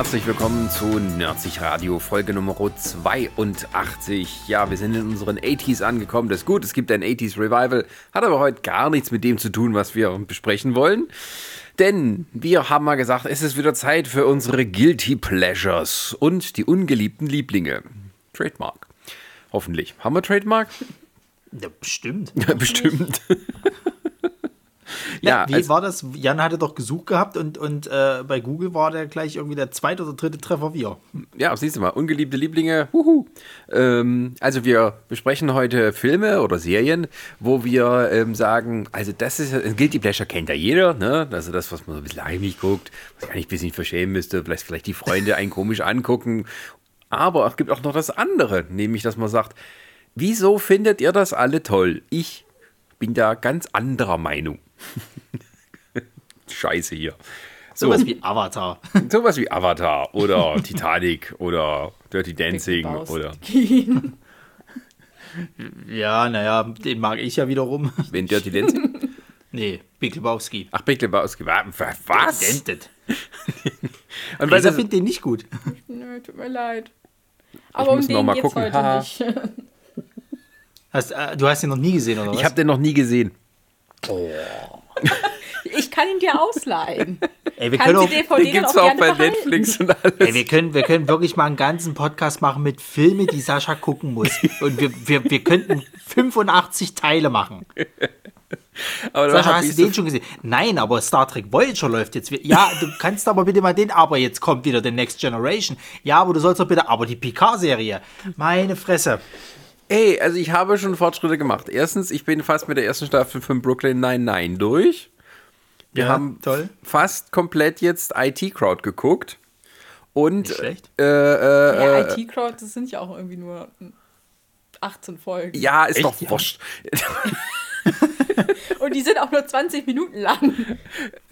Herzlich willkommen zu Nerdsich Radio Folge Nummer 82. Ja, wir sind in unseren 80s angekommen. Das ist gut, es gibt ein 80s Revival, hat aber heute gar nichts mit dem zu tun, was wir besprechen wollen. Denn wir haben mal gesagt, es ist wieder Zeit für unsere Guilty Pleasures und die ungeliebten Lieblinge. Trademark. Hoffentlich. Haben wir Trademark? Ja, bestimmt. Bestimmt. Ja, wie war das? Jan hatte doch gesucht gehabt und, und äh, bei Google war der gleich irgendwie der zweite oder dritte Treffer wir. Ja, siehst du mal, ungeliebte Lieblinge. Huhu. Ähm, also wir besprechen heute Filme oder Serien, wo wir ähm, sagen, also das ist ein Guilty Pleasure kennt ja jeder, ne? Also das, was man so ein bisschen heimlich guckt, was ich eigentlich ein bisschen verschämen müsste, vielleicht, vielleicht die Freunde einen komisch angucken. Aber es gibt auch noch das andere, nämlich dass man sagt, wieso findet ihr das alle toll? Ich bin da ganz anderer Meinung. Scheiße hier. So, Sowas wie Avatar. sowas wie Avatar oder Titanic oder Dirty Dancing oder ja, naja, den mag ich ja wiederum. wenn Dirty Dancing? Nee, Big Lebowski. Ach, Big Lebowski. Was? Dented. Und weil das, findet den nicht gut. Nö, tut mir leid. Aber muss um noch den mal gucken. heute Haha. nicht. Hast, äh, du hast ihn noch nie gesehen, oder was? ich habe den noch nie gesehen. Ich kann ihn dir ausleihen. Ey, wir Kann können, die auch, DVD gibt's auch auch bei behalten. Netflix und alles. ey, wir, können, wir können wirklich mal einen ganzen Podcast machen mit Filmen, die Sascha gucken muss. Und wir, wir, wir könnten 85 Teile machen. Aber Sascha, hast du den schon gesehen? Nein, aber Star Trek Voyager läuft jetzt wieder. Ja, du kannst aber bitte mal den, aber jetzt kommt wieder The Next Generation. Ja, aber du sollst doch bitte, aber die Picard-Serie. Meine Fresse. Ey, also ich habe schon Fortschritte gemacht. Erstens, ich bin fast mit der ersten Staffel von Brooklyn Nine-Nine durch. Wir Ja, haben toll. fast komplett jetzt IT-Crowd geguckt. Und Nicht schlecht. Äh, äh, Ja, IT-Crowd, das sind ja auch irgendwie nur 18 Folgen. ja, ist Echt, doch ja? wurscht. Und die sind auch nur 20 Minuten lang.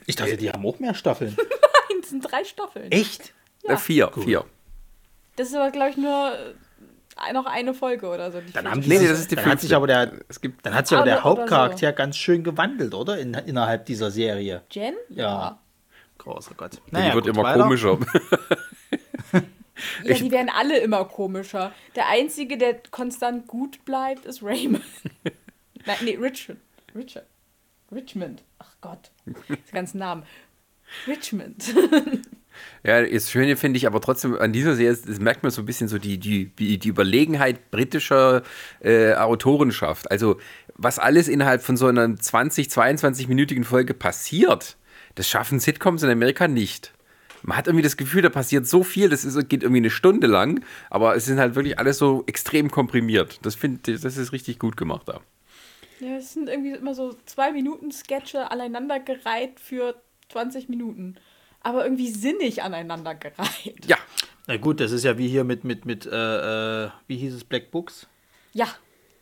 Ich dachte, die haben auch mehr Staffeln. Nein, das sind drei Staffeln. Echt? Äh, vier, vier. Das ist aber, glaube ich, nur äh, noch eine Folge oder so. die Dann haben die Nee, das ist die dann hat sich aber der, Es gibt dann hat sich aber der Hauptcharakter ganz schön gewandelt, oder? In, innerhalb dieser Serie. Jen? Ja. Großer Gott. die Naja, wird gut, immer weiter. komischer. Ja, die werden alle immer komischer. Der Einzige, der konstant gut bleibt, ist Raymond. Nein, nee, Richard. Richard. Richmond. Ach Gott. Das ganzen Namen. Richmond. Ja, das Schöne finde ich aber trotzdem an dieser Serie, das merkt man so ein bisschen so die, die, die Überlegenheit britischer äh, Autorenschaft. Also, was alles innerhalb von so einer 20, 22-minütigen Folge passiert, das schaffen Sitcoms in Amerika nicht. Man hat irgendwie das Gefühl, da passiert so viel, das ist, geht irgendwie eine Stunde lang, aber es sind halt wirklich alles so extrem komprimiert. Das finde das ist richtig gut gemacht da. Ja, es sind irgendwie immer so zwei Minuten Sketche aneinandergereiht für 20 Minuten. Aber irgendwie sinnig aneinandergereiht. Ja, Na gut, das ist ja wie hier mit, mit, mit äh, äh, wie hieß es, Black Books? Ja.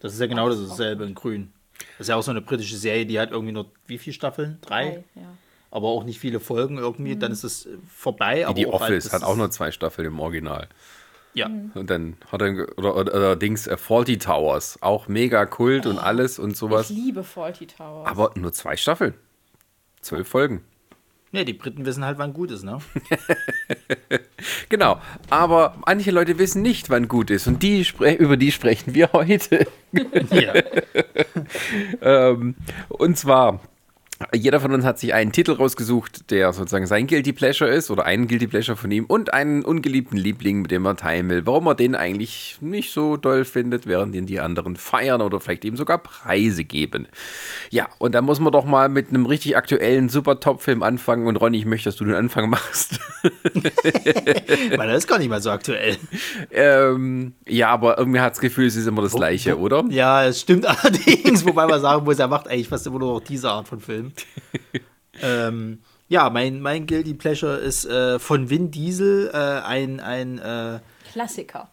Das ist ja genau dasselbe in grün. Das ist ja auch so eine britische Serie, die hat irgendwie nur wie viele Staffeln? Drei? Ja. Aber auch nicht viele Folgen irgendwie. Dann ist es äh, vorbei. wie aber die halt, Office das hat auch nur zwei Staffeln im Original. Ja. Und dann hat er, oder, oder, oder Dings, äh, Faulty Towers, auch mega Kult und alles und Ich sowas. liebe Faulty Towers. Aber nur zwei Staffeln. Zwölf Folgen. Ja, die Briten wissen halt, wann gut ist, ne? Genau. Aber manche Leute wissen nicht, wann gut ist. Und die über die sprechen wir heute. ja. ähm, und zwar, jeder von uns hat sich einen Titel rausgesucht, der sozusagen sein Guilty Pleasure ist oder einen Guilty Pleasure von ihm und einen ungeliebten Liebling, mit dem er teilen will. Warum er den eigentlich nicht so doll findet, während den die anderen feiern oder vielleicht ihm sogar Preise geben. Ja, und da muss man doch mal mit einem richtig aktuellen super Top-Film anfangen. Und Ronny, ich möchte, dass du den Anfang machst. Weil das ist gar nicht mal so aktuell. ähm, ja, aber irgendwie hat das Gefühl, es ist immer das Gleiche, oder? Ja, es stimmt allerdings, wobei man sagen muss, er macht eigentlich fast immer nur noch diese Art von Film. ähm, ja, mein, mein Guilty Pleasure ist äh, von Vin Diesel äh, ein, ein, äh, Klassiker.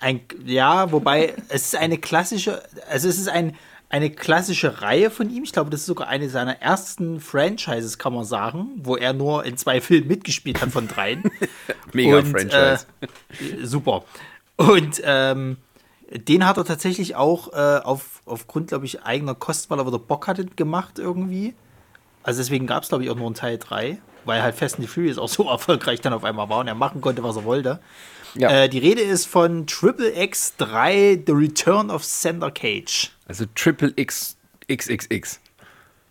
ein, ja, wobei es ist eine klassische, also es ist ein, eine klassische Reihe von ihm. Ich glaube, das ist sogar eine seiner ersten Franchises, kann man sagen, wo er nur in zwei Filmen mitgespielt hat von dreien. Mega Und, Franchise. Äh, super. Und ähm, den hat er tatsächlich auch äh, auf, aufgrund, glaube ich, eigener Kosten, weil er wieder Bock hatte, gemacht irgendwie. Also deswegen gab es, glaube ich, auch nur einen Teil 3. weil halt Fast and the Furious auch so erfolgreich dann auf einmal war und er machen konnte, was er wollte. Ja. Äh, die Rede ist von Triple X3 The Return of Sander Cage. Also Triple X XXX.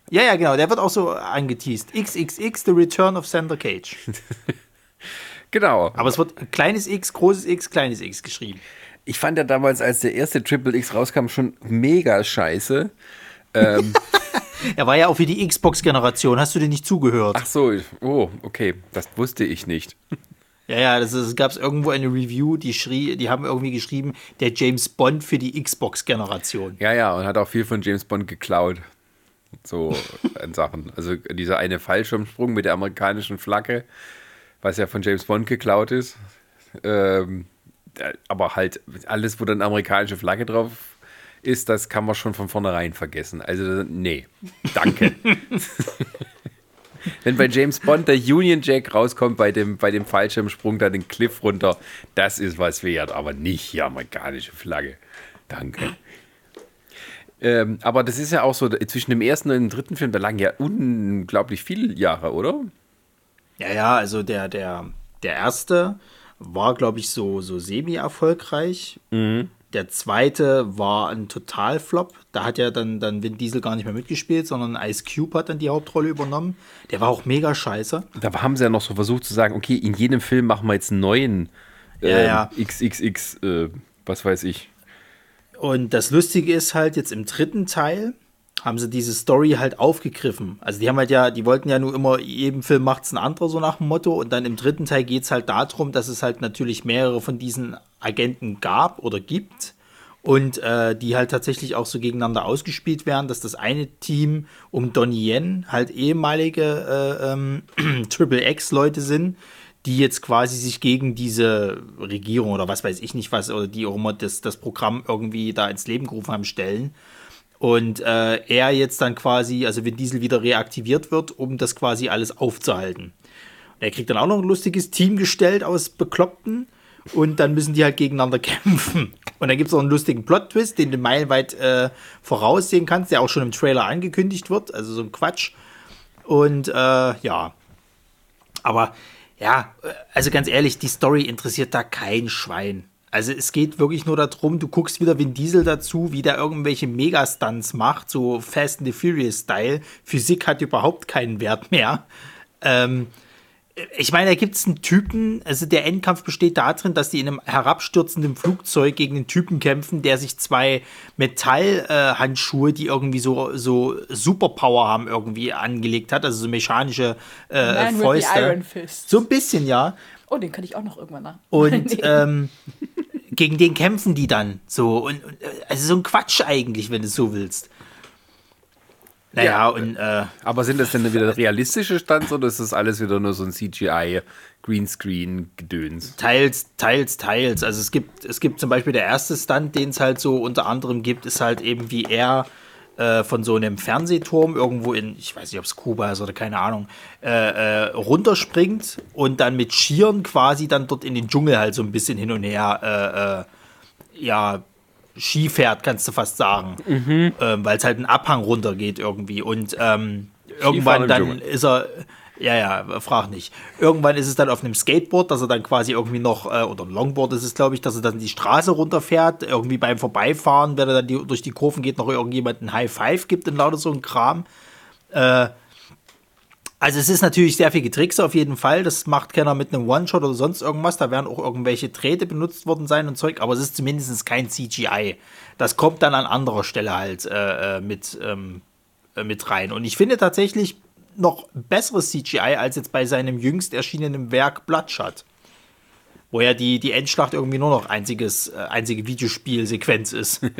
Ja, ja, genau, der wird auch so angeteased. XXX The Return of Sander Cage. Genau. Aber es wird kleines X, großes X, kleines X geschrieben. Ich fand ja damals, als der erste Triple X rauskam, schon mega scheiße. Ähm, Er war ja auch für die Xbox-Generation. Hast du dir nicht zugehört? ach so, oh, okay, das wusste ich nicht. Ja, ja, das, ist- gab es irgendwo eine Review, die schrie, die haben irgendwie geschrieben, der James Bond für die Xbox-Generation. Ja, ja, und hat auch viel von James Bond geklaut. So an Sachen. Also dieser eine Fallschirmsprung mit der amerikanischen Flagge, was ja von James Bond geklaut ist. Ähm, äh, aber halt alles, wo dann amerikanische Flagge drauf ist, das kann man schon von vornherein vergessen. Also, nee, danke. Wenn bei James Bond der Union Jack rauskommt bei dem, bei dem Fallschirmsprung da den Cliff runter, das ist was wert, aber nicht die amerikanische Flagge. Danke. Ähm, aber das ist ja auch so, zwischen dem ersten und dem dritten Film, da lagen ja unglaublich viele Jahre, oder? Ja, ja, also der, der, der erste war, glaube ich, so, so semi-erfolgreich. Der zweite war ein Totalflop. Da hat ja dann, dann Vin Diesel gar nicht mehr mitgespielt, sondern Ice Cube hat dann die Hauptrolle übernommen. Der war auch mega scheiße. Da haben sie ja noch so versucht zu sagen, okay, in jedem Film machen wir jetzt einen neuen Ja, ähm, ja. XXX, äh, was weiß ich. Und das Lustige ist halt, jetzt im dritten Teil haben sie diese Story halt aufgegriffen. Also die haben halt ja, die wollten ja nur immer, jedem Film macht's ein anderer, so nach dem Motto. Und dann im dritten Teil geht's halt darum, dass es halt natürlich mehrere von diesen Agenten gab oder gibt. Und äh, die halt tatsächlich auch so gegeneinander ausgespielt werden, dass das eine Team um Donnie Yen halt ehemalige äh, ähm, Triple X-Leute sind, die jetzt quasi sich gegen diese Regierung oder was weiß ich nicht was, oder die auch immer das, das Programm irgendwie da ins Leben gerufen haben, stellen. Und äh, er jetzt dann quasi, also wenn Diesel wieder reaktiviert wird, um das quasi alles aufzuhalten. Und er kriegt dann auch noch ein lustiges Team gestellt aus Bekloppten und dann müssen die halt gegeneinander kämpfen. Und dann gibt es auch einen lustigen Plot-Twist, den du meilenweit äh, voraussehen kannst, der auch schon im Trailer angekündigt wird, also so ein Quatsch. Und äh, ja, aber ja, also ganz ehrlich, die Story interessiert da kein Schwein. Also es geht wirklich nur darum, du guckst wieder Vin Diesel dazu, wie der irgendwelche Megastunts macht, so Fast and the Furious-Style. Physik hat überhaupt keinen Wert mehr. Ähm, ich meine, da gibt es einen Typen, also der Endkampf besteht darin, dass die in einem herabstürzenden Flugzeug gegen einen Typen kämpfen, der sich zwei Metallhandschuhe, die irgendwie so, so Superpower haben, irgendwie angelegt hat, also so mechanische äh, Man Fäuste. Iron Fist. So ein bisschen, ja. Oh, den kann ich auch noch irgendwann nach. Und ähm, gegen den kämpfen die dann so. Und, und äh, also so ein Quatsch eigentlich, wenn du es so willst. Naja, Ja, und äh, Aber sind das denn wieder realistische Stunts oder ist das alles wieder nur so ein CGI, Greenscreen-Gedöns? teils, teils, teils. Also es gibt, es gibt zum Beispiel der erste Stunt, den es halt so unter anderem gibt, ist halt eben wie er äh, von so einem Fernsehturm irgendwo in, ich weiß nicht, ob es Kuba ist oder keine Ahnung, äh, äh, runterspringt und dann mit Schieren quasi dann dort in den Dschungel halt so ein bisschen hin und her, äh, äh, ja, Ski fährt, kannst du fast sagen. Ähm, Weil es halt einen Abhang runtergeht irgendwie. Und ähm, irgendwann dann Dschungel. ist er, ja, ja, frag nicht. Irgendwann ist es dann auf einem Skateboard, dass er dann quasi irgendwie noch, äh, oder ein Longboard ist es, glaube ich, dass er dann die Straße runterfährt. Irgendwie beim Vorbeifahren, wenn er dann die, durch die Kurven geht, noch irgendjemand ein High Five gibt und lauter so ein Kram. Äh, also es ist natürlich sehr viel Getrickse auf jeden Fall. Das macht keiner mit einem One-Shot oder sonst irgendwas. Da werden auch irgendwelche Drähte benutzt worden sein und Zeug, aber es ist zumindest kein CGI. Das kommt dann an anderer Stelle halt äh, äh, mit, ähm, äh, mit rein. Und ich finde tatsächlich noch besseres CGI als jetzt bei seinem jüngst erschienenen Werk Bloodshot. Wo ja die, die Endschlacht irgendwie nur noch einziges, äh, einzige Videospielsequenz ist.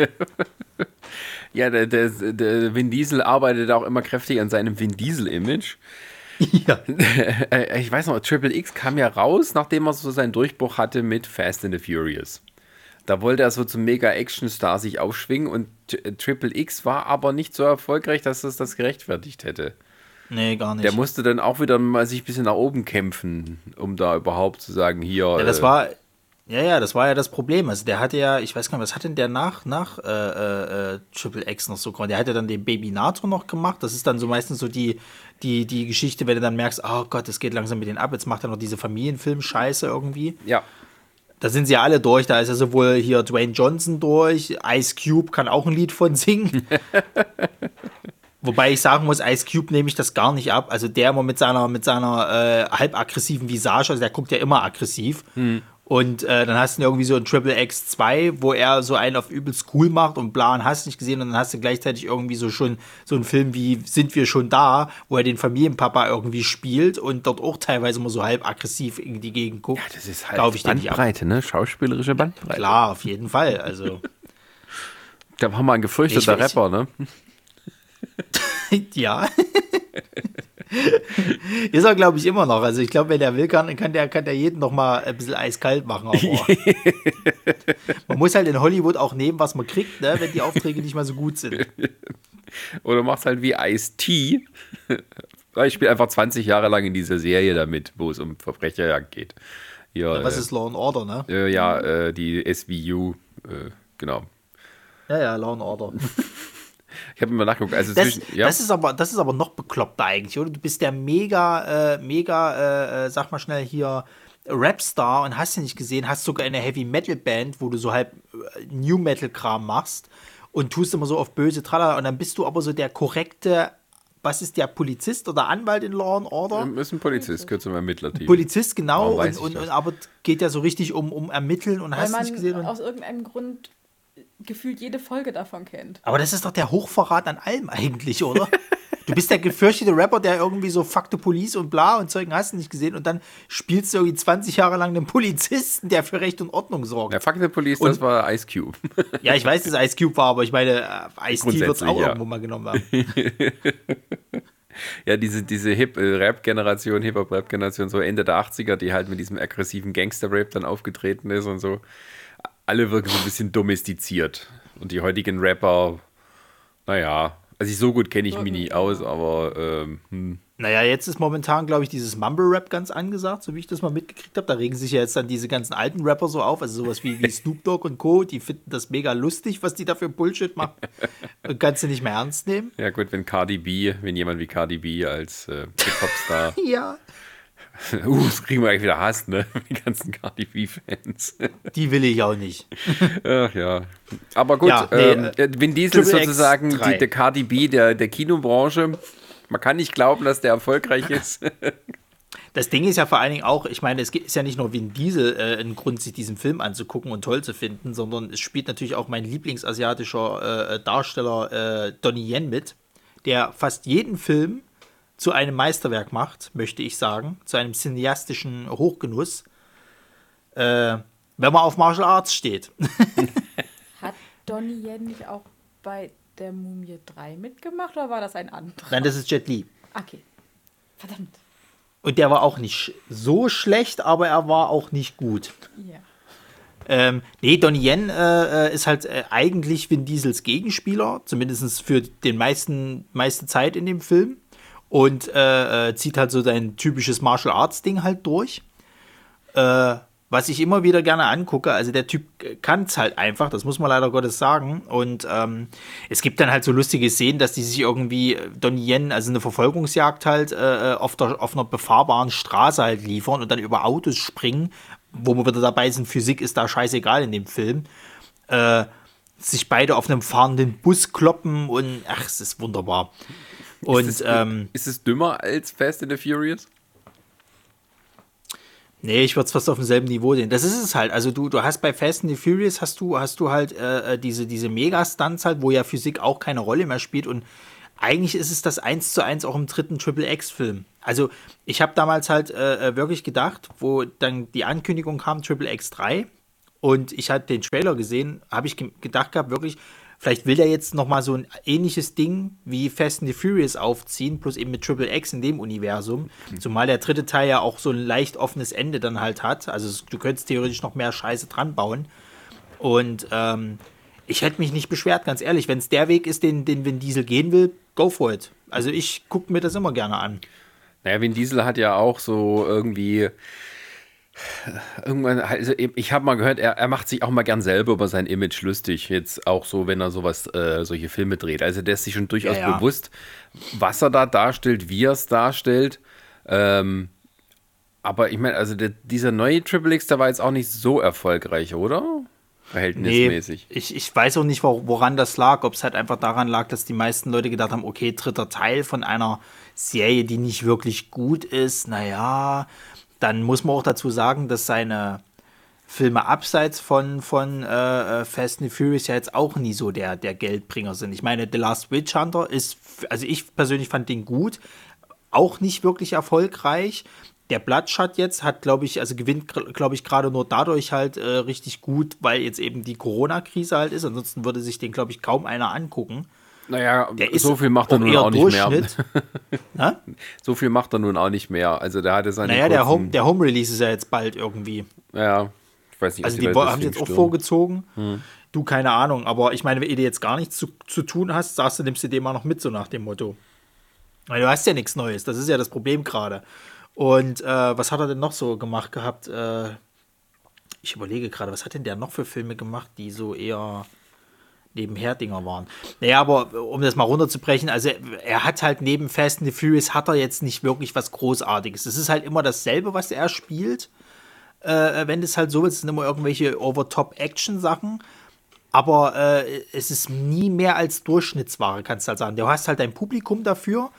Ja, der, der, der Vin Diesel arbeitet auch immer kräftig an seinem Vin Diesel-Image. ja. Ich weiß noch, Triple X kam ja raus, nachdem er so seinen Durchbruch hatte mit Fast and the Furious. Da wollte er so zum Mega-Action-Star sich aufschwingen und Triple X war aber nicht so erfolgreich, dass es das gerechtfertigt hätte. Nee, gar nicht. Der musste dann auch wieder mal sich ein bisschen nach oben kämpfen, um da überhaupt zu sagen, hier. Ja, das äh, war, Ja, ja, das war ja das Problem. Also der hatte ja, ich weiß gar nicht, was hat denn der nach, nach äh, äh, Triple X noch so gemacht? Der hat ja dann den Baby Nato noch gemacht. Das ist dann so meistens so die, die, die Geschichte, wenn du dann merkst, oh Gott, es geht langsam mit denen ab. Jetzt macht er noch diese Familienfilm-Scheiße irgendwie. Ja. Da sind sie ja alle durch. Da ist ja sowohl hier Dwayne Johnson durch. Ice Cube kann auch ein Lied von singen. Wobei ich sagen muss, Ice Cube nehme ich das gar nicht ab. Also der immer mit seiner, mit seiner äh, halb aggressiven Visage, also der guckt ja immer aggressiv. Hm. Und äh, dann hast du irgendwie so ein Triple X 2, wo er so einen auf übelst cool macht und bla und hast nicht gesehen. Und dann hast du gleichzeitig irgendwie so schon so einen Film wie Sind wir schon da, wo er den Familienpapa irgendwie spielt und dort auch teilweise immer so halb aggressiv in die Gegend guckt. Ja, das ist halt ich Bandbreite, ne? Schauspielerische Bandbreite. Klar, auf jeden Fall. Also. Da war mal ein gefürchteter ich, Rapper, ne? ja. ist er, glaube ich, immer noch. Also ich glaube, wenn der will, kann, kann, der, kann der jeden noch mal ein bisschen eiskalt machen. man muss halt in Hollywood auch nehmen, was man kriegt, ne, wenn die Aufträge nicht mal so gut sind. Oder machst halt wie Ice-T. Ich spiele einfach 20 Jahre lang in dieser Serie damit, wo es um Verbrecherjagd geht. Ja, was äh, ist Law and Order, ne? Äh, ja, äh, die SVU, äh, genau. Ja, ja, Law and Order. Ich habe immer nachgeguckt. Also das, zwischen, ja. das, ist aber, das ist aber noch bekloppter eigentlich, oder? Du bist der mega, äh, mega, äh, äh, sag mal schnell hier, Rapstar und hast du nicht gesehen, hast sogar eine Heavy Metal Band, wo du so halb äh, New Metal Kram machst und tust immer so auf böse Tralala und dann bist du aber so der korrekte was ist der Polizist oder Anwalt in Law and Order? Ist ein Polizist, gehört zum Ermittlerteam. Polizist, genau. Und, und, und, aber geht ja so richtig um, um Ermitteln und Weil hast man nicht gesehen. aus irgendeinem Grund gefühlt jede Folge davon kennt. Aber das ist doch der Hochverrat an allem eigentlich, oder? Du bist der gefürchtete Rapper, der irgendwie so Fuck the Police und bla und Zeugen hast du nicht gesehen und dann spielst du irgendwie 20 Jahre lang einen Polizisten, der für Recht und Ordnung sorgt. Ja, Fuck the Police, und, das war Ice Cube. Ja, ich weiß, dass Ice Cube war, aber ich meine, äh, Ice T wird es auch ja. irgendwo mal genommen haben. ja, diese, diese Hip-Rap-Generation, Hip-Hop-Rap-Generation, so Ende der 80er, die halt mit diesem aggressiven Gangster-Rap dann aufgetreten ist und so alle wirken so ein bisschen domestiziert. Und die heutigen Rapper, naja, also ich so gut kenne ich mich nie aus, aber ähm, hm. Naja, jetzt ist momentan, glaube ich, dieses Mumble-Rap ganz angesagt, so wie ich das mal mitgekriegt habe. Da regen sich ja jetzt dann diese ganzen alten Rapper so auf, also sowas wie, wie Snoop Dogg und Co., die finden das mega lustig, was die da für Bullshit machen. Und kannst du nicht mehr ernst nehmen. Ja gut, wenn Cardi B, wenn jemand wie Cardi B als äh, Hip-Hop-Star ja. Uh, das kriegen wir eigentlich wieder Hass, ne? Die ganzen Cardi B-Fans. Die will ich auch nicht. Ach ja. Aber gut, ja, nee, ähm, äh, Vin Diesel ist sozusagen die, der Cardi B der, der Kinobranche. Man kann nicht glauben, dass der erfolgreich ist. Das Ding ist ja vor allen Dingen auch, ich meine, es ist ja nicht nur Vin Diesel äh, ein Grund, sich diesen Film anzugucken und toll zu finden, sondern es spielt natürlich auch mein lieblingsasiatischer äh, Darsteller äh, Donnie Yen mit, der fast jeden Film zu einem Meisterwerk macht, möchte ich sagen, zu einem cineastischen Hochgenuss, äh, wenn man auf Martial Arts steht. Hat Donnie Yen nicht auch bei der Mumie 3 mitgemacht oder war das ein anderer? Nein, das ist Jet Li. Okay. Verdammt. Und der war auch nicht so schlecht, aber er war auch nicht gut. Ja. Ähm, nee, Donnie Yen äh, äh, ist halt äh, eigentlich Vin Diesels Gegenspieler, zumindest für den meisten meiste Zeit in dem Film und äh, äh, zieht halt so sein typisches Martial Arts Ding halt durch. Äh, was ich immer wieder gerne angucke, also der Typ kann es halt einfach, das muss man leider Gottes sagen. Und ähm, es gibt dann halt so lustige Szenen, dass die sich irgendwie äh, Donnie Yen, also eine Verfolgungsjagd halt äh, äh, auf, der, auf einer befahrbaren Straße halt liefern und dann über Autos springen, wo wir wieder dabei sind, Physik ist da scheißegal in dem Film. Äh, sich beide auf einem fahrenden Bus kloppen und ach, es ist wunderbar. Und, ist, es, ähm, ist es dümmer als Fast and the Furious? Nee, ich würde es fast auf demselben Niveau sehen. Das ist es halt. Also du, du hast bei Fast and the Furious hast du, hast du halt äh, äh, diese, diese Mega-Stunts halt, wo ja Physik auch keine Rolle mehr spielt und eigentlich ist es das eins zu eins auch im dritten Triple X-Film. Also ich habe damals halt äh, äh, wirklich gedacht, wo dann die Ankündigung kam, Triple X 3 und ich hatte den Trailer gesehen, habe ich ge gedacht gehabt, wirklich, Vielleicht will der jetzt nochmal so ein ähnliches Ding wie Fast and the Furious aufziehen, plus eben mit Triple X in dem Universum. Mhm. Zumal der dritte Teil ja auch so ein leicht offenes Ende dann halt hat. Also du könntest theoretisch noch mehr Scheiße dran bauen. Und ähm, ich hätte mich nicht beschwert, ganz ehrlich. Wenn es der Weg ist, den, den Vin Diesel gehen will, go for it. Also ich gucke mir das immer gerne an. Naja, Vin Diesel hat ja auch so irgendwie Irgendwann, also ich habe mal gehört, er, er macht sich auch mal gern selber über sein Image lustig. Jetzt auch so, wenn er sowas, äh, solche Filme dreht. Also der ist sich schon durchaus Ja, ja. bewusst, was er da darstellt, wie er es darstellt. Ähm, aber ich meine, also der, dieser neue Triple X, der war jetzt auch nicht so erfolgreich, oder? Verhältnismäßig. Nee, ich, ich weiß auch nicht, wo- woran das lag. Ob es halt einfach daran lag, dass die meisten Leute gedacht haben, okay, dritter Teil von einer Serie, die nicht wirklich gut ist. Naja, dann muss man auch dazu sagen, dass seine Filme abseits von, von äh, äh, Fast and Furious ja jetzt auch nie so der, der Geldbringer sind. Ich meine, The Last Witch Hunter ist, also ich persönlich fand den gut, auch nicht wirklich erfolgreich. Der Bloodshot jetzt hat, glaube ich, also gewinnt, glaube ich, gerade nur dadurch halt äh, richtig gut, weil jetzt eben die Corona-Krise halt ist. Ansonsten würde sich den, glaube ich, kaum einer angucken. Naja, Der so viel macht er nun auch nicht mehr. So viel macht er nun auch nicht mehr. Also der hatte seine Naja, der Home, der Home Release ist ja jetzt bald irgendwie. Ja, ich weiß nicht, Also die deswegen haben jetzt auch vorgezogen. Du, keine Ahnung. Aber ich meine, wenn ihr jetzt gar nichts zu, zu tun hast, sagst du, nimmst du den mal noch mit, so nach dem Motto. Weil du hast ja nichts Neues. Das ist ja das Problem gerade. Und äh, was hat er denn noch so gemacht gehabt? Äh, ich überlege gerade, was hat denn der noch für Filme gemacht, die so eher nebenher Dinger waren. Naja, aber um das mal runterzubrechen, also er hat halt neben Fast and the Furious hat er jetzt nicht wirklich was Großartiges. Es ist halt immer dasselbe, was er spielt. Äh, wenn es halt so ist, sind immer irgendwelche Over-Top-Action-Sachen. Aber äh, es ist nie mehr als Durchschnittsware, kannst du halt sagen. Du hast halt dein Publikum dafür,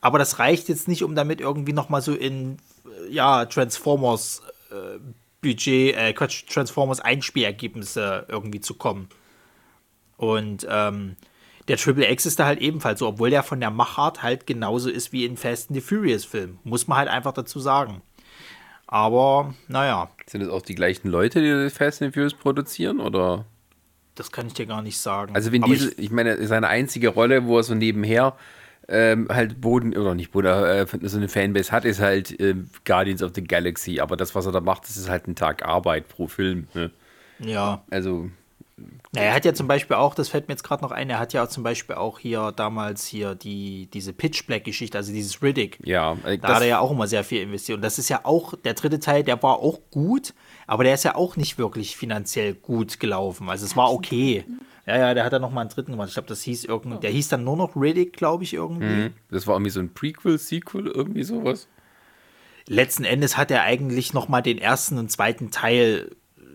aber das reicht jetzt nicht, um damit irgendwie noch mal so in äh, ja, Transformers äh, Budget, äh, Quatsch, Transformers Einspielergebnisse irgendwie zu kommen. Und ähm, der Triple X ist da halt ebenfalls so, obwohl der von der Machart halt genauso ist wie in Fast and the Furious Film. Muss man halt einfach dazu sagen. Aber, naja, Sind es auch die gleichen Leute, die Fast and Furious produzieren? Oder? das kann ich dir gar nicht sagen. Also wenn Aber diese, ich, meine, seine einzige Rolle, wo er so nebenher ähm, halt Boden, oder nicht Boden, äh, so eine Fanbase hat, ist halt ähm, Guardians of the Galaxy. Aber das, was er da macht, das ist halt ein Tag Arbeit pro Film. Ne? ich, ja. Also, Na, er hat ja zum Beispiel auch, das fällt mir jetzt gerade noch ein, er hat ja zum Beispiel auch hier damals hier die, diese Pitch Black Geschichte, also dieses Riddick. ja. äh, Da hat er ja auch immer sehr viel investiert. Und das ist ja auch, der dritte Teil, der war auch gut, aber der ist ja auch nicht wirklich finanziell gut gelaufen. Also es war okay. Ja, ja, der hat dann noch mal einen dritten gemacht. Ich glaube, das hieß irgendwie, der hieß dann nur noch Riddick, glaube ich, irgendwie. Mhm. das war irgendwie so ein Prequel, Sequel, irgendwie sowas. Letzten Endes hat er eigentlich noch mal den ersten und zweiten Teil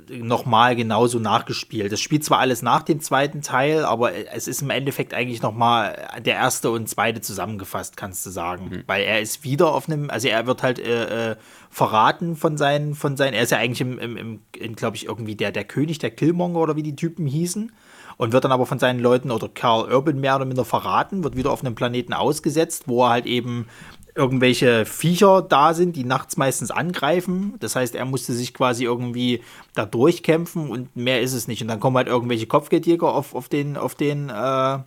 noch mal genauso nachgespielt. Das spielt zwar alles nach dem zweiten Teil, aber es ist im Endeffekt eigentlich noch mal der erste und zweite zusammengefasst, kannst du sagen. Weil er ist wieder auf einem, also er wird halt äh, äh, verraten von seinen, von seinen, er ist ja eigentlich im, im, im glaube ich, irgendwie der, der König der Killmonger oder wie die Typen hießen. Und wird dann aber von seinen Leuten oder Carl Urban mehr oder minder verraten, wird wieder auf einem Planeten ausgesetzt, wo er halt eben irgendwelche Viecher da sind, die nachts meistens angreifen. Das heißt, er musste sich quasi irgendwie da durchkämpfen und mehr ist es nicht. Und dann kommen halt irgendwelche Kopfgeldjäger auf, auf den, auf den, äh,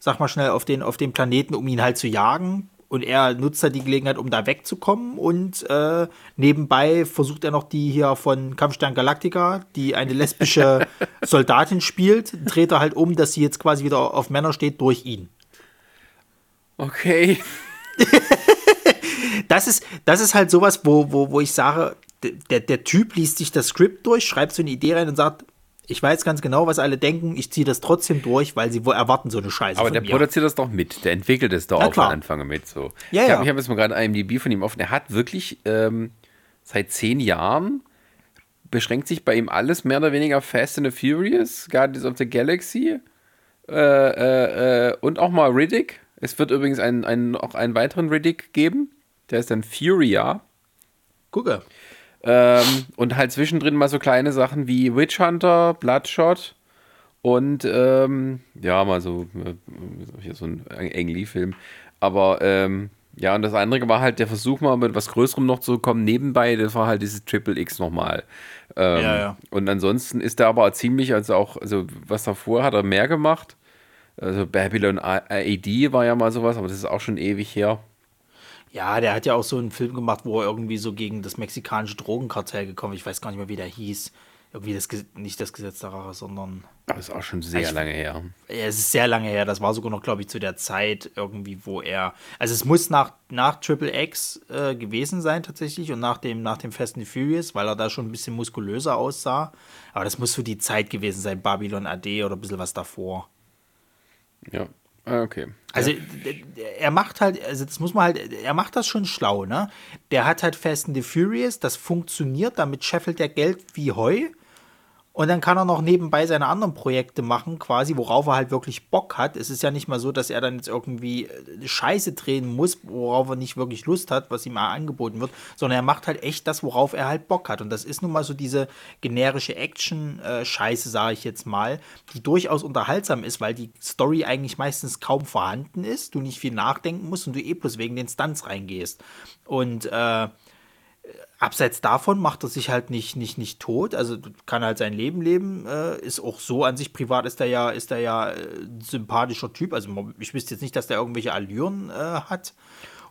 sag mal schnell, auf den, auf den Planeten, um ihn halt zu jagen. Und er nutzt halt die Gelegenheit, um da wegzukommen. Und äh, nebenbei versucht er noch die hier von Kampfstern Galactica, die eine lesbische Soldatin spielt, dreht er halt um, dass sie jetzt quasi wieder auf Männer steht durch ihn. Okay. das ist, das ist halt sowas, wo, wo, wo ich sage, der, der Typ liest sich das Skript durch, schreibt so eine Idee rein und sagt, ich weiß ganz genau, was alle denken, ich ziehe das trotzdem durch, weil sie wohl erwarten so eine Scheiße Aber der mir. produziert das doch mit. Der entwickelt es doch auch von Anfang an mit. So. Ja, ich ja. habe hab jetzt mal gerade IMDb von ihm offen. Er hat wirklich ähm, seit zehn Jahren beschränkt sich bei ihm alles mehr oder weniger Fast and the Furious, Guardians of the Galaxy äh, äh, äh, und auch mal Riddick. Es wird übrigens einen, einen, auch einen weiteren Riddick geben. Der ist dann Furia. Gucke. Ähm, und halt zwischendrin mal so kleine Sachen wie Witch Hunter, Bloodshot und ähm, ja, mal so äh, hier so ein Ang Lee-Film. Aber ähm, ja, und das andere war halt der Versuch, mal mit was Größerem noch zu kommen. Nebenbei, das war halt dieses Triple X nochmal. Ähm, Ja, ja. Und ansonsten ist er aber ziemlich, also auch, also was davor hat er mehr gemacht. Also Babylon AD war ja mal sowas, aber das ist auch schon ewig her. Ja, der hat ja auch so einen Film gemacht, wo er irgendwie so gegen das mexikanische Drogenkartell gekommen ist. Ich weiß gar nicht mehr, wie der hieß. irgendwie das, nicht das Gesetz der Rache, sondern Das ist auch schon sehr Ich- lange her. ja, es ist sehr lange her. Das war sogar noch, glaube ich, zu der Zeit irgendwie, wo er. Also es muss nach, nach Triple X äh, gewesen sein tatsächlich und nach dem, nach dem Fast and Furious, weil er da schon ein bisschen muskulöser aussah. Aber das muss so die Zeit gewesen sein, Babylon AD oder ein bisschen was davor. Ja. Ah, Okay. Also d- er macht halt, also das muss man halt, er macht das schon schlau, ne? Der hat halt Fast and the Furious, das funktioniert, damit scheffelt er Geld wie Heu. Und dann kann er noch nebenbei seine anderen Projekte machen, quasi, worauf er halt wirklich Bock hat. Es ist ja nicht mal so, dass er dann jetzt irgendwie äh, Scheiße drehen muss, worauf er nicht wirklich Lust hat, was ihm angeboten wird, sondern er macht halt echt das, worauf er halt Bock hat. Und das ist nun mal so diese generische Action-Scheiße, sage ich jetzt mal, die durchaus unterhaltsam ist, weil die Story eigentlich meistens kaum vorhanden ist, du nicht viel nachdenken musst und du eh bloß wegen den Stunts reingehst. Und äh, abseits davon macht er sich halt nicht, nicht, nicht tot, also kann halt sein Leben leben, äh, ist auch so an sich privat, ist er ja, ist er ja äh, ein sympathischer Typ, also ich wüsste jetzt nicht, dass der irgendwelche Allüren äh, hat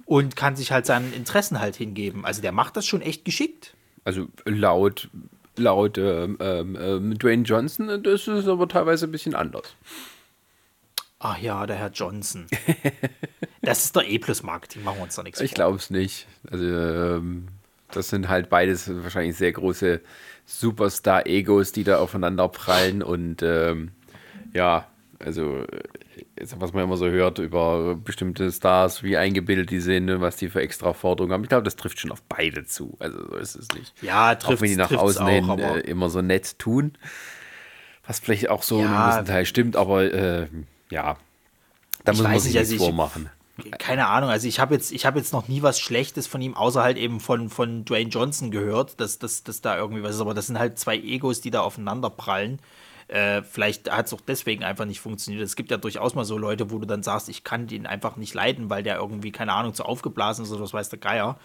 und kann sich halt seinen Interessen halt hingeben. Also der macht das schon echt geschickt. Also laut, laut ähm, ähm, ähm, Dwayne Johnson, das ist aber teilweise ein bisschen anders. Ach ja, der Herr Johnson. das ist der E-Plus-Marketing, machen wir uns da nichts Ich glaube es nicht. Also ähm, das sind halt beides wahrscheinlich sehr große Superstar-Egos, die da aufeinander prallen und ähm, ja, also äh, was man immer so hört über bestimmte Stars, wie eingebildet die sind und was die für extra Forderungen haben. Ich glaube, das trifft schon auf beide zu. Also so ist es nicht. Ja, auch wenn die nach außen auch, hin äh, immer so nett tun. Was vielleicht auch so Ja. einem gewissen Teil stimmt, aber äh, ja, da Ich muss man sich nicht, also ich- vormachen. Keine Ahnung, also ich habe jetzt, habe jetzt noch nie was Schlechtes von ihm, außer halt eben von, von Dwayne Johnson gehört, dass, dass, dass da irgendwie was ist, aber das sind halt zwei Egos, die da aufeinander prallen. Äh, vielleicht hat es auch deswegen einfach nicht funktioniert. Es gibt ja durchaus mal so Leute, wo du dann sagst, ich kann den einfach nicht leiden, weil der irgendwie, keine Ahnung, zu aufgeblasen ist oder was weiß der Geier.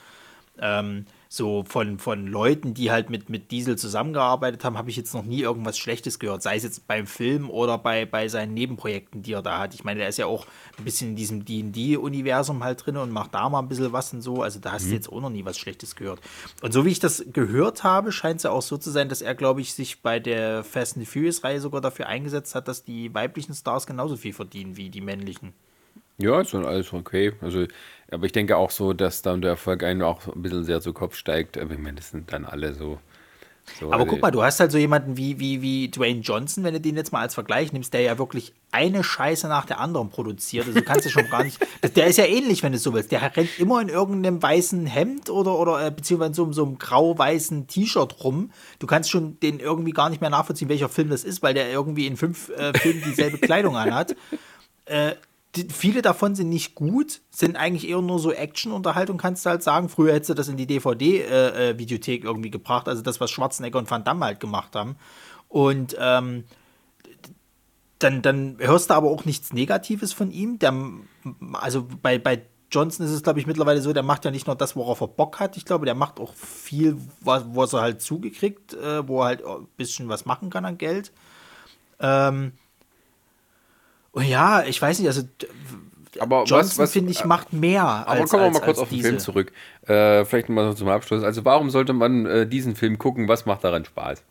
Ähm, so von, von Leuten, die halt mit, mit Diesel zusammengearbeitet haben, habe ich jetzt noch nie irgendwas Schlechtes gehört. Sei es jetzt beim Film oder bei, bei seinen Nebenprojekten, die er da hat. Ich meine, der ist ja auch ein bisschen in diesem DD-Universum halt drin und macht da mal ein bisschen was und so. Also da hast du jetzt auch noch nie was Schlechtes gehört. Und so wie ich das gehört habe, scheint es ja auch so zu sein, dass er, glaube ich, sich bei der Fast and Furious-Reihe sogar dafür eingesetzt hat, dass die weiblichen Stars genauso viel verdienen wie die männlichen. Ja, ist dann alles okay. Also, aber ich denke auch so, dass dann der Erfolg einen auch ein bisschen sehr zu Kopf steigt. Aber ich meine, das sind dann alle so. so Aber guck mal, du hast halt so jemanden wie, wie, wie Dwayne Johnson, wenn du den jetzt mal als Vergleich nimmst, der ja wirklich eine Scheiße nach der anderen produziert. Also du kannst ja schon gar nicht. Der ist ja ähnlich, wenn du so willst. Der rennt immer in irgendeinem weißen Hemd oder, oder äh, beziehungsweise in so, so einem grau-weißen T-Shirt rum. Du kannst schon den irgendwie gar nicht mehr nachvollziehen, welcher Film das ist, weil der irgendwie in fünf äh, Filmen dieselbe Kleidung anhat. Äh, die, viele davon sind nicht gut, sind eigentlich eher nur so Action-Unterhaltung, kannst du halt sagen. Früher hättest du das in die DVD-Videothek irgendwie gebracht, also das, was Schwarzenegger und Van Damme halt gemacht haben. Und ähm, dann, dann hörst du aber auch nichts Negatives von ihm. Der, also bei, bei Johnson ist es, glaube ich, mittlerweile so, der macht ja nicht nur das, worauf er Bock hat. Ich glaube, der macht auch viel, was, was er halt zugekriegt, äh, wo er halt ein bisschen was machen kann an Geld. Ähm, ja, ich weiß nicht, also aber Johnson, finde ich, macht mehr aber als kommen wir als, mal kurz auf den diese. Film zurück. Äh, vielleicht mal zum Abschluss. Also, warum sollte man äh, diesen Film gucken? Was macht daran Spaß?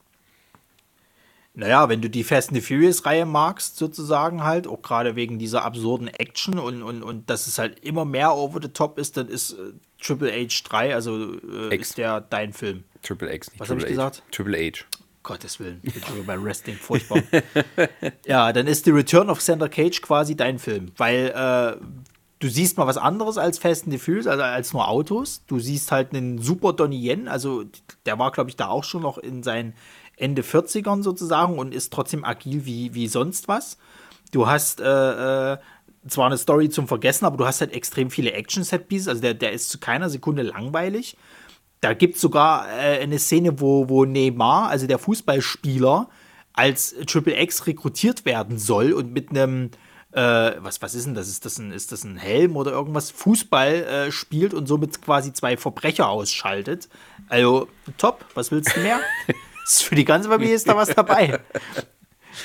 Naja, wenn du die Fast and the Furious-Reihe magst, sozusagen halt, auch gerade wegen dieser absurden Action und, und, und dass es halt immer mehr over the top ist, dann ist äh, Triple H 3, also äh, ist der dein Film. Triple X, nicht Was hab Triple ich gesagt? Triple H. Gottes Willen, ich bin schon bei Wrestling furchtbar. ja, dann ist The Return of Xander Cage quasi dein Film, weil äh, du siehst mal was anderes als Fast and also als nur Autos. Du siehst halt einen super Donnie Yen, also der war, glaube ich, da auch schon noch in seinen Ende 40ern sozusagen und ist trotzdem agil wie, wie sonst was. Du hast äh, äh, zwar eine Story zum Vergessen, aber du hast halt extrem viele Action-Set-Pieces, also der, der ist zu keiner Sekunde langweilig. Da gibt es sogar äh, eine Szene, wo, wo Neymar, also der Fußballspieler, als Triple X rekrutiert werden soll und mit einem, äh, was, was ist denn das? Ist das ein, ist das ein Helm oder irgendwas? Fußball äh, spielt und somit quasi zwei Verbrecher ausschaltet. Also top, was willst du mehr? Für die ganze Familie ist da was dabei.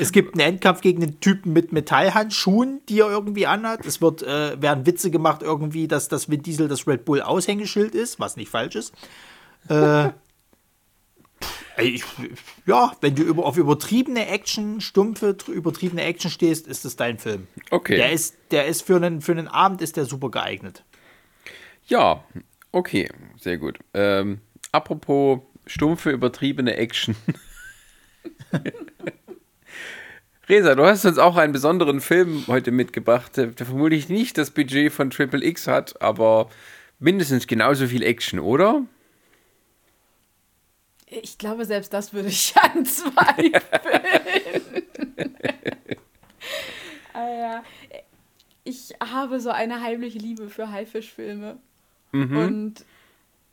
Es gibt einen Endkampf gegen einen Typen mit Metallhandschuhen, die er irgendwie anhat. Es wird, äh, werden Witze gemacht irgendwie, dass das Vin Diesel das Red Bull Aushängeschild ist, was nicht falsch ist. Äh, Ich, ja, wenn du über, auf übertriebene Action, stumpfe, tr- übertriebene Action stehst, ist das dein Film. Okay. Der ist, der ist für einen, für einen Abend ist der super geeignet. Ja, okay, sehr gut. Ähm, apropos stumpfe, übertriebene Action. Resa, du hast uns auch einen besonderen Film heute mitgebracht, der vermutlich nicht das Budget von Triple X hat, aber mindestens genauso viel Action, oder? Ich glaube, selbst das würde ich anzweifeln. ah. Ich habe so eine heimliche Liebe für Haifischfilme. Und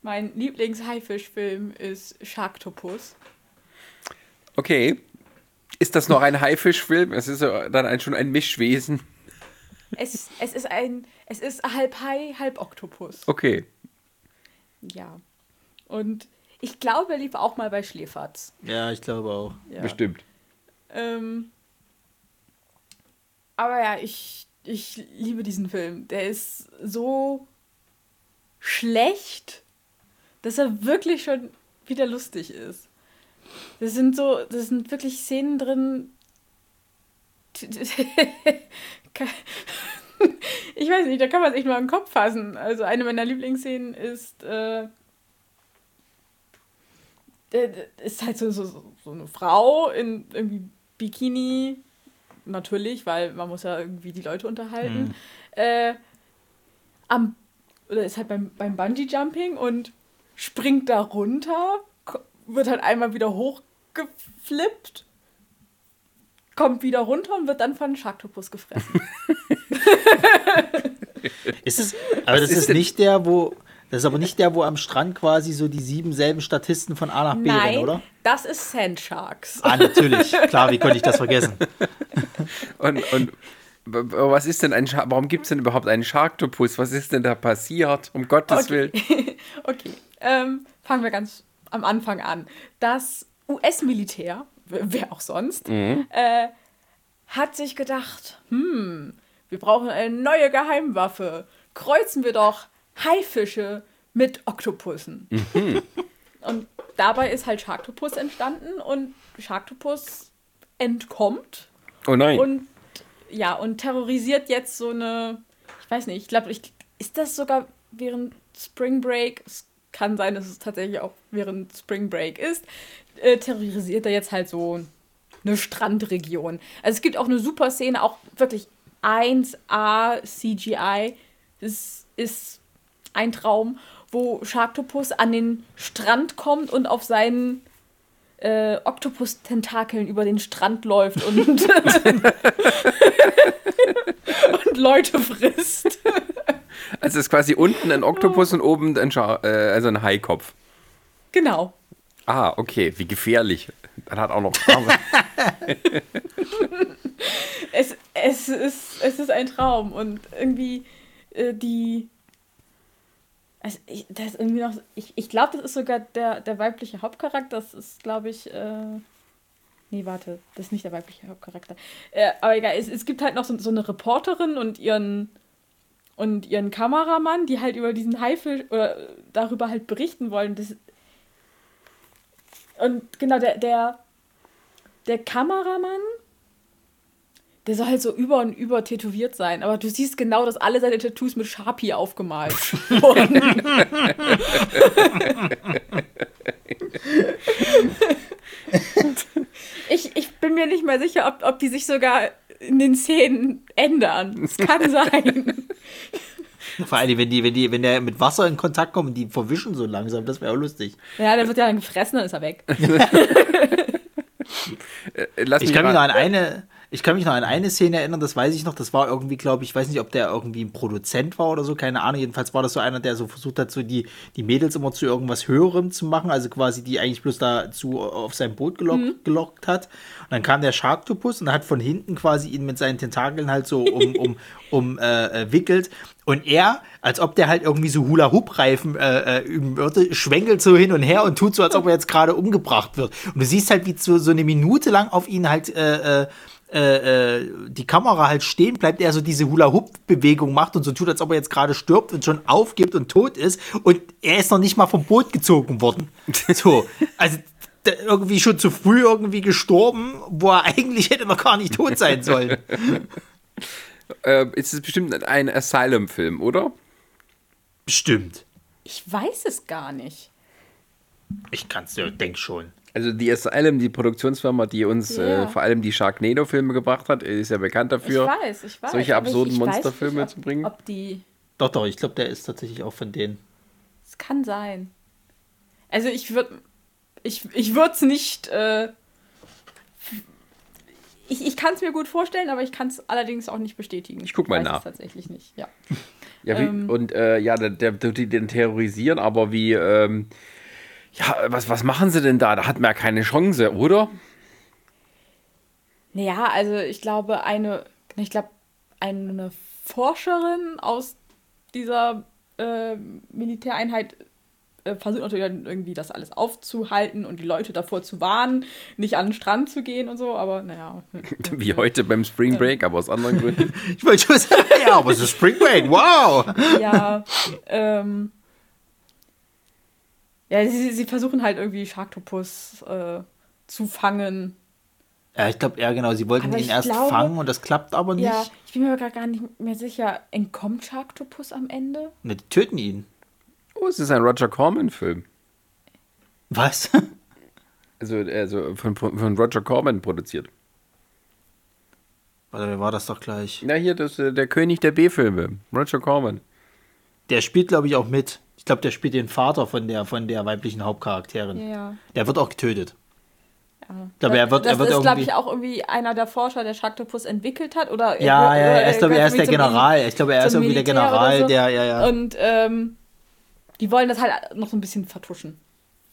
mein Lieblings-Haifischfilm ist Sharktopus. Okay. Ist das noch ein Haifischfilm? Es ist ja dann ein, schon ein Mischwesen. Es, es ist ein, es ist halb Hai, halb Oktopus. Okay. Ja. Und ich glaube, er lief auch mal bei Schläferz. Ja, ich glaube auch. Ja. Bestimmt. Ähm, aber ja, ich, ich liebe diesen Film. Der ist so schlecht, dass er wirklich schon wieder lustig ist. Das sind so, das sind wirklich Szenen drin. Ich weiß nicht, da kann man sich mal im Kopf fassen. Also eine meiner Lieblingsszenen ist, äh, ist halt so, so, so eine Frau in irgendwie Bikini, natürlich, weil man muss ja irgendwie die Leute unterhalten, äh, am, oder ist halt beim, beim Bungee-Jumping und springt da runter, wird halt einmal wieder hochgeflippt, kommt wieder runter und wird dann von einem Sharktopus gefressen. Ist es, aber das ist ist, nicht der, wo. Das ist aber nicht der, wo am Strand quasi so die sieben selben Statisten von A nach B rennen, Nein, oder? das ist Sandsharks. Ah, natürlich. Klar, wie konnte ich das vergessen? Und, und was ist denn ein Shark? Warum gibt es denn überhaupt einen Sharktopus? Was ist denn da passiert? Um Gottes Willen. Okay, ähm, fangen wir ganz am Anfang an. Das US-Militär, wer auch sonst, äh, hat sich gedacht, hm, wir brauchen eine neue Geheimwaffe. Kreuzen wir doch Haifische mit Oktopussen. Und dabei ist halt Sharktopus entstanden und Sharktopus entkommt Oh nein. und ja, und terrorisiert jetzt so eine, ich weiß nicht, ich glaube, ich, ist das sogar während Spring Break? Es kann sein, dass es tatsächlich auch während Spring Break ist. Äh, terrorisiert er jetzt halt so eine Strandregion. Also es gibt auch eine super Szene, auch wirklich 1A CGI. Das ist ein Traum, wo Sharktopus an den Strand kommt und auf seinen äh, Oktopus-Tentakeln über den Strand läuft und, und Leute frisst. Also es ist quasi unten ein Oktopus und oben ein, Schar äh, also ein Haikopf. Genau. Ah, okay. Wie gefährlich. Dann hat auch noch Arme. Es, es, ist, es ist ein Traum und irgendwie äh, die. Also ich, das ist irgendwie noch. Ich, ich glaube, das ist sogar der, der weibliche Hauptcharakter. Das ist, glaube ich. Äh, nee, warte, das ist nicht der weibliche Hauptcharakter. Äh, aber egal, es, es gibt halt noch so, so eine Reporterin und ihren und ihren Kameramann, die halt über diesen Haifisch oder darüber halt berichten wollen. Das, und genau, der, der, der Kameramann, der soll halt so über und über tätowiert sein. Aber du siehst genau, dass alle seine Tattoos mit Sharpie aufgemalt wurden. ich, ich bin mir nicht mehr sicher, ob, ob die sich sogar in den Szenen ändern. Es kann sein. Vor allem, wenn, die, wenn, die, wenn der mit Wasser in Kontakt kommt und die verwischen so langsam, das wäre auch lustig. Ja, der wird ja dann gefressen, dann ist er weg. Äh, Lass Ich mich kann mich noch an eine, ich kann mich noch an eine Szene erinnern, das weiß ich noch, das war irgendwie, glaube ich, ich weiß nicht, ob der irgendwie ein Produzent war oder so, keine Ahnung. Jedenfalls war das so einer, der so versucht hat, so die, die Mädels immer zu irgendwas Höherem zu machen, also quasi die eigentlich bloß dazu auf sein Boot gelock, gelockt hat. Und dann kam der Sharktopus und hat von hinten quasi ihn mit seinen Tentakeln halt so um, um, um äh, äh, wickelt. Und er, als ob der halt irgendwie so Hula-Hoop-Reifen äh, äh, üben würde, schwenkelt so hin und her und tut so, als ob er jetzt gerade umgebracht wird. Und du siehst halt, wie so, so eine Minute lang auf ihn halt äh, äh, äh, die Kamera halt stehen bleibt, er so diese Hula-Hoop-Bewegung macht und so tut, als ob er jetzt gerade stirbt und schon aufgibt und tot ist. Und er ist noch nicht mal vom Boot gezogen worden. So, also irgendwie schon zu früh irgendwie gestorben, wo er eigentlich hätte noch gar nicht tot sein sollen. Äh, ist es bestimmt ein Asylum-Film, oder? Bestimmt. Ich weiß es gar nicht. Ich kann's ja, denk schon. Also die Asylum, die Produktionsfirma, die uns Ja. äh, vor allem die Sharknado-Filme gebracht hat, ist ja bekannt Ich dafür. weiß, ich weiß. solche ich- absurden ich weiß Monsterfilme nicht, ob, zu bringen? Ob die. Doch, doch, ich glaube, der ist tatsächlich auch von denen. Es kann sein. Also ich würde. Ich, ich würde es nicht. Äh, ich ich kann es mir gut vorstellen, aber ich kann es allerdings auch nicht bestätigen. Ich guck mal weiß nach. Es tatsächlich nicht, ja. Ja, wie, Ähm. und äh, ja, der, der tut die den terrorisieren, aber wie, ähm, ja, was, was machen sie denn da? Da hat man ja keine Chance, oder? Naja, also ich glaube, eine, ich glaube, eine Forscherin aus dieser äh, Militäreinheit äh, versucht natürlich dann irgendwie das alles aufzuhalten und die Leute davor zu warnen, nicht an den Strand zu gehen und so, aber naja. Wie heute beim Spring Break, aber aus anderen Gründen. Ich wollte schon sagen, ja, aber es ist Spring Break, wow! ja, ähm, ja, sie, sie versuchen halt irgendwie Sharktopus äh, zu fangen. Ja, ich glaube, ja, genau, sie wollten Aber ihn erst glaube- fangen und das klappt aber nicht. Ja, ich bin mir aber gar nicht mehr sicher, entkommt Sharktopus am Ende? Ne, die töten ihn. Oh, es ist ein Roger Corman-Film. Was? Also, also von, von Roger Corman produziert. Warte, wer war das doch gleich? Na, hier, das, äh, der König der B-Filme. Roger Corman. Der spielt, glaube ich, auch mit. Ich glaube, der spielt den Vater von der, von der weiblichen Hauptcharakterin. Ja. Der wird auch getötet. ja. Glaube, er wird- das er wird ist, glaube ich, auch irgendwie einer der Forscher, der Sharktopus entwickelt hat. Oder Ja, oder ja, er ist, glaube ich, er ist der General. Ich glaube, er ist irgendwie der General, so. der, ja, ja. Und ähm, die wollen das halt noch so ein bisschen vertuschen.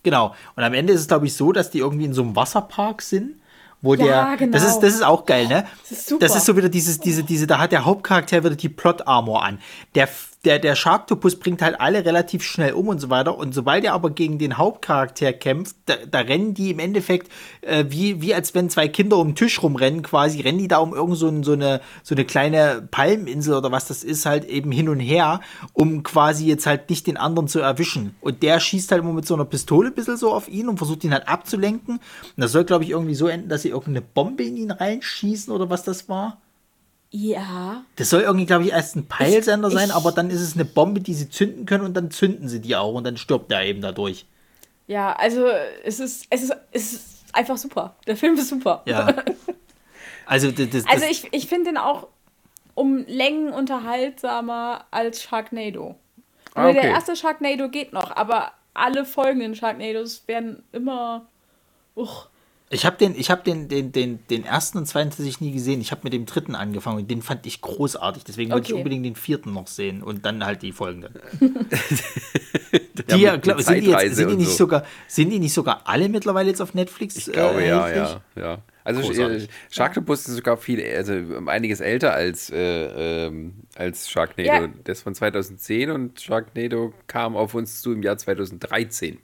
Genau. Und am Ende ist es, glaube ich, so, dass die irgendwie in so einem Wasserpark sind, wo Ja, der. genau. Das ist, das ist auch geil, ne? Das ist super. Das ist so wieder dieses, diese, diese, da hat der Hauptcharakter wieder die Plot-Armor an. Der, der, der Sharktopus bringt halt alle relativ schnell um und so weiter. Und sobald er aber gegen den Hauptcharakter kämpft, da, da rennen die im Endeffekt äh, wie, wie als wenn zwei Kinder um den Tisch rumrennen, quasi, rennen die da um irgend so, ein, so, eine, so eine kleine Palmeninsel oder was das ist, halt eben hin und her, um quasi jetzt halt nicht den anderen zu erwischen. Und der schießt halt immer mit so einer Pistole ein bisschen so auf ihn und versucht ihn halt abzulenken. Und das soll, glaube ich, irgendwie so enden, dass sie irgendeine Bombe in ihn reinschießen oder was das war. Ja. Das soll irgendwie, glaube ich, erst ein Peilsender Ich- sein, ich- aber dann ist es eine Bombe, die sie zünden können und dann zünden sie die auch und dann stirbt er eben dadurch. Ja, also es ist, es ist, es ist einfach super. Der Film ist super. Ja. Also, das, das, Also ich, ich finde den auch um Längen unterhaltsamer als Sharknado. Ah, okay. Der erste Sharknado geht noch, aber alle folgenden Sharknados werden immer. Uch, ich habe den, ich hab den, den, den, den ersten und zweiten tatsächlich nie gesehen. Ich habe mit dem dritten angefangen und den fand ich großartig. Deswegen wollte ich Okay. unbedingt den vierten noch sehen und dann halt die folgenden. Ja, Die, ja, mit- glaub, mit sind, die jetzt, sind, die nicht so. sogar, sind die nicht sogar alle mittlerweile jetzt auf Netflix? Ich glaube, äh, ja, ja, ja. Also Großartig. äh, Sharktopus ist sogar viel, also um einiges älter als, äh, ähm, als Sharknado. Ja. Das von 2010 und Sharknado kam auf uns zu im Jahr 2013.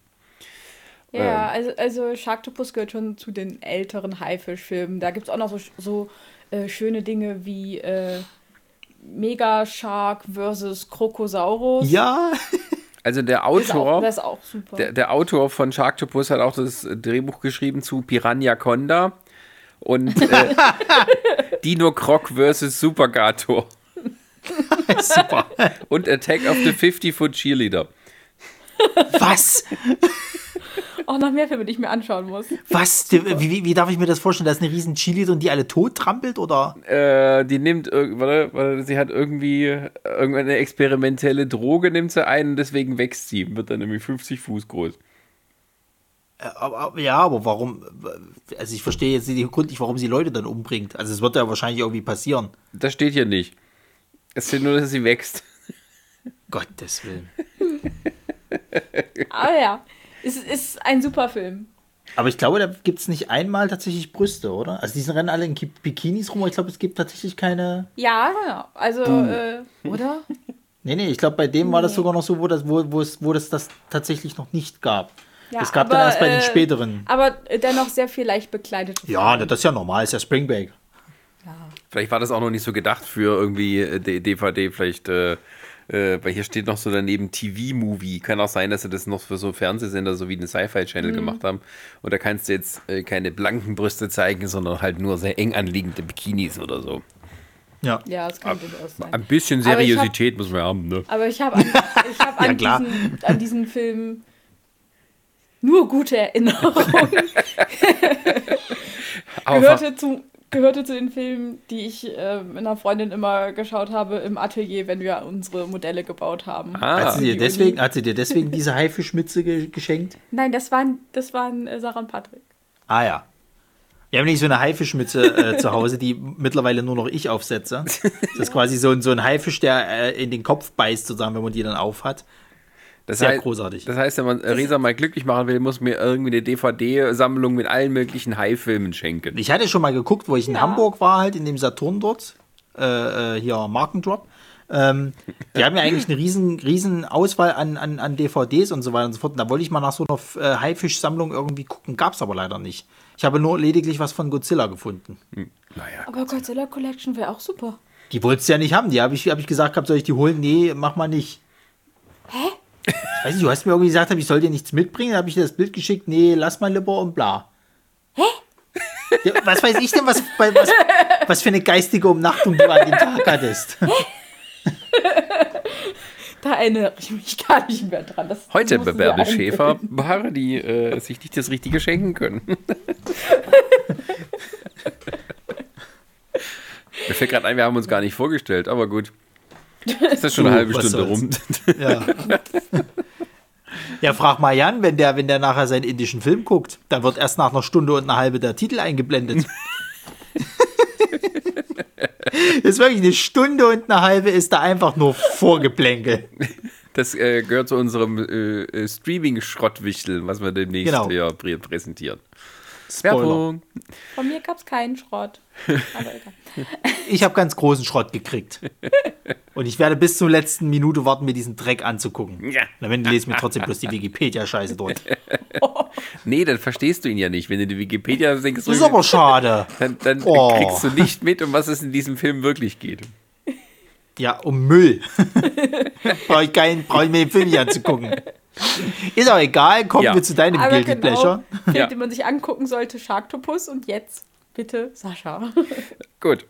Ja, also, also Sharktopus gehört schon zu den älteren Haifischfilmen. Da gibt es auch noch so, so äh, schöne Dinge wie äh, Mega Shark versus Krokosaurus. Ja, Also der das ist, auch, Autor, das ist auch super. der, der Autor von Sharktopus hat auch das Drehbuch geschrieben zu Piranha Conda und äh, Dino Croc versus Supergator super. und Attack of the 50-Foot Cheerleader. Was? Auch noch mehr Filme, die ich mir anschauen muss. Was? Wie, wie, wie darf ich mir das vorstellen? Da ist eine riesen Chili und die alle tot trampelt oder? Äh, die nimmt, warte, warte, sie hat irgendwie irgendeine experimentelle Droge, nimmt sie ein und deswegen wächst sie, wird dann irgendwie 50 Fuß groß. Äh, Aber, aber, ja, aber warum? Also ich verstehe jetzt nicht den Grund nicht, warum sie Leute dann umbringt. Also es wird ja wahrscheinlich irgendwie passieren. Das steht hier nicht. Es steht nur, dass sie wächst. Gottes Willen. Aber ja, es ist ein super Film. Aber ich glaube, da gibt es nicht einmal tatsächlich Brüste, oder? Also die rennen alle in Ki- Bikinis rum, aber ich glaube, es gibt tatsächlich keine. Ja, genau. Also, äh, oder? Nee, nee, ich glaube, bei dem war das Nee. sogar noch so, wo das, wo, wo es, wo das, das tatsächlich noch nicht gab. Ja, es gab dann aber, erst bei den äh, späteren. Aber dennoch sehr viel leicht bekleidete Ja, das ist ja normal, ist ja Spring Break. Vielleicht war das auch noch nicht so gedacht für irgendwie äh, DVD, vielleicht äh, Äh, weil hier steht noch so daneben TV-Movie. Kann auch sein, dass sie das noch für so Fernsehsender so wie den Sci-Fi-Channel gemacht haben. Und da kannst du jetzt äh, keine blanken Brüste zeigen, sondern halt nur sehr eng anliegende Bikinis oder so. Ja. Ja, das kann durchaus sein. Ein bisschen ich hab- Seriosität muss man haben, ne? Aber ich habe an, ich hab Ja, an, diesen, an diesen Film nur gute Erinnerungen. Aber gehörte, zu, gehörte zu den Filmen, die ich äh, mit einer Freundin immer geschaut habe im Atelier, wenn wir unsere Modelle gebaut haben. Ah. Hat sie, dir deswegen, hat sie dir deswegen diese Haifischmütze ge geschenkt? Nein, das waren, das waren äh, Sarah und Patrick. Ah ja. Wir haben nämlich so eine Haifischmütze äh, zu Hause, die mittlerweile nur noch ich aufsetze. Das ist quasi so ein, so ein Haifisch, der äh, in den Kopf beißt, sozusagen, wenn man die dann aufhat. Das sehr heißt, großartig. Das heißt, wenn man Resa mal glücklich machen will, muss mir irgendwie eine DVD-Sammlung mit allen möglichen Hai-Filmen schenken. Ich hatte schon mal geguckt, wo ich in Ja. Hamburg war, halt in dem Saturn dort. Äh, äh, hier Markendrop. Ähm, die haben ja eigentlich eine riesen, riesen Auswahl an, an, an DVDs und so weiter und so fort. Und da wollte ich mal nach so einer äh, Haifisch-Sammlung irgendwie gucken, gab es aber leider nicht. Ich habe nur lediglich was von Godzilla gefunden. Naja. Aber Godzilla Collection wäre auch super. Die wolltest du ja nicht haben. Die habe ich, hab ich gesagt, gehabt, soll ich die holen? Nee, mach mal nicht. Hä? Ich weiß nicht, du hast mir irgendwie gesagt, ich soll dir nichts mitbringen. Dann habe ich dir das Bild geschickt. Nee, lass mal lieber und bla. Hä? Ja, was weiß ich denn, was, was, was für eine geistige Umnachtung du an dem Tag hattest? Da erinnere ich mich gar nicht mehr dran. Das Heute einbilden. Schäfer Paare, die äh, sich nicht das Richtige schenken können. Mir fällt gerade ein, wir haben uns gar nicht vorgestellt, aber gut. Ist das schon eine halbe Stunde rum? Ja. Ja, frag mal Jan, wenn der, wenn der nachher seinen indischen Film guckt, dann wird erst nach einer Stunde und einer halbe der Titel eingeblendet. Das ist wirklich eine Stunde und eine halbe ist da einfach nur Vorgeplänkel. Das äh, gehört zu unserem äh, äh, Streaming-Schrottwichtel, was wir demnächst Genau. hier prä präsentieren. Spoiler. Werbung. Von mir gab es keinen Schrott. Aber egal. Ich habe ganz großen Schrott gekriegt. Und ich werde bis zur letzten Minute warten, mir diesen Dreck anzugucken. Ja. Na, wenn du lese mir trotzdem bloß die Wikipedia-Scheiße dort. Nee, dann verstehst du ihn ja nicht. Wenn du die Wikipedia denkst, Das ist aber schade. dann, dann Oh. kriegst du nicht mit, um was es in diesem Film wirklich geht. Ja, um Müll. Brauche ich, keinen- brauch ich mir den Film nicht anzugucken. Ist auch egal, kommen Ja. wir zu deinem Aber Guilty genau, Pleasure. Film, Ja. den man sich angucken sollte, Sharktopus. Und jetzt bitte Sascha. Gut.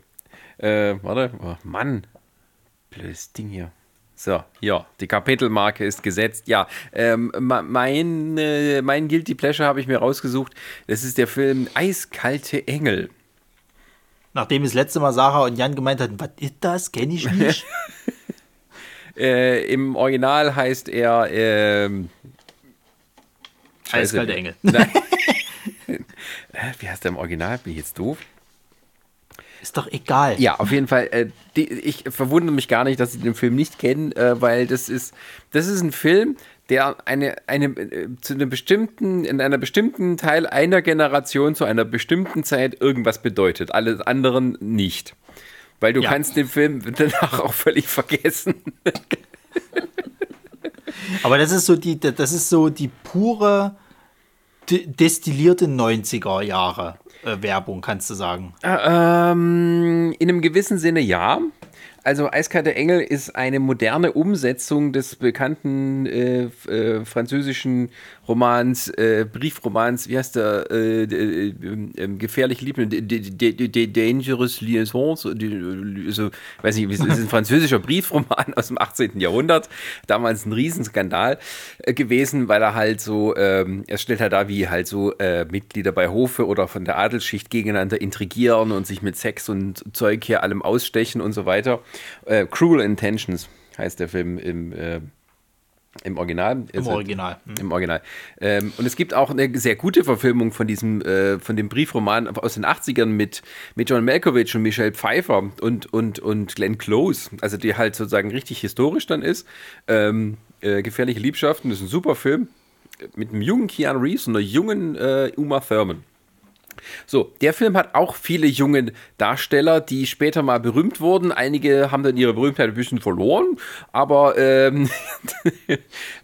Äh, warte. Oh, Mann. Blödes Ding hier. So, ja, die Kapitelmarke ist gesetzt. Ja, ähm, mein, äh, mein Guilty Pleasure habe ich mir rausgesucht. Das ist der Film Eiskalte Engel. Nachdem das letzte Mal Sarah und Jan gemeint hatten, was ist das? Kenne ich nicht. Äh, Im Original heißt er ähm. Eiskalte Engel. Äh, Wie heißt der im Original? Bin ich jetzt doof? Ist doch egal. Ja, auf jeden Fall. Äh, die, ich verwundere mich gar nicht, dass Sie den Film nicht kennen, äh, weil das ist, das ist ein Film, der eine, eine äh, zu einem bestimmten, in einer bestimmten Teil einer Generation zu einer bestimmten Zeit irgendwas bedeutet. Alle anderen nicht. Weil du Ja. kannst den Film danach auch völlig vergessen. Aber das ist so die, das ist so die pure de- destillierte 90er Jahre äh, Werbung, kannst du sagen. Ähm, in einem gewissen Sinne ja. Also Eiskalte Engel ist eine moderne Umsetzung des bekannten äh, äh, französischen Romans, äh, Briefromans, wie heißt der, äh, äh, äh, gefährlich liebende, D- D- D- D- Dangerous Liaisons, so, die- so, weiß nicht, es ist ein französischer Briefroman aus dem 18. Jahrhundert, damals ein Riesenskandal gewesen, weil er halt so, ähm, er stellt halt da, wie halt so Mitglieder bei Hofe oder von der Adelsschicht gegeneinander intrigieren und sich mit Sex und Zeug hier allem ausstechen und so weiter. Äh, Cruel Intentions heißt der Film im, äh, im Original. Im Also, Original. Hm. Im Original. Ähm, und es gibt auch eine sehr gute Verfilmung von diesem, äh, von dem Briefroman aus den 80ern mit, mit John Malkovich und Michelle Pfeiffer und, und, und Glenn Close. Also die halt sozusagen richtig historisch dann ist. Ähm, äh, Gefährliche Liebschaften, ist ein super Film. Mit einem jungen Keanu Reeves und einer jungen äh, Uma Thurman. So, der Film hat auch viele junge Darsteller, die später mal berühmt wurden. Einige haben dann ihre Berühmtheit ein bisschen verloren, aber ähm,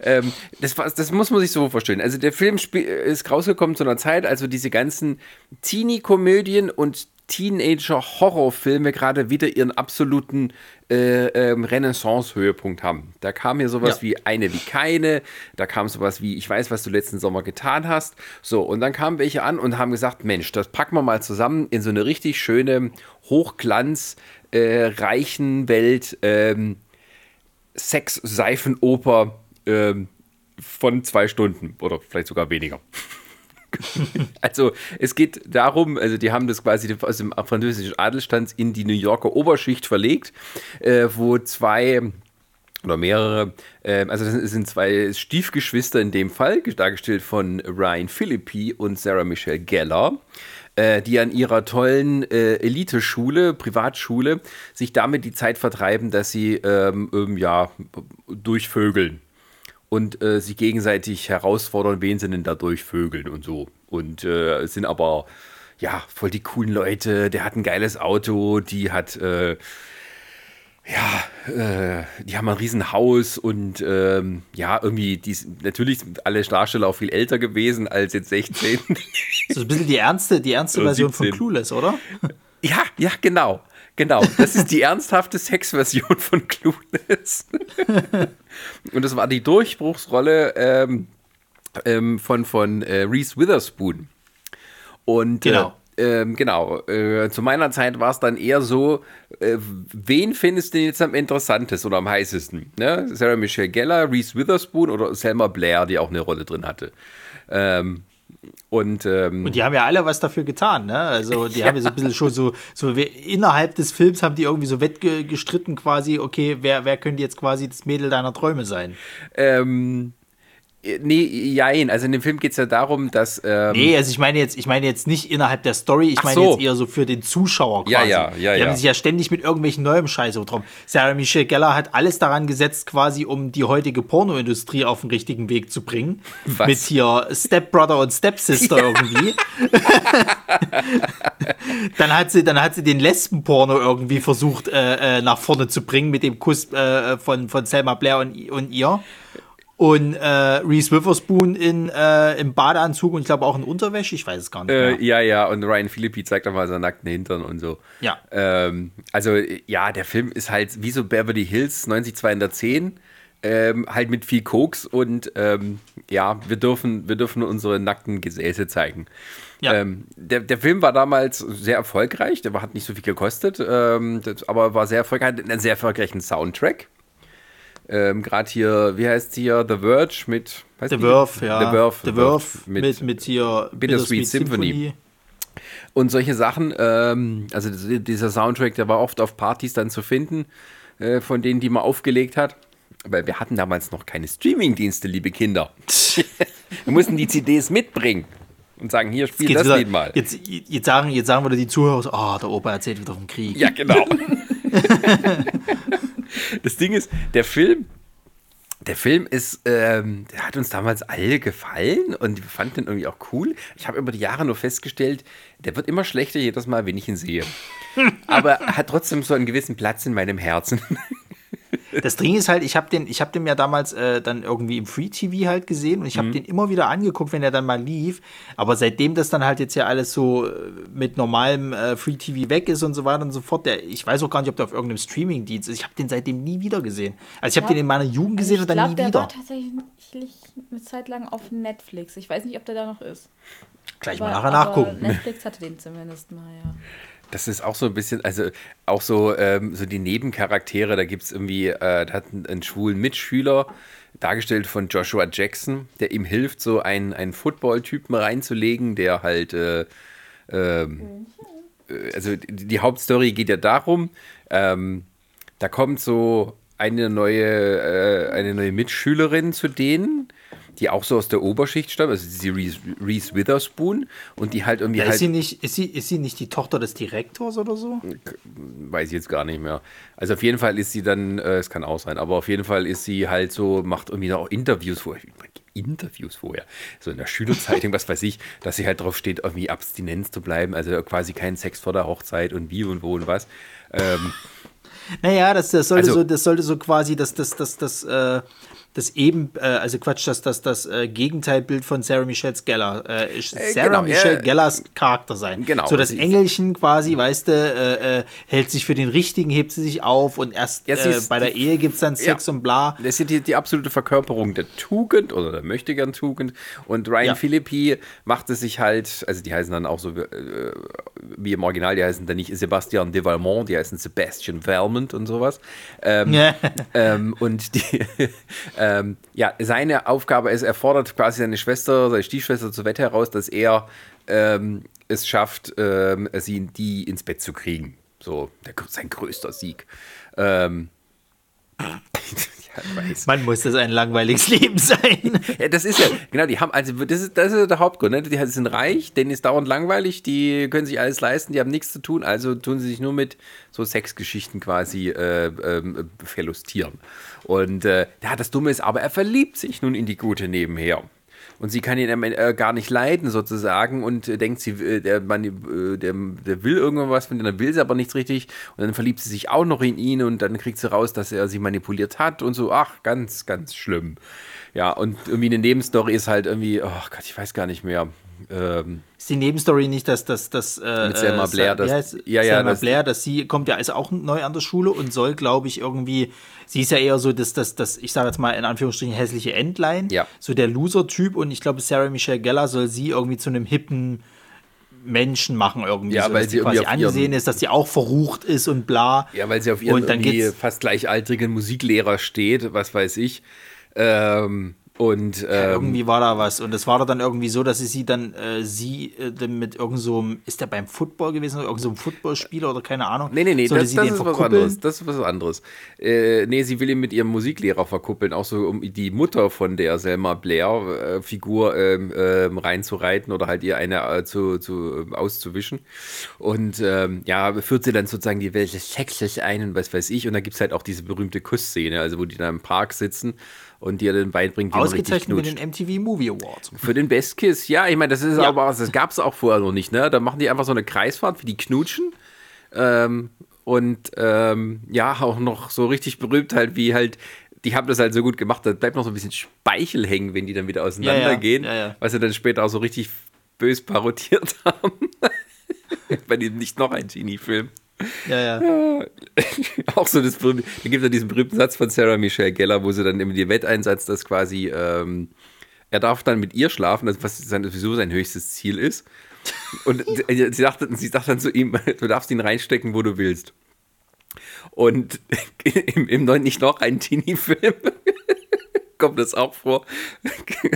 ähm, das, das muss man sich so vorstellen. Also der Film ist rausgekommen zu einer Zeit, also diese ganzen Teenie-Komödien und Teenager-Horrorfilme gerade wieder ihren absoluten äh, ähm, Renaissance-Höhepunkt haben. Da kam hier sowas Ja. wie Eine wie keine, da kam sowas wie Ich weiß, was du letzten Sommer getan hast. So, und dann kamen welche an und haben gesagt, Mensch, das packen wir mal zusammen in so eine richtig schöne Hochglanz, äh, reichen Welt, ähm, Sex-Seifenoper ähm, von zwei Stunden oder vielleicht sogar weniger. Also es geht darum, also die haben das quasi aus dem französischen Adelstand in die New Yorker Oberschicht verlegt, äh, wo zwei oder mehrere, äh, also das sind zwei Stiefgeschwister in dem Fall, dargestellt von Ryan Philippi und Sarah Michelle Gellar, äh, die an ihrer tollen äh, Eliteschule, Privatschule, sich damit die Zeit vertreiben, dass sie ähm, ähm, ja, durchvögeln und äh, sich gegenseitig herausfordern, wen sie denn da durchvögeln und so. Und äh, es sind aber ja voll die coolen Leute. Der hat ein geiles Auto, die hat äh, ja, äh, die haben ein Riesenhaus und ähm, ja, irgendwie, die, natürlich sind alle Darsteller auch viel älter gewesen als jetzt 16. So ein bisschen die ernste, die ernste Version von 17. Clueless, oder? ja, ja, genau. Genau, das ist die ernsthafte Sexversion von Clueless. Und das war die Durchbruchsrolle ähm, ähm, von, von äh, Reese Witherspoon. Und Genau. Äh, ähm, genau, äh, zu meiner Zeit war es dann eher so, äh, wen findest du jetzt am interessantesten oder am heißesten? Ne? Sarah Michelle Gellar, Reese Witherspoon oder Selma Blair, die auch eine Rolle drin hatte. Ähm, und, ähm, Und die haben ja alle was dafür getan, ne? Also die haben ja so ein bisschen schon so, so innerhalb des Films haben die irgendwie so wettgestritten quasi, okay, wer, wer könnte jetzt quasi das Mädel deiner Träume sein? ähm, nee, jein, also in dem Film geht es ja darum, dass ähm, Nee, also ich meine jetzt, ich meine jetzt nicht innerhalb der Story, ich meine so. jetzt eher so für den Zuschauer quasi. Ja, ja, ja, Die ja. haben sich ja ständig mit irgendwelchen neuem Scheiß drum. Sarah Michelle Gellar hat alles daran gesetzt, quasi um die heutige Pornoindustrie auf den richtigen Weg zu bringen. Was? Mit hier Stepbrother und Stepsister irgendwie. dann hat sie, dann hat sie den Lesbenporno irgendwie versucht äh, äh, nach vorne zu bringen mit dem Kuss äh, von, von Selma Blair und, und ihr. Und äh, Reese Witherspoon in, äh, im Badeanzug und ich glaube auch in Unterwäsche, ich weiß es gar nicht mehr. Äh, ja, ja, und Ryan Philippi zeigt auch mal seinen nackten Hintern und so. Ja. Ähm, also, ja, der Film ist halt wie so Beverly Hills 90210, ähm, halt mit viel Koks und ähm, ja, wir dürfen, wir dürfen unsere nackten Gesäße zeigen. Ja. Ähm, der, der Film war damals sehr erfolgreich, der hat nicht so viel gekostet, ähm, das, aber war sehr erfolgreich, hat einen sehr erfolgreichen Soundtrack. Ähm, Gerade hier, wie heißt hier, The Verge mit The? Verve, ja. The Verve, The Verve mit, mit, hier Bittersweet Symphony. Und solche Sachen, ähm, also dieser Soundtrack, der war oft auf Partys dann zu finden, äh, von denen, die man aufgelegt hat. Weil wir hatten damals noch keine Streamingdienste, liebe Kinder. wir mussten die CDs mitbringen und sagen, hier, spiel das wieder, Lied mal. jetzt, jetzt, sagen, jetzt sagen wieder die Zuhörer so, oh, der Opa erzählt wieder vom Krieg. Ja, genau. das Ding ist, der Film, der Film ist, ähm, der hat uns damals alle gefallen und wir fanden ihn irgendwie auch cool. Ich habe über die Jahre nur festgestellt, der wird immer schlechter jedes Mal, wenn ich ihn sehe. Aber er hat trotzdem so einen gewissen Platz in meinem Herzen. Das Ding ist halt, ich habe den, ich habe den ja damals äh, dann irgendwie im Free TV halt gesehen und ich Mhm. habe den immer wieder angeguckt, wenn er dann mal lief. Aber seitdem das dann halt jetzt ja alles so äh, mit normalem äh, Free TV weg ist und so weiter und so fort, der, ich weiß auch gar nicht, ob der auf irgendeinem Streaming-Dienst ist. Ich habe den seitdem nie wieder gesehen. Also ich habe Ja. den in meiner Jugend gesehen ich und dann glaube, nie der wieder. war tatsächlich eine Zeit lang auf Netflix. Ich weiß nicht, ob der da noch ist. Gleich Aber- mal nachher aber nachgucken. Netflix hatte den zumindest mal, ja. Das ist auch so ein bisschen, also auch so, ähm, so die Nebencharaktere, da gibt es irgendwie, äh, da hat ein, einen schwulen Mitschüler, dargestellt von Joshua Jackson, der ihm hilft, so einen, einen Football-Typen reinzulegen, der halt, äh, ähm, äh, also die, Hauptstory geht ja darum, ähm, da kommt so eine neue, äh, eine neue Mitschülerin zu denen, die auch so aus der Oberschicht stammt, also die Reese, Reese Witherspoon und die halt irgendwie Ja, halt ist, sie nicht, ist, sie, ist sie nicht die Tochter des Direktors oder so? weiß ich jetzt gar nicht mehr. Also auf jeden Fall ist sie dann, äh, es kann auch sein, aber auf jeden Fall ist sie halt so, macht irgendwie noch Interviews vorher. Interviews vorher. So in der Schülerzeitung, was weiß ich, dass sie halt drauf steht, irgendwie Abstinenz zu bleiben, also quasi kein Sex vor der Hochzeit und wie und wo und was. Ähm, Naja, das, das, sollte Also- so, das sollte so quasi das, das, das, das, äh, das eben, äh, also Quatsch, das, das, das äh, Gegenteilbild von Sarah Michelle Gellar. Äh, Äh, Sarah genau, Michelle ja. Gellers Charakter sein. Genau, So das Engelchen quasi, weißt du, äh, äh, hält sich für den Richtigen, hebt sie sich auf und erst Ja, ist bei der Ehe gibt es dann Sex Ja. und bla. Das ist die, die absolute Verkörperung der Tugend oder der möchtegern Tugend. Und Ryan Ja. Philippi macht es sich halt, also die heißen dann auch so wie im Original, die heißen dann nicht Sebastian de Valmont, die heißen Sebastian Valmont und sowas. Ähm, ähm, und die, ähm, ja, seine Aufgabe ist, er fordert quasi seine Schwester, seine Stiefschwester zur Wette heraus, dass er ähm, es schafft, ähm, sie die ins Bett zu kriegen. So, der, sein größter Sieg. Ähm, weiß. Man muss das ein langweiliges Leben sein. Ja, das ist ja, genau, die haben, also das ist, das ist der Hauptgrund, ne? Die sind reich, denen ist dauernd langweilig, die können sich alles leisten, die haben nichts zu tun, also tun sie sich nur mit so Sexgeschichten quasi äh, ähm, verlustieren. Und äh, ja, das Dumme ist, aber er verliebt sich nun in die Gute nebenher. Und sie kann ihn äh, gar nicht leiden, sozusagen, und äh, denkt, sie, äh, der, Mann, äh, der, der will irgendwas von dann will sie aber nichts richtig. Und dann verliebt sie sich auch noch in ihn und dann kriegt sie raus, dass er sie manipuliert hat und so. Ach, ganz, ganz schlimm. Ja, und irgendwie eine Nebenstory ist halt irgendwie, oh Gott, ich weiß gar nicht mehr. Ähm, Ist die Nebenstory nicht, dass das, das äh, Mit Selma äh, Blair, das- heißt, ja, ja, Selma das- Blair, dass sie kommt ja also auch neu an der Schule und soll, glaube ich, irgendwie, sie ist ja eher so das, das, das, ich sage jetzt mal in Anführungsstrichen hässliche Entlein, Ja. so der Loser-Typ und ich glaube, Sarah Michelle Gellar soll sie irgendwie zu einem hippen Menschen machen irgendwie, Ja, so, weil dass sie sie quasi angesehen ist, dass sie auch verrucht ist und bla. ja, weil sie auf ihren Und dann fast gleichaltrigen Musiklehrer steht, was weiß ich. Ähm, und ähm, irgendwie war da was. Und es war da dann irgendwie so, dass sie sie dann, äh, sie äh, dann mit irgend so einem, ist der beim Football gewesen oder irgend so einem Footballspieler oder keine Ahnung? Nee, nee, nee, das, das ist was anderes. Das ist was anderes. Äh, nee, sie will ihn mit ihrem Musiklehrer verkuppeln, auch so um die Mutter von der Selma Blair-Figur ähm, ähm, reinzureiten oder halt ihr eine äh, zu, zu, äh, auszuwischen. Und ähm, ja, führt sie dann sozusagen die Welt des Sexes ein und was weiß ich. Und da gibt es halt auch diese berühmte Kussszene, also wo die da im Park sitzen und dir dann beibringt, wie man richtig Ausgezeichnet mit knutscht. den MTV Movie Awards. Für den Best Kiss, ja, ich meine, das ist Ja. aber, das gab es auch vorher noch nicht, ne? Da machen die einfach so eine Kreisfahrt, wie die knutschen. Ähm, und ähm, ja, auch noch so richtig berühmt halt, wie halt, die haben das halt so gut gemacht, da bleibt noch so ein bisschen Speichel hängen, wenn die dann wieder auseinandergehen, Ja, ja. was sie dann später auch so richtig bös parodiert haben. Bei dem nicht noch ein Genie-Film. Ja, ja. auch so das berühmte, da gibt es ja diesen berühmten Satz von Sarah Michelle Gellar, wo sie dann im Wetteinsatz das quasi, ähm, er darf dann mit ihr schlafen, das was sein, sowieso sein höchstes Ziel ist. Und sie, sagt, sie sagt dann zu ihm, du darfst ihn reinstecken, wo du willst. Und im, im neuen nicht noch einen Teenie-Film kommt das auch vor,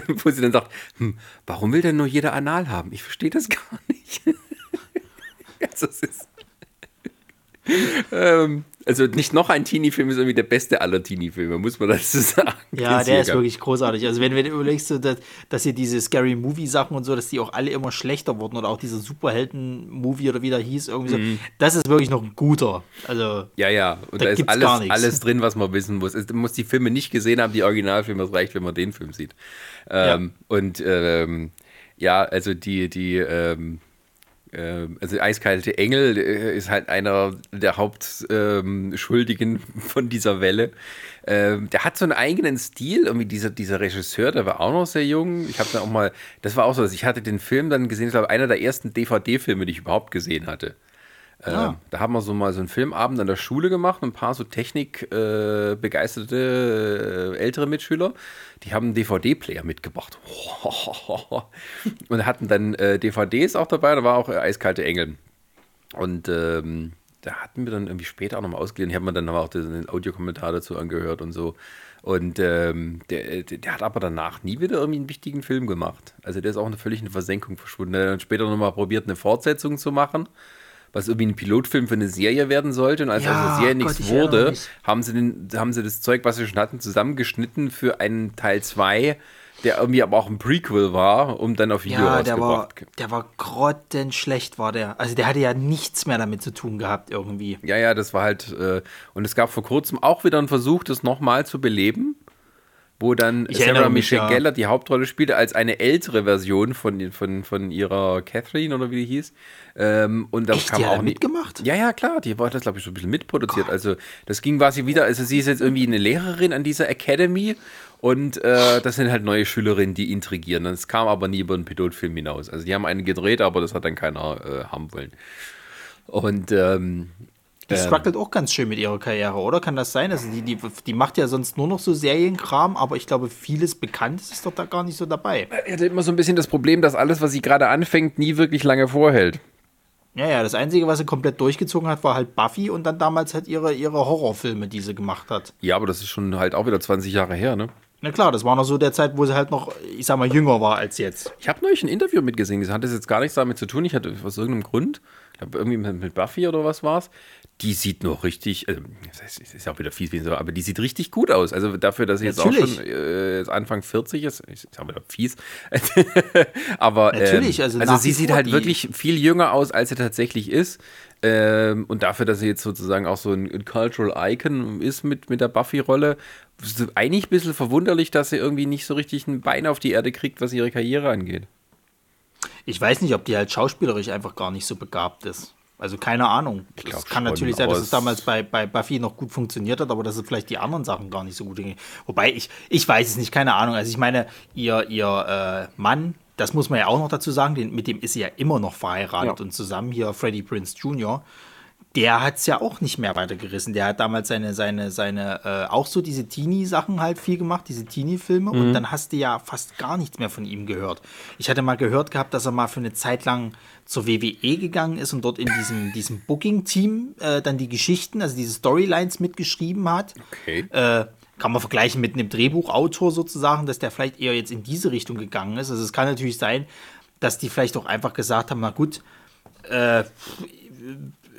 wo sie dann sagt, hm, warum will denn nur jeder Anal haben? Ich verstehe das gar nicht. also es ist ähm, also nicht noch ein Teenie-Film ist irgendwie der beste aller Teenie-Filme, muss man dazu sagen. Ja, der ist Hier wirklich großartig. Also wenn, wenn du überlegst, so, dass, dass hier diese Scary Movie-Sachen und so, dass die auch alle immer schlechter wurden oder auch dieser Superhelden-Movie oder wie der hieß, irgendwie Mhm. so, das ist wirklich noch ein guter. Also Ja, ja, und Da da, ist alles, alles drin, was man wissen muss. Es- Man muss die Filme nicht gesehen haben, die Originalfilme, es reicht, wenn man den Film sieht. Ähm, Und ähm, ja, also die, die, ähm, also Eiskalte Engel äh, ist halt einer der Hauptschuldigen ähm, von dieser Welle. Ähm, der hat so einen eigenen Stil, irgendwie dieser, dieser Regisseur, der war auch noch sehr jung. Ich habe dann auch mal, das war auch so, dass ich hatte den Film dann gesehen, ich glaube, einer der ersten DVD-Filme, die ich überhaupt gesehen hatte. Ähm, Ah. Da haben wir so mal so einen Filmabend an der Schule gemacht, ein paar so technikbegeisterte äh, äh, ältere Mitschüler, die haben einen DVD-Player mitgebracht. Und hatten dann äh, DVDs auch dabei, da war auch äh, Eiskalte Engel. Und ähm, da hatten wir dann irgendwie später auch nochmal ausgeliehen. Ich habe mir dann aber auch den Audiokommentar dazu angehört und so. Und ähm, der, der, der hat aber danach nie wieder irgendwie einen wichtigen Film gemacht. Also der ist auch eine völlig in Versenkung verschwunden. Er hat dann später nochmal probiert, eine Fortsetzung zu machen, was irgendwie ein Pilotfilm für eine Serie werden sollte. Und als Ja, aus der Serie Gott, nichts ich erinnere wurde, haben sie, den, haben sie das Zeug, was sie schon hatten, zusammengeschnitten für einen Teil 2, der irgendwie aber auch ein Prequel war, um dann auf Video ja, der war, rausgebracht. der war grottenschlecht, war der. Also der hatte ja nichts mehr damit zu tun gehabt irgendwie. Ja, ja, das war halt, äh, und es gab vor kurzem auch wieder einen Versuch, das nochmal zu beleben wo dann Ich Sarah Michelle ja. Gellar die Hauptrolle spielte als eine ältere Version von, von, von ihrer Catherine oder wie die hieß. Ähm, und da Echt? kam Die auch mitgemacht? Ja, ja, klar, die war das, glaube ich, so ein bisschen mitproduziert. Also das ging quasi wieder, also sie ist jetzt irgendwie eine Lehrerin an dieser Academy und äh, das sind halt neue Schülerinnen, die intrigieren. Es kam aber nie über einen Pilotfilm hinaus. Also die haben einen gedreht, aber das hat dann keiner äh, haben wollen. Und ähm, Die struggelt auch ganz schön mit ihrer Karriere, oder? Kann das sein? Also die, die, die macht ja sonst nur noch so Serienkram, aber ich glaube, vieles Bekanntes ist doch da gar nicht so dabei. er hatte immer so ein bisschen das Problem, dass alles, was sie gerade anfängt, nie wirklich lange vorhält. Ja, ja, das Einzige, was sie komplett durchgezogen hat, war halt Buffy und dann damals halt ihre, ihre Horrorfilme, die sie gemacht hat. Ja, aber das ist schon halt auch wieder 20 Jahre her, ne? Na klar, das war noch so der Zeit, wo sie halt noch, ich sag mal, jünger war als jetzt. Ich habe neulich ein Interview mitgesehen. Das hat das jetzt gar nichts damit zu tun. Ich hatte aus irgendeinem Grund, ich glaube irgendwie mit, mit Buffy oder was war's. Die sieht noch richtig, also, das ist ja auch wieder fies, wie so, aber die sieht richtig gut aus. Also dafür, dass sie jetzt auch schon äh, jetzt Anfang 40 ist, ich sag wieder fies. aber Natürlich, ähm, also also sie sieht halt wirklich viel jünger aus, als sie tatsächlich ist. Ähm, und dafür, dass sie jetzt sozusagen auch so ein, ein Cultural Icon ist mit, mit der Buffy-Rolle, ist es eigentlich ein bisschen verwunderlich, dass sie irgendwie nicht so richtig ein Bein auf die Erde kriegt, was ihre Karriere angeht. Ich weiß nicht, ob die halt schauspielerisch einfach gar nicht so begabt ist. Also keine Ahnung. glaub Es kann schon, natürlich sein, dass es es- damals bei, bei Buffy noch gut funktioniert hat, aber dass es vielleicht die anderen Sachen gar nicht so gut ging. Wobei, ich, ich weiß es nicht, keine Ahnung. Also ich meine, ihr, ihr äh, Mann, das muss man ja auch noch dazu sagen, den, mit dem ist sie ja immer noch verheiratet Ja. und zusammen hier Freddie Prince Jr., der hat es ja auch nicht mehr weitergerissen. Der hat damals seine, seine, seine, äh, auch so diese Teenie-Sachen halt viel gemacht, diese Teenie-Filme. Und dann hast du ja fast gar nichts mehr von ihm gehört. Ich hatte mal gehört gehabt, dass er mal für eine Zeit lang zur WWE gegangen ist und dort in diesem, diesem Booking-Team äh, dann die Geschichten, also diese Storylines mitgeschrieben hat. Okay. Äh, kann man vergleichen mit einem Drehbuchautor sozusagen, dass der vielleicht eher jetzt in diese Richtung gegangen ist. Also es kann natürlich sein, dass die vielleicht auch einfach gesagt haben, na gut, äh,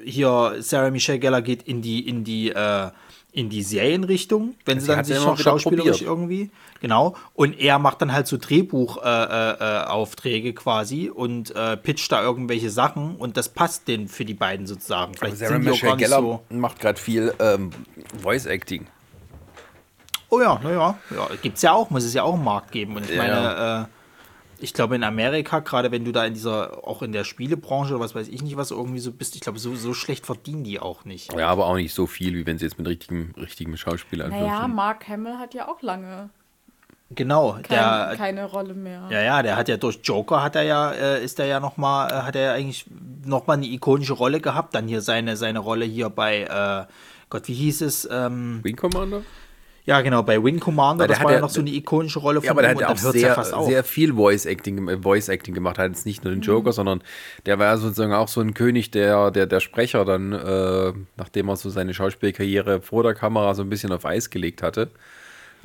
hier Sarah Michelle Gellar geht in die in die äh, in die Serienrichtung, wenn sie, Sie dann sich noch schauspielerisch probiert. irgendwie genau und er macht dann halt so Drehbuchaufträge äh, äh, Aufträge quasi und äh, pitcht da irgendwelche Sachen und das passt den für die beiden sozusagen. Vielleicht Sarah Michelle Gellar so. macht gerade viel ähm, Voice Acting. Oh ja, naja, ja, gibt's ja auch, muss es ja auch einen Markt geben. Und ich Ja, meine, äh, ich glaube in Amerika, gerade wenn du da in dieser, auch in der Spielebranche oder was weiß ich nicht, was irgendwie so bist, ich glaube, so, so schlecht verdienen die auch nicht. Ja, aber auch nicht so viel, wie wenn sie jetzt mit richtigem, richtigem Schauspieler Naja. Mark Hamill hat ja auch lange Genau, kein, der, keine Rolle mehr. ja, ja, der hat ja durch Joker hat er ja, äh, ist er ja nochmal, äh, hat er ja eigentlich nochmal eine ikonische Rolle gehabt. Dann hier seine, seine Rolle hier bei, äh, Gott, wie hieß es? Ähm, Wing Commander? Ja, genau, bei Wing Commander, der das hat war ja noch so eine ikonische Rolle von Ja, aber der ihm hat ja und auch sehr, ja sehr viel Voice Acting, äh, Voice Acting gemacht. Hat jetzt nicht nur den Joker, sondern der war ja sozusagen auch so ein König der, der, der Sprecher dann, äh, nachdem er so seine Schauspielkarriere vor der Kamera so ein bisschen auf Eis gelegt hatte.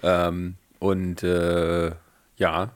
Ähm, und äh, ja,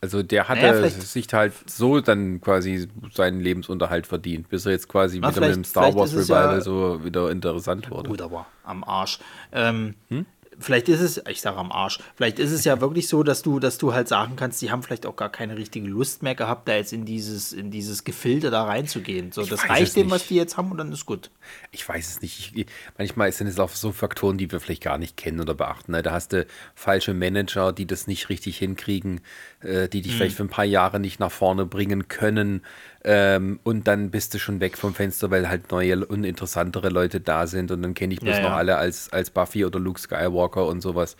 also der hatte Naja, sich halt so dann quasi seinen Lebensunterhalt verdient, bis er jetzt quasi Na, wieder mit dem Star Wars Revival ja- so wieder interessant wurde. Gut, aber am Arsch. Ähm, Hm? Vielleicht ist es, ich sage am Arsch, vielleicht ist es ja wirklich so, dass du, dass du halt sagen kannst, die haben vielleicht auch gar keine richtige Lust mehr gehabt, da jetzt in dieses, in dieses Gefilde da reinzugehen. So, das weiß es reicht dem, was die jetzt haben und dann ist gut. Ich weiß es nicht. Ich, manchmal sind es auch so Faktoren, die wir vielleicht gar nicht kennen oder beachten. Ne? Da hast du falsche Manager, die das nicht richtig hinkriegen, äh, die dich vielleicht für ein paar Jahre nicht nach vorne bringen können. Ähm, und dann bist du schon weg vom Fenster, weil halt neue und interessantere Leute da sind. Und dann kenne ich bloß Ja, noch ja. alle als, als Buffy oder Luke Skywalker und sowas.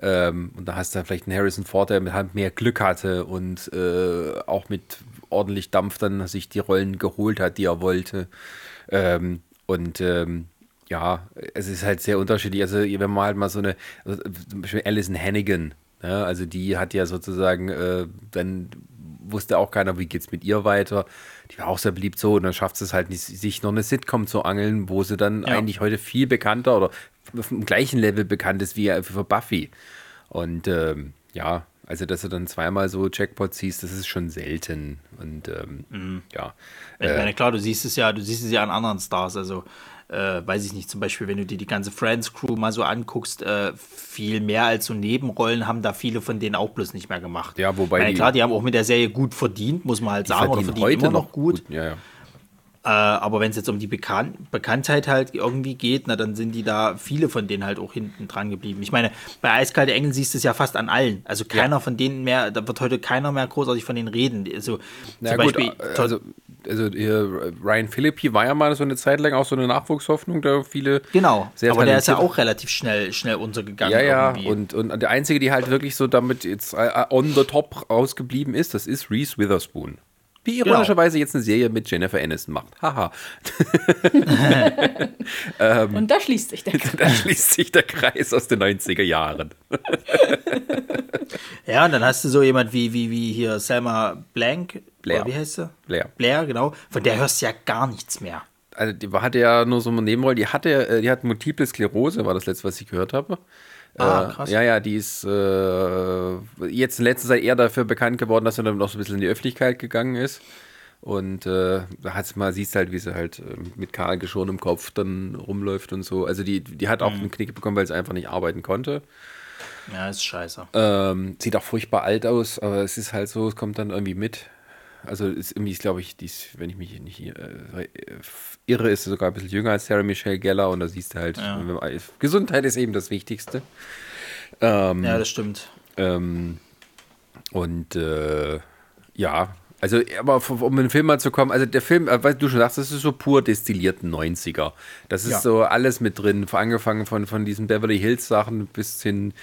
Ähm, und da hast du vielleicht einen Harrison Ford, der halt mehr Glück hatte und äh, auch mit ordentlich Dampf dann sich die Rollen geholt hat, die er wollte. Ähm, und ähm, ja, es ist halt sehr unterschiedlich. Also, wenn man halt mal so eine, also, zum Beispiel Alison Hannigan, ja, also die hat ja sozusagen, äh, dann wusste auch keiner, wie geht's mit ihr weiter. Die war auch sehr beliebt so und dann schafft es halt nicht, sich noch eine Sitcom zu angeln, wo sie dann Ja. eigentlich heute viel bekannter oder auf dem gleichen Level bekannt ist wie für Buffy. Und ähm, ja, also dass du dann zweimal so Jackpots siehst, das ist schon selten. Und ähm, ja. Ich Äh, meine, klar, du siehst es ja, du siehst es ja an anderen Stars. Also, äh, weiß ich nicht, zum Beispiel, wenn du dir die ganze Friends-Crew mal so anguckst, äh, viel mehr als so Nebenrollen haben da viele von denen auch bloß nicht mehr gemacht. Ja, wobei meine, die- klar, die haben auch mit der Serie gut verdient, muss man halt sagen, oder verdienen heute immer noch noch gut. Ja, ja. Äh, aber wenn es jetzt um die Bekan Bekanntheit halt irgendwie geht, na, dann sind die da viele von denen halt auch hinten dran geblieben. Ich meine, bei Eiskalte Engel siehst du es ja fast an allen. Also keiner von denen mehr, da wird heute keiner mehr großartig von denen reden. Also Na zum gut, Beispiel, also, also hier, Ryan Philippi war ja mal so eine Zeit lang auch so eine Nachwuchshoffnung, da viele. genau, sehr aber der ist ja auch relativ schnell, schnell untergegangen. Ja, ja, irgendwie. und, und der Einzige, die halt wirklich so damit jetzt äh, on the top rausgeblieben ist, das ist Reese Witherspoon. Die Genau. ironischerweise jetzt eine Serie mit Jennifer Aniston macht. Haha. Und da schließt sich der Kreis. da schließt sich der Kreis aus den 90er Jahren. Ja, und dann hast du so jemand wie, wie, wie hier Selma Blank. Blair. Oder wie heißt sie? Blair. Blair, genau. Von der hörst du ja gar nichts mehr. Also die hatte ja nur so eine Nebenrolle, die hatte, äh, die hat Multiple Sklerose, war das letzte, was ich gehört habe. Ah, Äh, krass. Ja, ja, die ist äh, jetzt in letzter Zeit eher dafür bekannt geworden, dass sie dann noch so ein bisschen in die Öffentlichkeit gegangen ist. Und äh, hat's mal, siehst halt, wie sie halt äh, mit Karl geschorenem Kopf dann rumläuft und so. Also die, die hat auch Mhm. einen Knick bekommen, weil sie einfach nicht arbeiten konnte. Ja, ist scheiße. Ähm, sieht auch furchtbar alt aus, aber es ist halt so, es kommt dann irgendwie mit. Also ist irgendwie, glaube ich, die ist, wenn ich mich nicht äh, irre, ist sie sogar ein bisschen jünger als Sarah Michelle Gellar und da siehst du halt, Ja. Gesundheit ist eben das Wichtigste. Ähm, Ja, das stimmt. Ähm, und äh, ja, also, aber um in den Film mal zu kommen, also der Film, äh, was du schon sagst, das ist so pur destillierten 90er. Das ist Ja. so alles mit drin, angefangen von, von diesen Beverly Hills Sachen bis hin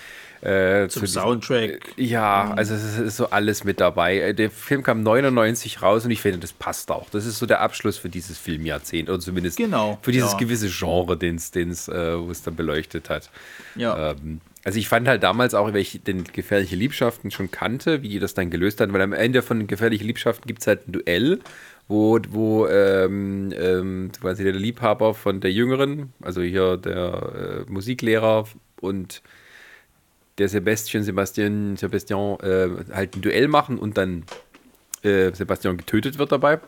äh, Zum zu diesen- Soundtrack. ja, also es ist so alles mit dabei. Äh, Der Film kam 99 raus und ich finde, das passt auch. Das ist so der Abschluss für dieses Filmjahrzehnt oder zumindest Genau, für dieses ja. gewisse Genre, den es äh, wo es dann beleuchtet hat. Ja. Ähm, also ich fand halt damals auch, wenn ich den Gefährliche Liebschaften schon kannte, wie die das dann gelöst haben, weil am Ende von Gefährliche Liebschaften gibt es halt ein Duell, wo, wo ähm, ähm, quasi der Liebhaber von der Jüngeren, also hier der äh, Musiklehrer und der Sebastian, Sebastian, Sebastian äh, halt ein Duell machen und dann äh, Sebastian getötet wird dabei.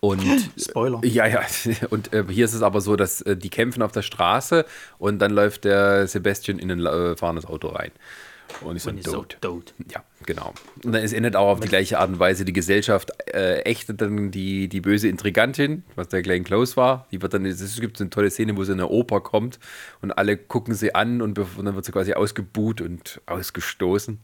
Und Spoiler. ja, ja. Und äh, hier ist es aber so, dass äh, die kämpfen auf der Straße und dann läuft der Sebastian in ein äh, fahrendes Auto rein. Und ist dann Und tot. tot. Ja, genau. Und dann ist endet auch auf die gleiche Art und Weise die Gesellschaft äh, ächtet dann die, die böse Intrigantin, was der Glenn Close war. Die wird dann, es gibt so eine tolle Szene, wo sie in eine Oper kommt und alle gucken sie an und, und dann wird sie quasi ausgebuht und ausgestoßen.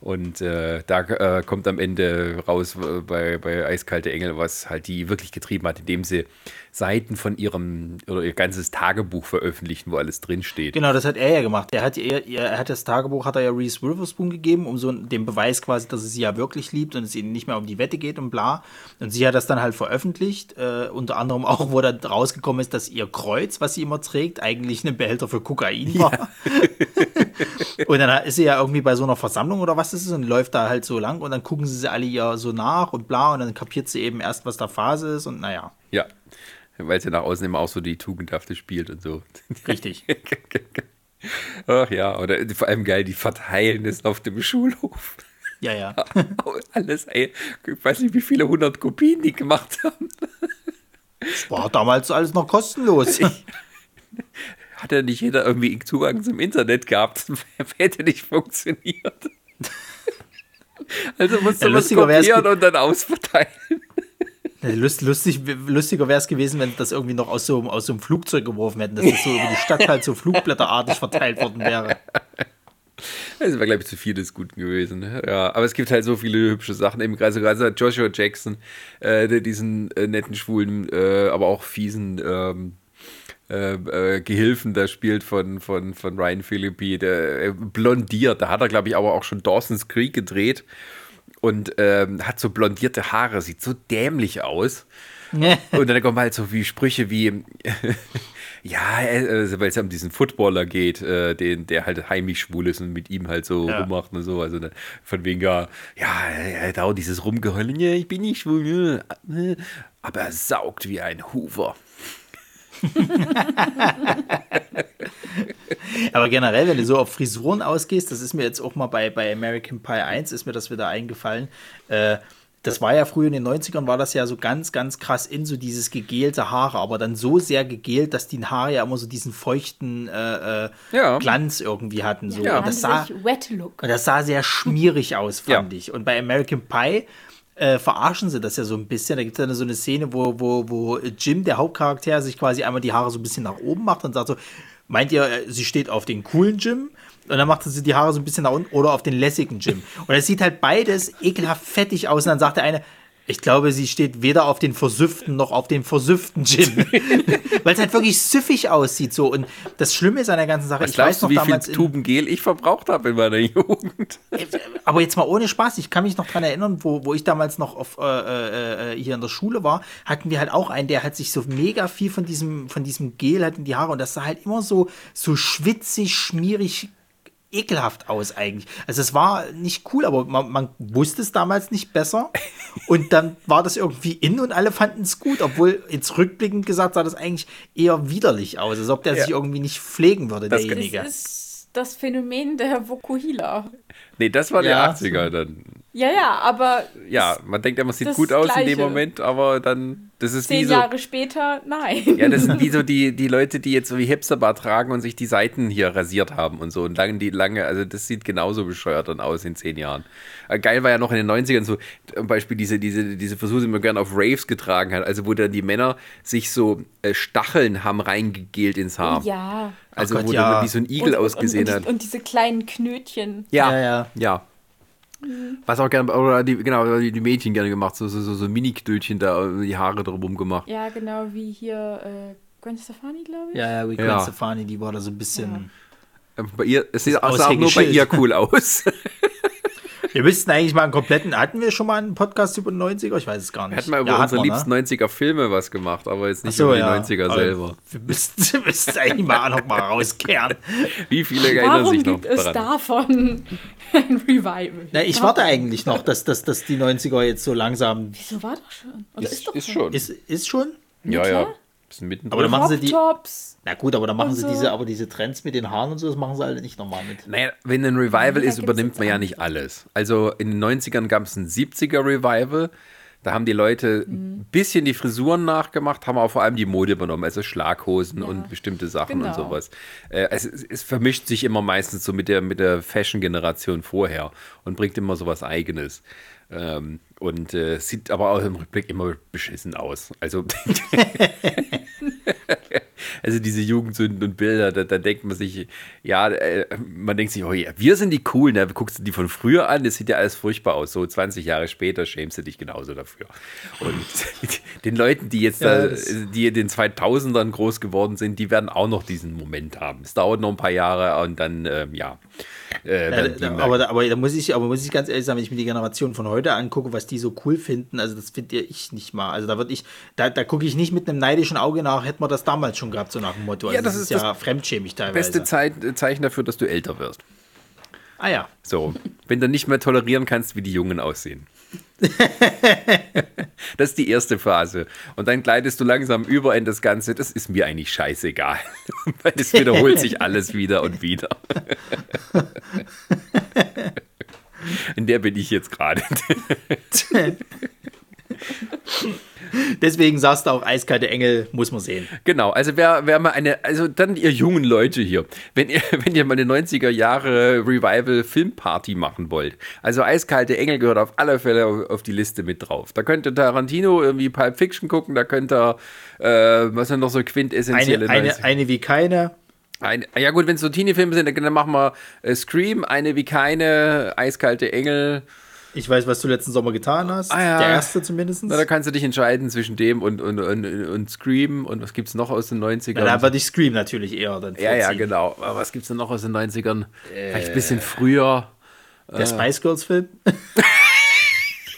Und äh, da äh, kommt am Ende raus äh, bei, bei Eiskalte Engel, was halt die wirklich getrieben hat, indem sie Seiten von ihrem oder ihr ganzes Tagebuch veröffentlichen, wo alles drinsteht. Genau, das hat er ja gemacht. Er hat, ihr, er hat das Tagebuch, hat er ja Reese Witherspoon gegeben, um so den Beweis quasi, dass es sie ja wirklich liebt und es ihnen nicht mehr um die Wette geht und bla. Und sie hat das dann halt veröffentlicht, äh, unter anderem auch, wo dann rausgekommen ist, dass ihr Kreuz, was sie immer trägt, eigentlich ein Behälter für Kokain war. und dann ist sie ja irgendwie bei so einer Versammlung oder was ist und läuft da halt so lang und dann gucken sie sie alle ja so nach und bla und dann kapiert sie eben erst, was da Phase ist und naja, Ja. Weil sie nach außen immer auch so die Tugendhafte spielt und so. richtig. Ach ja, oder vor allem geil, die verteilen es auf dem Schulhof. Ja, ja. Alles, ey. Ich weiß nicht, wie viele hundert Kopien die gemacht haben. War damals alles noch kostenlos. Hat ja nicht jeder irgendwie Zugang zum Internet gehabt. Hätte nicht funktioniert. Also musst du Ja, wär's kopieren und dann ausverteilen. Lust, lustig, lustiger wäre es gewesen, wenn das irgendwie noch aus so, einem- aus so einem Flugzeug geworfen hätten, dass das so über die Stadt halt so flugblätterartig verteilt worden wäre. Das wäre, glaube ich, zu viel des Guten gewesen. ne? Ja, aber es gibt halt so viele hübsche Sachen. Eben gerade gerade Joshua Jackson, äh, der diesen äh, netten, schwulen, äh, aber auch fiesen ähm, äh, äh, Gehilfen da spielt von, von, von Ryan Philippi, der äh, blondiert. Da hat er, glaube ich, aber auch schon Dawson's Creek gedreht und ähm, hat so blondierte Haare, sieht so dämlich aus. Und dann kommen halt so wie Sprüche wie, ja, äh, weil es um diesen Footballer geht, äh, den, der halt heimlich schwul ist und mit ihm halt so Ja. rummacht und so. Also dann von wegen, ja, ja, auch dieses Rumgeheulen, ja, ich bin nicht schwul, ja, aber er saugt wie ein Hoover. Aber generell, wenn du so auf Frisuren ausgehst, das ist mir jetzt auch mal bei, bei American Pie 1, ist mir das wieder eingefallen. Äh, das war ja früher in den 90ern, war das ja so ganz, ganz krass in so dieses gegelte Haare, aber dann so sehr gegelt, dass die Haare ja immer so diesen feuchten äh, äh, Ja. Glanz irgendwie hatten. So. Ja. Und das sah, Sich Wet Look. Und das sah sehr schmierig aus, fand Ja. ich. Und bei American Pie äh, verarschen sie das ja so ein bisschen. Da gibt es dann so eine Szene, wo, wo, wo Jim, der Hauptcharakter, sich quasi einmal die Haare so ein bisschen nach oben macht und sagt so, meint ihr, äh, sie steht auf den coolen Jim? Und dann macht sie die Haare so ein bisschen nach unten oder auf den lässigen Jim. Und es sieht halt beides ekelhaft fettig aus. Und dann sagt der eine, ich glaube, sie steht weder auf den versüfften noch auf den versüfften Gin. Weil es halt wirklich süffig aussieht so. Und das Schlimme ist an der ganzen Sache, Was ich weiß du, noch wie damals. viel in- Tuben Gel ich verbraucht habe in meiner Jugend? aber jetzt mal ohne Spaß, ich kann mich noch dran erinnern, wo, wo ich damals noch auf, äh, äh, äh, hier in der Schule war, hatten wir halt auch einen, der hat sich so mega viel von diesem, von diesem Gel halt in die Haare und das sah halt immer so, so schwitzig, schmierig, ekelhaft aus eigentlich. Also es war nicht cool, aber man, man wusste es damals nicht besser und dann war das irgendwie in und alle fanden es gut, obwohl jetzt rückblickend gesagt sah das eigentlich eher widerlich aus, als ob der Ja. sich irgendwie nicht pflegen würde, Das- derjenige. Das ist das Phänomen der Vokuhila. Nee, das war Ja. der 80er dann. Ja, ja, aber Ja, man denkt immer, es sieht gut aus in dem Gleiche. Moment, aber dann, das ist wie zehn so. Jahre später, nein. Ja, das sind wie so die, die Leute, die jetzt so wie Hipsterbart tragen und sich die Seiten hier rasiert haben und so und lange, die lange, also das sieht genauso bescheuert dann aus in zehn Jahren. Äh, Geil war ja noch in den 90ern so, zum Beispiel diese, diese, diese Versuche, die man gerne auf Raves getragen hat, also wo dann die Männer sich so äh, Stacheln haben reingegelt ins Haar. Ja. Also Gott, wo ja. dann wie so ein Igel und, ausgesehen und, hat. und, und diese kleinen Knötchen. Ja, Ja, ja, ja. ja. Was auch gerne, oder die, genau, die Mädchen gerne gemacht, so, so, so, so Mini-Knötchen da, äh, die Haare drumherum gemacht. Ja, genau wie hier äh, Gwen Stefani, glaube ich. Ja, ja, wie Gwen Ja. Stefani, die war da so ein bisschen. Ähm, Bei ihr, es sieht sah auch nur bei ihr cool aus. Wir müssten eigentlich mal einen kompletten. Hatten wir schon mal einen Podcast über 90er? Ich weiß es gar nicht. Wir hatten mal über Ja, unsere wir, liebsten ne? 90er Filme was gemacht, aber jetzt nicht so, über die ja. 90er Aber selber. Wir müssten, wir müssten eigentlich mal noch mal rauskehren. Wie viele erinnern Warum sich noch gibt es daran? davon ein Revival? Na, ich warte eigentlich noch, dass, dass, dass die 90er jetzt so langsam. Wieso war doch schon? Oder Ist, ist schon. Ist, ist schon? ja, ja. Bisschen mittendrin. Aber dann machen sie die. Tops. Na gut, aber dann machen Und sie so. diese, aber diese Trends mit den Haaren und so, das machen sie alle nicht nochmal mit. Naja, wenn ein Revival Ja, ist, übernimmt man ja nicht alles. Also in den 90ern gab es ein 70er Revival. Da haben die Leute Mhm. ein bisschen die Frisuren nachgemacht, haben auch vor allem die Mode übernommen, also Schlaghosen Ja, und bestimmte Sachen und genau. sowas. Äh, es, es, es vermischt sich immer meistens so mit der, mit der Fashion-Generation vorher und bringt immer sowas Eigenes. Ähm, und äh, sieht aber auch im Rückblick immer beschissen aus. Also, also diese Jugendsünden und Bilder, da, da denkt man sich, ja, äh, man denkt sich, oh ja, wir sind die Coolen, da guckst du die von früher an, das sieht ja alles furchtbar aus. So 20 Jahre später schämst du dich genauso dafür. Und den Leuten, die jetzt Ja, da, die in den 2000ern groß geworden sind, die werden auch noch diesen Moment haben. Es dauert noch ein paar Jahre und dann, ähm, ja. Äh, Ja, aber, da, aber da muss ich, aber muss ich ganz ehrlich sagen, wenn ich mir die Generation von heute angucke, was die so cool finden, also das finde ich nicht mal. Also da würde ich, da, da gucke ich nicht mit einem neidischen Auge nach, hätten wir das damals schon gehabt, so nach dem Motto. Also Ja, das ist ja fremdschämig teilweise. Beste Zeit, Zeichen dafür, dass du älter wirst. Ah ja. So, wenn du nicht mehr tolerieren kannst, wie die Jungen aussehen. das ist die erste Phase. Und dann gleitest du langsam über in das Ganze. Das ist mir eigentlich scheißegal. Weil es wiederholt sich alles wieder und wieder. In der bin ich jetzt gerade. Deswegen sagst du auch, eiskalte Engel muss man sehen. Genau, also wer, wer mal eine, also dann ihr jungen Leute hier, wenn ihr, wenn ihr mal eine 90er Jahre Revival Filmparty machen wollt, also Eiskalte Engel gehört auf alle Fälle auf, auf die Liste mit drauf. Da könnt ihr Tarantino irgendwie Pulp Fiction gucken, da könnt ihr, äh, was sind noch so quintessentielle Eine, eine, 90er? eine wie keine. Eine, ja gut, wenn es so Teenie-Filme sind, dann machen wir äh, Scream, eine wie keine, Eiskalte Engel. Ich weiß, was du letzten Sommer getan hast. Ah, ja. Der erste zumindest. Na, da kannst du dich entscheiden zwischen dem und, und, und, und Scream und was gibt es noch aus den 90ern? Na, da würde ich Scream natürlich eher dann Ja, ja, genau. Aber was gibt's denn noch aus den 90ern? Vielleicht ein bisschen früher. Der Spice Girls Film.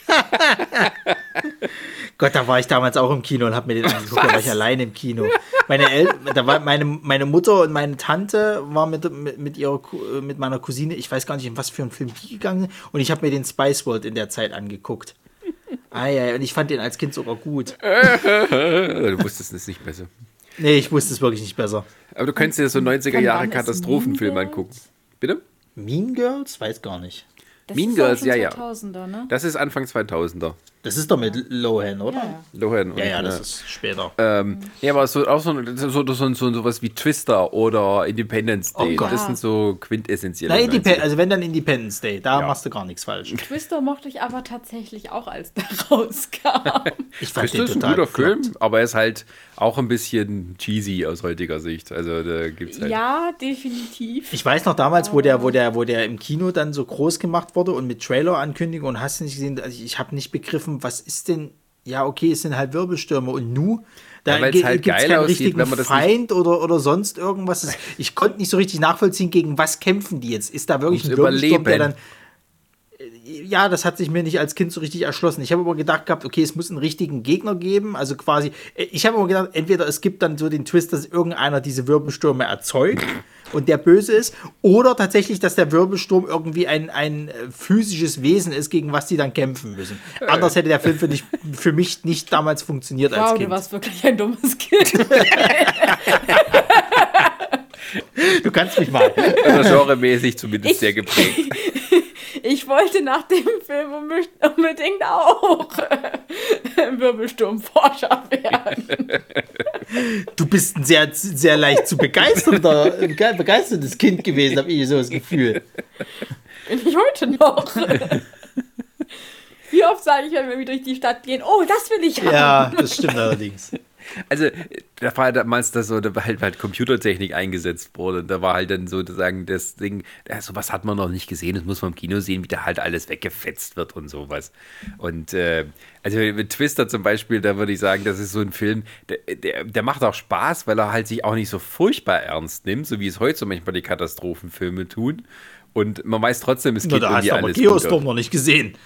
Gott, da war ich damals auch im Kino und habe mir den angeguckt. Da war ich allein im Kino. Meine El da war meine, meine Mutter und meine Tante war mit, mit, mit, ihrer, Ku- mit meiner Cousine, ich weiß gar nicht, in was für einen Film die gegangen sind. Und ich habe mir den Spice World in der Zeit angeguckt. Ah ja, und ich fand den als Kind sogar gut. Du wusstest es nicht besser. Nee, ich wusste es wirklich nicht besser. Aber du könntest dir so 90er Von Jahre Katastrophenfilm angucken. Bitte? Mean Girls? Weiß gar nicht. Das Mean Girls, ja, ja. 2000er, ne? Das ist Anfang 2000er. Das ist doch mit Lohan, oder? Ja. Lohan und, Ja, ja, das ist später. Ähm, ja, aber so, auch so, so, so, so, so sowas wie Twister oder Independence Day, Oh Gott. das sind so quintessentielle. Na, Indep 90er. also wenn dann Independence Day, da Ja. machst du gar nichts falsch. Twister mochte ich aber tatsächlich auch, als der rauskam. Ich fand Twister ist ein total guter flott. Film, aber er ist halt auch ein bisschen cheesy aus heutiger Sicht. Also da gibt's halt. ja, definitiv. Ich weiß noch damals, wo der, wo der, wo der im Kino dann so groß gemacht wurde und mit Trailer-Ankündigung und hast du nicht gesehen, also ich habe nicht begriffen, was ist denn, ja, okay, es sind halt Wirbelstürme und nu, da Ja, gibt es halt geil keinen aussieht, richtigen wenn man das Feind oder, oder sonst irgendwas. Das- Ich konnte nicht so richtig nachvollziehen, gegen was kämpfen die jetzt. Ist da wirklich ein Wirbelsturm, der Überleben. dann ja, das hat sich mir nicht als Kind so richtig erschlossen. Ich habe aber gedacht gehabt, okay, es muss einen richtigen Gegner geben. Also quasi, ich habe aber gedacht, entweder es gibt dann so den Twist, dass irgendeiner diese Wirbelstürme erzeugt und der böse ist, oder tatsächlich, dass der Wirbelsturm irgendwie ein, ein äh, physisches Wesen ist, gegen was die dann kämpfen müssen. Anders hätte der Film für, dich, für mich nicht damals funktioniert als Wow, du Kind. warst wirklich ein dummes Kind. Du kannst mich mal. Also genremäßig zumindest Ich- sehr geprägt. Ich wollte nach dem Film unbe- unbedingt auch Wirbelsturmforscher werden. Du bist ein sehr, sehr leicht zu begeisternder, begeistertes Kind gewesen, habe ich so das Gefühl. Bin ich heute noch. Wie oft sage ich, wenn wir durch die Stadt gehen, oh, das will ich haben. Ja, das stimmt allerdings. Also, da war damals das so, da halt, halt Computertechnik eingesetzt wurde. Und da war halt dann sozusagen das Ding, ja, sowas hat man noch nicht gesehen, das muss man im Kino sehen, wie da halt alles weggefetzt wird und sowas. Und äh, also mit Twister zum Beispiel, da würde ich sagen, das ist so ein Film, der, der, der macht auch Spaß, weil er halt sich auch nicht so furchtbar ernst nimmt, so wie es heute so manchmal die Katastrophenfilme tun. Und man weiß trotzdem, es Na, geht da hast irgendwie du aber alles Geostorm noch nicht gesehen.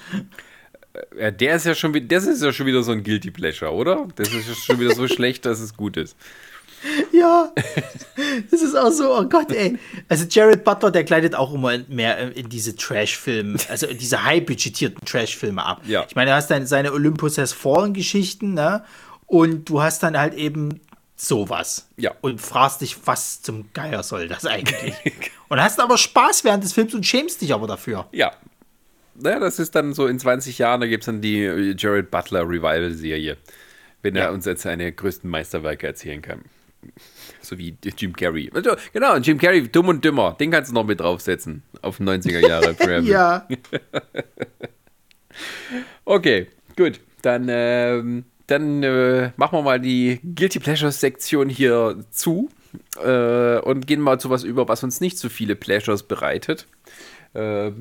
Ja, der ist ja schon wieder, das ist ja schon wieder so ein Guilty Pleasure, oder? Das ist ja schon wieder so schlecht, dass es gut ist. Ja, das ist auch so, oh Gott, ey. Also Jared Butler, der gleitet auch immer mehr in diese Trash-Filme, also in diese high-budgetierten Trash-Filme ab. Ja. Ich meine, du hast dann seine Olympus Has Fallen-Geschichten, ne? Und du hast dann halt eben sowas. Ja. Und fragst dich, was zum Geier soll das eigentlich? und hast aber Spaß während des Films und schämst dich aber dafür. Ja. Naja, das ist dann so in 20 Jahren, da gibt es dann die äh, Jared Butler Revival-Serie, wenn er Ja. uns jetzt seine größten Meisterwerke erzählen kann. So wie Jim Carrey. Genau, Jim Carrey, dumm und dümmer, den kannst du noch mit draufsetzen auf 90er Jahre. Ja. Okay, gut. Dann, ähm, dann äh, machen wir mal die Guilty Pleasures-Sektion hier zu äh, und gehen mal zu was über, was uns nicht so viele Pleasures bereitet. Äh,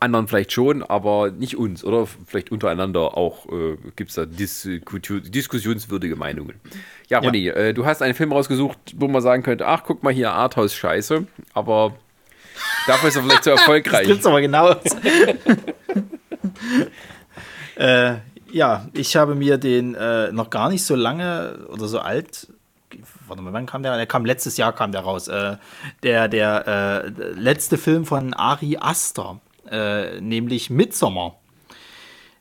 anderen vielleicht schon, aber nicht uns, oder? Vielleicht untereinander auch äh, gibt es da Disku diskussionswürdige Meinungen. Ja, Ronny, Äh, du hast einen Film rausgesucht, wo man sagen könnte, ach, guck mal hier, Arthouse-Scheiße, aber dafür ist er vielleicht so Das erfolgreich. trifft's aber genau. äh, ja, ich habe mir den äh, noch gar nicht so lange oder so alt. Warte mal, wann kam der? Der kam letztes Jahr kam der raus. Äh, der der äh, letzte Film von Ari Aster, äh, nämlich Midsommar.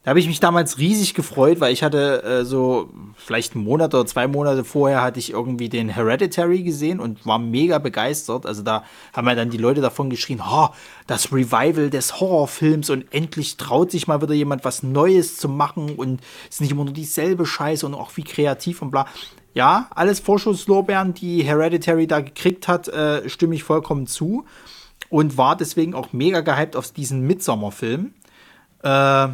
Da habe ich mich damals riesig gefreut, weil ich hatte äh, so vielleicht einen Monat oder zwei Monate vorher hatte ich irgendwie den Hereditary gesehen und war mega begeistert. Also da haben ja dann die Leute davon geschrien, oh, das Revival des Horrorfilms und endlich traut sich mal wieder jemand was Neues zu machen und ist nicht immer nur dieselbe Scheiße und auch wie kreativ und bla. Ja, alles Vorschusslorbeeren, die Hereditary da gekriegt hat, äh, stimme ich vollkommen zu und war deswegen auch mega gehypt auf diesen Midsommar-Film. Äh,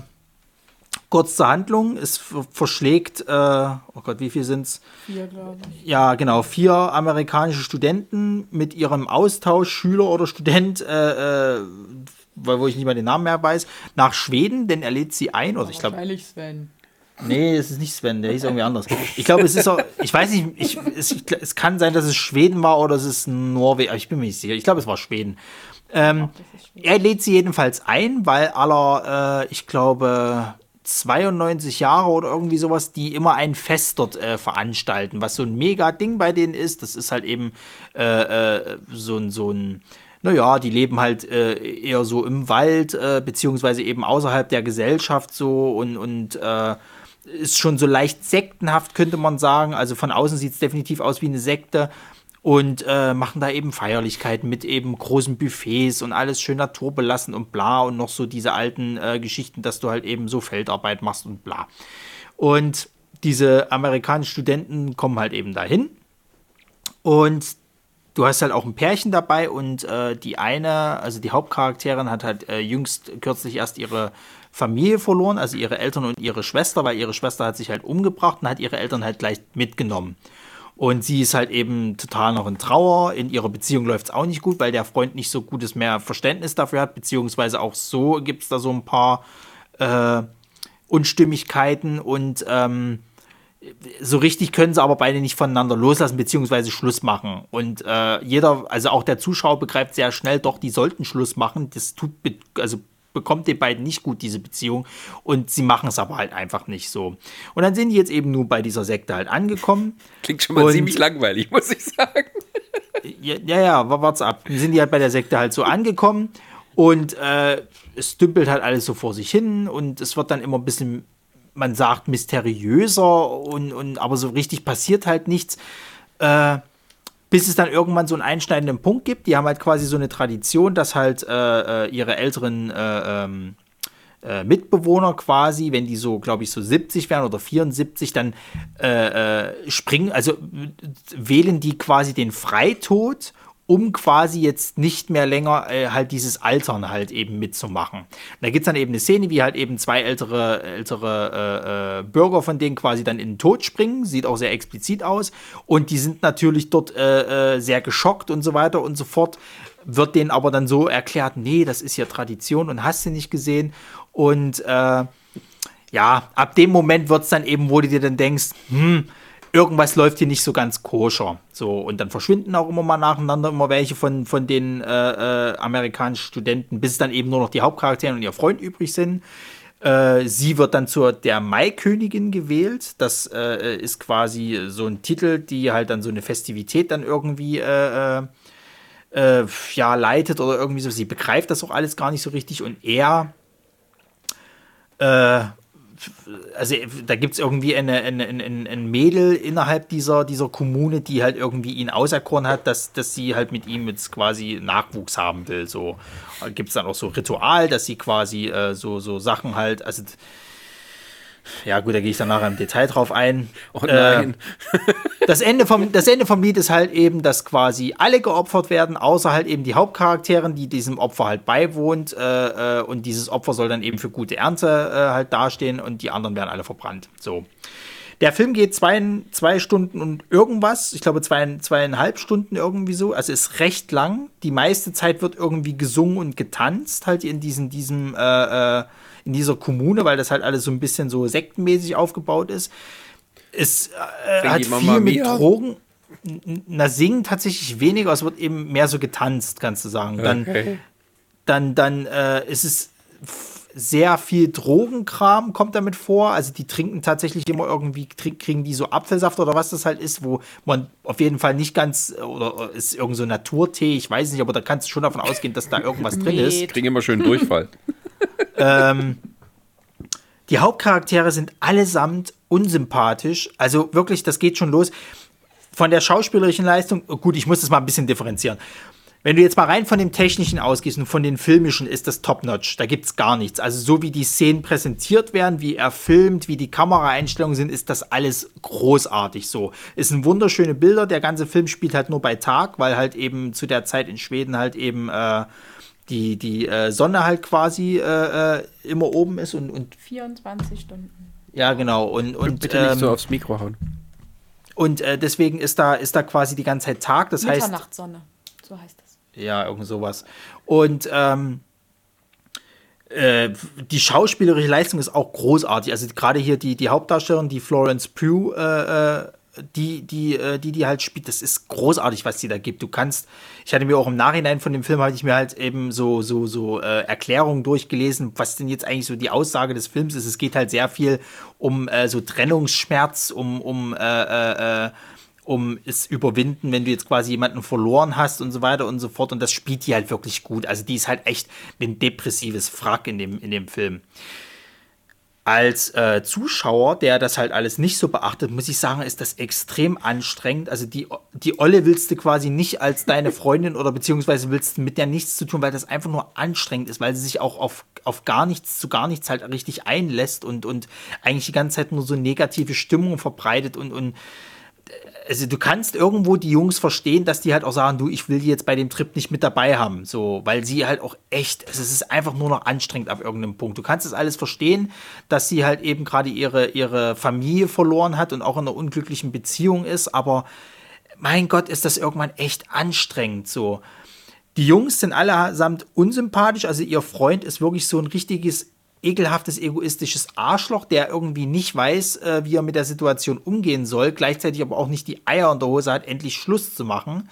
kurz zur Handlung, es ver- verschlägt, äh, oh Gott, wie viel sind's? Vier, glaube ich. Ja, genau, vier amerikanische Studenten mit ihrem Austausch, Schüler oder Student, äh, äh, weil- wo ich nicht mal den Namen mehr weiß, nach Schweden, denn er lädt sie ein, oder ich glaube, Wahrscheinlich Sven. Nee, es ist nicht Sven, der hieß irgendwie anders. Ich glaube, es ist auch, ich weiß nicht, ich, es, es kann sein, dass es Schweden war oder es ist Norwegen, aber ich bin mir nicht sicher. Ich glaube, es war Schweden. Ähm, er lädt sie jedenfalls ein, weil aller, äh, ich glaube, 92 Jahre oder irgendwie sowas, die immer ein Fest dort äh, veranstalten, was so ein mega Ding bei denen ist. Das ist halt eben äh, äh, so ein, so ein, naja, die leben halt äh, eher so im Wald, äh, beziehungsweise eben außerhalb der Gesellschaft so und, und äh, ist schon so leicht sektenhaft, könnte man sagen. Also von außen sieht es definitiv aus wie eine Sekte. und äh, machen da eben Feierlichkeiten mit eben großen Buffets und alles schön naturbelassen und bla und noch so diese alten äh, Geschichten, dass du halt eben so Feldarbeit machst und bla. Und diese amerikanischen Studenten kommen halt eben dahin und du hast halt auch ein Pärchen dabei und äh, die eine, also die Hauptcharakterin hat halt äh, jüngst kürzlich erst ihre Familie verloren, also ihre Eltern und ihre Schwester, weil ihre Schwester hat sich halt umgebracht und hat ihre Eltern halt gleich mitgenommen. Und sie ist halt eben total noch in Trauer. In ihrer Beziehung läuft es auch nicht gut, weil der Freund nicht so gutes mehr Verständnis dafür hat, beziehungsweise auch so gibt es da so ein paar äh, Unstimmigkeiten und ähm, so richtig können sie aber beide nicht voneinander loslassen, beziehungsweise Schluss machen. Und äh, jeder, also auch der Zuschauer begreift sehr schnell, doch, die sollten Schluss machen. Das tut, also bekommt den beiden nicht gut, diese Beziehung. Und sie machen es aber halt einfach nicht so. Und dann sind die jetzt eben nur bei dieser Sekte halt angekommen. Klingt schon mal ziemlich langweilig, muss ich sagen. Ja, ja, ja wart's ab. Dann sind die halt bei der Sekte halt so angekommen. Und äh, es dümpelt halt alles so vor sich hin. Und es wird dann immer ein bisschen, man sagt, mysteriöser. Und, und aber so richtig passiert halt nichts. Äh, bis es dann irgendwann so einen einschneidenden Punkt gibt. Die haben halt quasi so eine Tradition, dass halt äh, äh ihre älteren äh, ähm, äh, Mitbewohner quasi, wenn die so, glaube ich, so 70 werden oder 74, dann äh, springen, also wählen die quasi den Freitod um quasi jetzt nicht mehr länger äh, halt dieses Altern halt eben mitzumachen. Und da gibt es dann eben eine Szene, wie halt eben zwei ältere, ältere äh, äh, Bürger von denen quasi dann in den Tod springen, sieht auch sehr explizit aus. Und die sind natürlich dort äh, äh, sehr geschockt und so weiter und so fort, wird denen aber dann so erklärt, nee, das ist ja Tradition und hast du nicht gesehen. Und äh, ja, ab dem Moment wird es dann eben, wo du dir dann denkst, hm, irgendwas läuft hier nicht so ganz koscher. So, und dann verschwinden auch immer mal nacheinander immer welche von, von den äh, äh, amerikanischen Studenten, bis dann eben nur noch die Hauptcharaktere und ihr Freund übrig sind. Äh, sie wird dann zur der Maikönigin gewählt. Das äh, ist quasi so ein Titel, die halt dann so eine Festivität dann irgendwie äh, äh, ja, leitet oder irgendwie so. Sie begreift das auch alles gar nicht so richtig und er also da gibt es irgendwie eine, eine, eine, ein Mädel innerhalb dieser, dieser Kommune, die halt irgendwie ihn auserkoren hat, dass, dass sie halt mit ihm jetzt quasi Nachwuchs haben will. So gibt es dann auch so Ritual, dass sie quasi äh, so, so Sachen halt, also ja, gut, da gehe ich dann nachher im Detail drauf ein. Oh nein. Äh, das, Ende vom, das Ende vom Lied ist halt eben, dass quasi alle geopfert werden, außer halt eben die Hauptcharakterin, die diesem Opfer halt beiwohnt. Äh, äh, und dieses Opfer soll dann eben für gute Ernte äh, halt dastehen und die anderen werden alle verbrannt. So. Der Film geht zwei, zwei Stunden und irgendwas. Ich glaube, zwei, zweieinhalb Stunden irgendwie so. Also ist recht lang. Die meiste Zeit wird irgendwie gesungen und getanzt, halt in diesem, diesem äh, äh in dieser Kommune, weil das halt alles so ein bisschen so sektenmäßig aufgebaut ist. Es äh, hat viel mit Drogen. Na, singen tatsächlich weniger, es wird eben mehr so getanzt, kannst du sagen. Dann, okay. dann, dann äh, ist es sehr viel Drogenkram kommt damit vor. Also die trinken tatsächlich immer irgendwie, kriegen die so Apfelsaft oder was das halt ist, wo man auf jeden Fall nicht ganz, oder ist irgend so Naturtee, ich weiß nicht, aber da kannst du schon davon ausgehen, dass da irgendwas drin ist. Ich kriege immer schön Durchfall. ähm, die Hauptcharaktere sind allesamt unsympathisch. Also wirklich, das geht schon los. Von der schauspielerischen Leistung, gut, ich muss das mal ein bisschen differenzieren. Wenn du jetzt mal rein von dem Technischen ausgehst und von den Filmischen, ist das top-notch. Da gibt es gar nichts. Also so wie die Szenen präsentiert werden, wie er filmt, wie die Kameraeinstellungen sind, ist das alles großartig so. Es sind wunderschöne Bilder. Der ganze Film spielt halt nur bei Tag, weil halt eben zu der Zeit in Schweden halt eben äh, die, die äh, Sonne halt quasi äh, äh immer oben ist und, und 24 Stunden. Ja, genau. Und, und, bitte nicht ähm, so aufs Mikro hauen. Und äh, deswegen ist da, ist da quasi die ganze Zeit Tag. Das heißt. Mitternachtsonne, so heißt. Ja, irgend sowas. Und ähm, äh, die schauspielerische Leistung ist auch großartig. Also gerade hier die, die Hauptdarstellerin, die Florence Pugh, äh, äh die, die, äh, die, die halt spielt, das ist großartig, was sie da gibt. Du kannst, ich hatte mir auch im Nachhinein von dem Film, hatte ich mir halt eben so, so, so äh, Erklärungen durchgelesen, was denn jetzt eigentlich so die Aussage des Films ist. Es geht halt sehr viel um äh, so Trennungsschmerz, um, um, äh, äh um es überwinden, wenn du jetzt quasi jemanden verloren hast und so weiter und so fort. Und das spielt die halt wirklich gut. Also die ist halt echt ein depressives Frack in dem, in dem Film. als äh, Zuschauer, der das halt alles nicht so beachtet, muss ich sagen, ist das extrem anstrengend. Also die, die Olle willst du quasi nicht als deine Freundin oder beziehungsweise willst du mit der nichts zu tun, weil das einfach nur anstrengend ist, weil sie sich auch auf, auf gar nichts, zu gar nichts halt richtig einlässt und, und eigentlich die ganze Zeit nur so negative Stimmung verbreitet und, und also du kannst irgendwo die Jungs verstehen, dass die halt auch sagen, du, ich will die jetzt bei dem Trip nicht mit dabei haben, so, weil sie halt auch echt, also es ist einfach nur noch anstrengend ab irgendeinem Punkt. Du kannst es alles verstehen, dass sie halt eben gerade ihre, ihre Familie verloren hat und auch in einer unglücklichen Beziehung ist, aber mein Gott, ist das irgendwann echt anstrengend, so. Die Jungs sind allesamt unsympathisch, also ihr Freund ist wirklich so ein richtiges ekelhaftes, egoistisches Arschloch, der irgendwie nicht weiß, äh, wie er mit der Situation umgehen soll, gleichzeitig aber auch nicht die Eier in der Hose hat, endlich Schluss zu machen.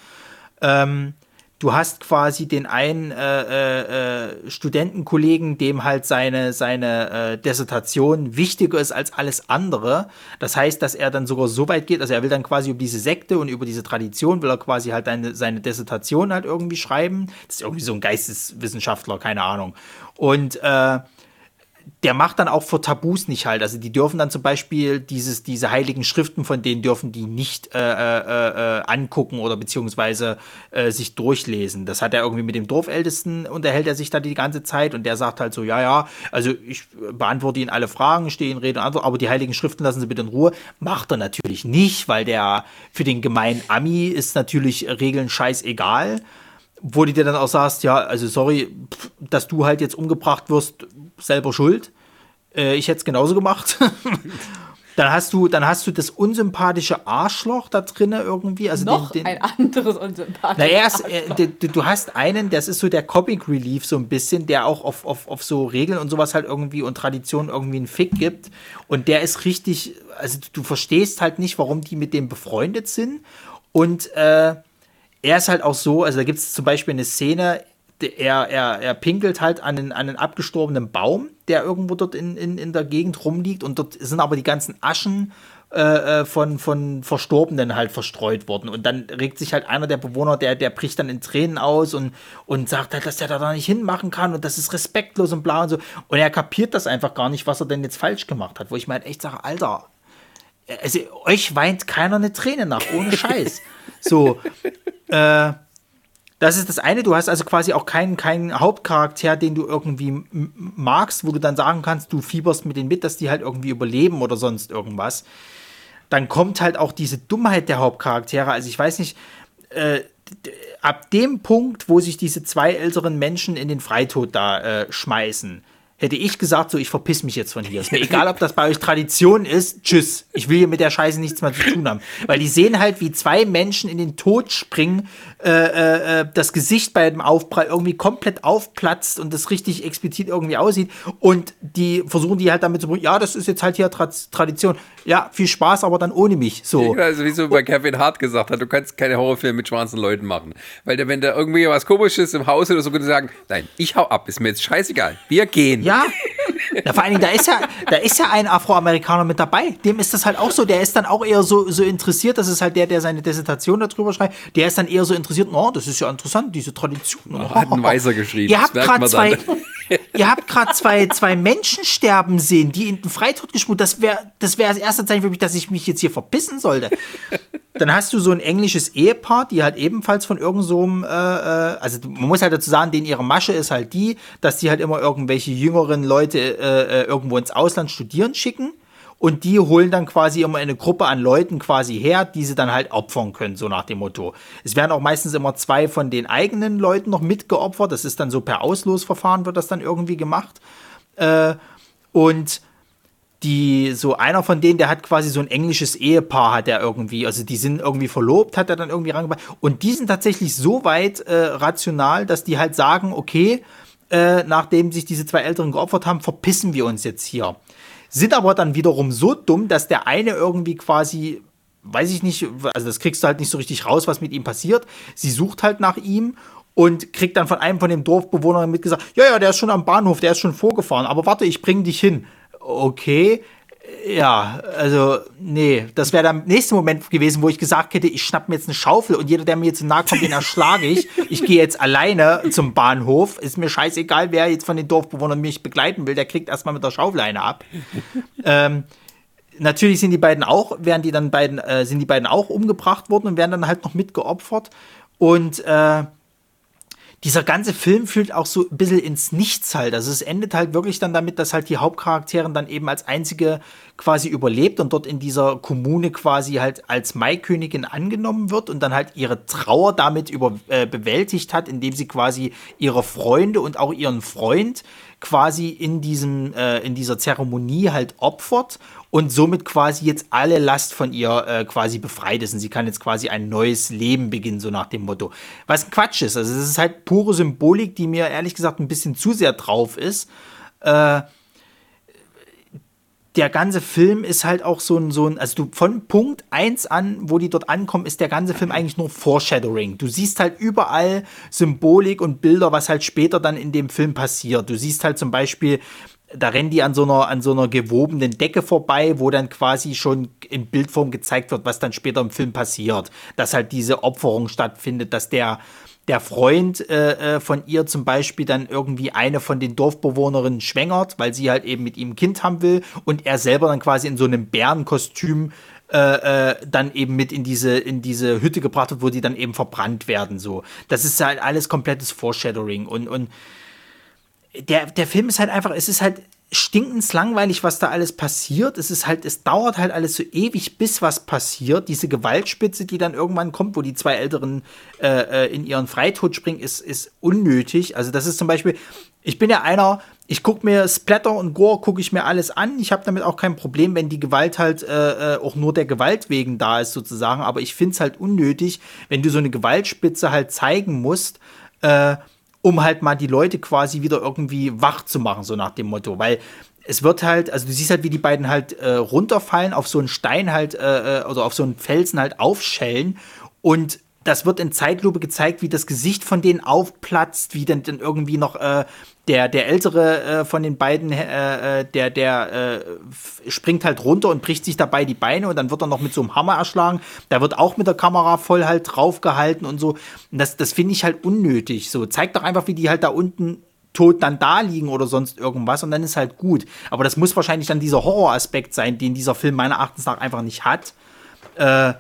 Ähm, du hast quasi den einen äh, äh, äh Studentenkollegen, dem halt seine, seine äh, Dissertation wichtiger ist als alles andere. Das heißt, dass er dann sogar so weit geht, also er will dann quasi über diese Sekte und über diese Tradition, will er quasi halt eine, seine Dissertation halt irgendwie schreiben. Das ist irgendwie so ein Geisteswissenschaftler, keine Ahnung. Und äh, der macht dann auch vor Tabus nicht halt. Also die dürfen dann zum Beispiel dieses, diese heiligen Schriften von denen dürfen die nicht äh, äh, äh, angucken oder beziehungsweise äh, sich durchlesen. Das hat er irgendwie mit dem Dorfältesten unterhält er sich da die ganze Zeit und der sagt halt so, ja, ja, also ich beantworte Ihnen alle Fragen, stehe in Rede und Antwort, aber die heiligen Schriften lassen Sie bitte in Ruhe. Macht er natürlich nicht, weil der für den gemeinen Ami ist natürlich Regeln scheißegal wo du dir dann auch sagst, ja, also sorry, dass du halt jetzt umgebracht wirst, selber schuld. Äh, ich hätte es genauso gemacht. dann hast du, dann hast du das unsympathische Arschloch da drinne irgendwie. Also Noch den, den, ein anderes unsympathisches naja, äh, du, du, hast einen, das ist so der Comic Relief so ein bisschen, der auch auf, auf, auf so Regeln und sowas halt irgendwie und Traditionen irgendwie einen Fick gibt. Und der ist richtig, also du, du verstehst halt nicht, warum die mit dem befreundet sind. Und äh, er ist halt auch so, also da gibt es zum Beispiel eine Szene, er, er, er pinkelt halt an einen, an einen abgestorbenen Baum, der irgendwo dort in, in, in der Gegend rumliegt und dort sind aber die ganzen Aschen äh, äh, von, von Verstorbenen halt verstreut worden. Und dann regt sich halt einer der Bewohner, der, der bricht dann in Tränen aus und, und sagt halt, dass der da nicht hinmachen kann und das ist respektlos und bla und so. Und er kapiert das einfach gar nicht, was er denn jetzt falsch gemacht hat. Wo ich mir halt echt sage, Alter, also euch weint keiner eine Träne nach, ohne Scheiß. so, äh, das ist das eine. Du hast also quasi auch keinen, keinen Hauptcharakter, den du irgendwie magst, wo du dann sagen kannst, du fieberst mit denen mit, dass die halt irgendwie überleben oder sonst irgendwas. Dann kommt halt auch diese Dummheit der Hauptcharaktere. Also ich weiß nicht, äh, ab dem Punkt, wo sich diese zwei älteren Menschen in den Freitod da äh, schmeißen, hätte ich gesagt, so, ich verpiss mich jetzt von hier. Ist mir egal, ob das bei euch Tradition ist. Tschüss. Ich will hier mit der Scheiße nichts mehr zu tun haben. Weil die sehen halt, wie zwei Menschen in den Tod springen, äh, äh, äh das Gesicht bei dem Aufprall irgendwie komplett aufplatzt und das richtig explizit irgendwie aussieht. Und die versuchen die halt damit zu bringen, ja, das ist jetzt halt hier Tra Tradition. Ja, viel Spaß, aber dann ohne mich. So. Also wie so bei Kevin Hart gesagt hat, du kannst keine Horrorfilme mit schwarzen Leuten machen. Weil wenn da irgendwie was komisches im Haus oder so, würde sagen, nein, ich hau ab, ist mir jetzt scheißegal. Wir gehen. Ja, ja, vor allen Dingen, da ist ja, da ist ja ein Afroamerikaner mit dabei. Dem ist das halt auch so. Der ist dann auch eher so, so interessiert. Das ist halt der, der seine Dissertation darüber schreibt. Der ist dann eher so interessiert. Oh, das ist ja interessant, diese Tradition. Oh, hat ein Weiser geschrieben. Ihr habt gerade zwei, ihr habt gerade zwei, zwei Menschen sterben sehen, die in den Freitod geschmut. Das wäre das, wär das erste Zeichen für mich, dass ich mich jetzt hier verbissen sollte. Dann hast du so ein englisches Ehepaar, die halt ebenfalls von irgendeinem, so äh, äh, also man muss halt dazu sagen, denen ihre Masche ist halt die, dass die halt immer irgendwelche jüngeren Leute äh, äh, irgendwo ins Ausland studieren schicken und die holen dann quasi immer eine Gruppe an Leuten quasi her, die sie dann halt opfern können, so nach dem Motto. Es werden auch meistens immer zwei von den eigenen Leuten noch mitgeopfert, das ist dann so per Auslosverfahren wird das dann irgendwie gemacht. Äh, und die, so einer von denen, der hat quasi so ein englisches Ehepaar, hat er irgendwie, also die sind irgendwie verlobt, hat er dann irgendwie rangebracht. Und die sind tatsächlich so weit äh, rational, dass die halt sagen, okay, äh, nachdem sich diese zwei Älteren geopfert haben, verpissen wir uns jetzt hier. Sind aber dann wiederum so dumm, dass der eine irgendwie quasi, weiß ich nicht, also das kriegst du halt nicht so richtig raus, was mit ihm passiert. Sie sucht halt nach ihm und kriegt dann von einem von den Dorfbewohnern mitgesagt, ja, ja, der ist schon am Bahnhof, der ist schon vorgefahren, aber warte, ich bring dich hin okay, Ja, also, nee, das wäre der nächste Moment gewesen, wo ich gesagt hätte, ich schnapp mir jetzt eine Schaufel und jeder, der mir jetzt zu nahe kommt, den erschlage ich. Ich gehe jetzt alleine zum Bahnhof. Ist mir scheißegal, wer jetzt von den Dorfbewohnern mich begleiten will, der kriegt erstmal mit der Schaufel eine ab. ähm, natürlich sind die beiden auch, werden die dann beiden, äh, sind die beiden auch umgebracht worden und werden dann halt noch mitgeopfert. Und äh, dieser ganze Film fühlt auch so ein bisschen ins Nichts halt. Also es endet halt wirklich dann damit, dass halt die Hauptcharakterin dann eben als einzige quasi überlebt und dort in dieser Kommune quasi halt als Maikönigin angenommen wird und dann halt ihre Trauer damit über, äh, bewältigt hat, indem sie quasi ihre Freunde und auch ihren Freund quasi in diesem äh, in dieser Zeremonie halt opfert und somit quasi jetzt alle Last von ihr äh, quasi befreit ist. Und sie kann jetzt quasi ein neues Leben beginnen so nach dem Motto. Was Quatsch ist. Also es ist halt pure Symbolik die mir ehrlich gesagt ein bisschen zu sehr drauf ist. Äh, der ganze Film ist halt auch so ein, so ein, also du von Punkt 1 an, wo die dort ankommen, ist der ganze Film eigentlich nur Foreshadowing. Du siehst halt überall Symbolik und Bilder, was halt später dann in dem Film passiert. Du siehst halt zum Beispiel, da rennen die an so einer, an so einer gewobenen Decke vorbei, wo dann quasi schon in Bildform gezeigt wird, was dann später im Film passiert. Dass halt diese Opferung stattfindet, dass der, der Freund äh, äh, von ihr zum Beispiel dann irgendwie eine von den Dorfbewohnerinnen schwängert, weil sie halt eben mit ihm ein Kind haben will und er selber dann quasi in so einem Bärenkostüm äh, äh, dann eben mit in diese, in diese Hütte gebracht wird, wo die dann eben verbrannt werden. So. Das ist halt alles komplettes Foreshadowing und, und der, der Film ist halt einfach, es ist halt stinkend langweilig, was da alles passiert. Es ist halt, es dauert halt alles so ewig, bis was passiert. Diese Gewaltspitze, die dann irgendwann kommt, wo die zwei Älteren äh, äh in ihren Freitod springen, ist, ist unnötig. Also das ist zum Beispiel, ich bin ja einer, ich gucke mir Splatter und Gore, gucke ich mir alles an. Ich habe damit auch kein Problem, wenn die Gewalt halt äh, äh, auch nur der Gewalt wegen da ist, sozusagen. Aber ich finde es halt unnötig, wenn du so eine Gewaltspitze halt zeigen musst, äh, um halt mal die Leute quasi wieder irgendwie wach zu machen, so nach dem Motto. Weil es wird halt, also du siehst halt, wie die beiden halt äh, runterfallen, auf so einen Stein halt, äh, äh oder auf so einen Felsen halt aufschellen und das wird in Zeitlupe gezeigt, wie das Gesicht von denen aufplatzt, wie dann, dann irgendwie noch äh, der, der ältere äh, von den beiden, äh, äh der, der äh, springt halt runter und bricht sich dabei die Beine und dann wird er noch mit so einem Hammer erschlagen. Da wird auch mit der Kamera voll halt draufgehalten und so. Und das, das finde ich halt unnötig. So, zeigt doch einfach, wie die halt da unten tot dann da liegen oder sonst irgendwas und dann ist halt gut. Aber das muss wahrscheinlich dann dieser Horroraspekt sein, den dieser Film meiner Erachtens nach einfach nicht hat. Äh,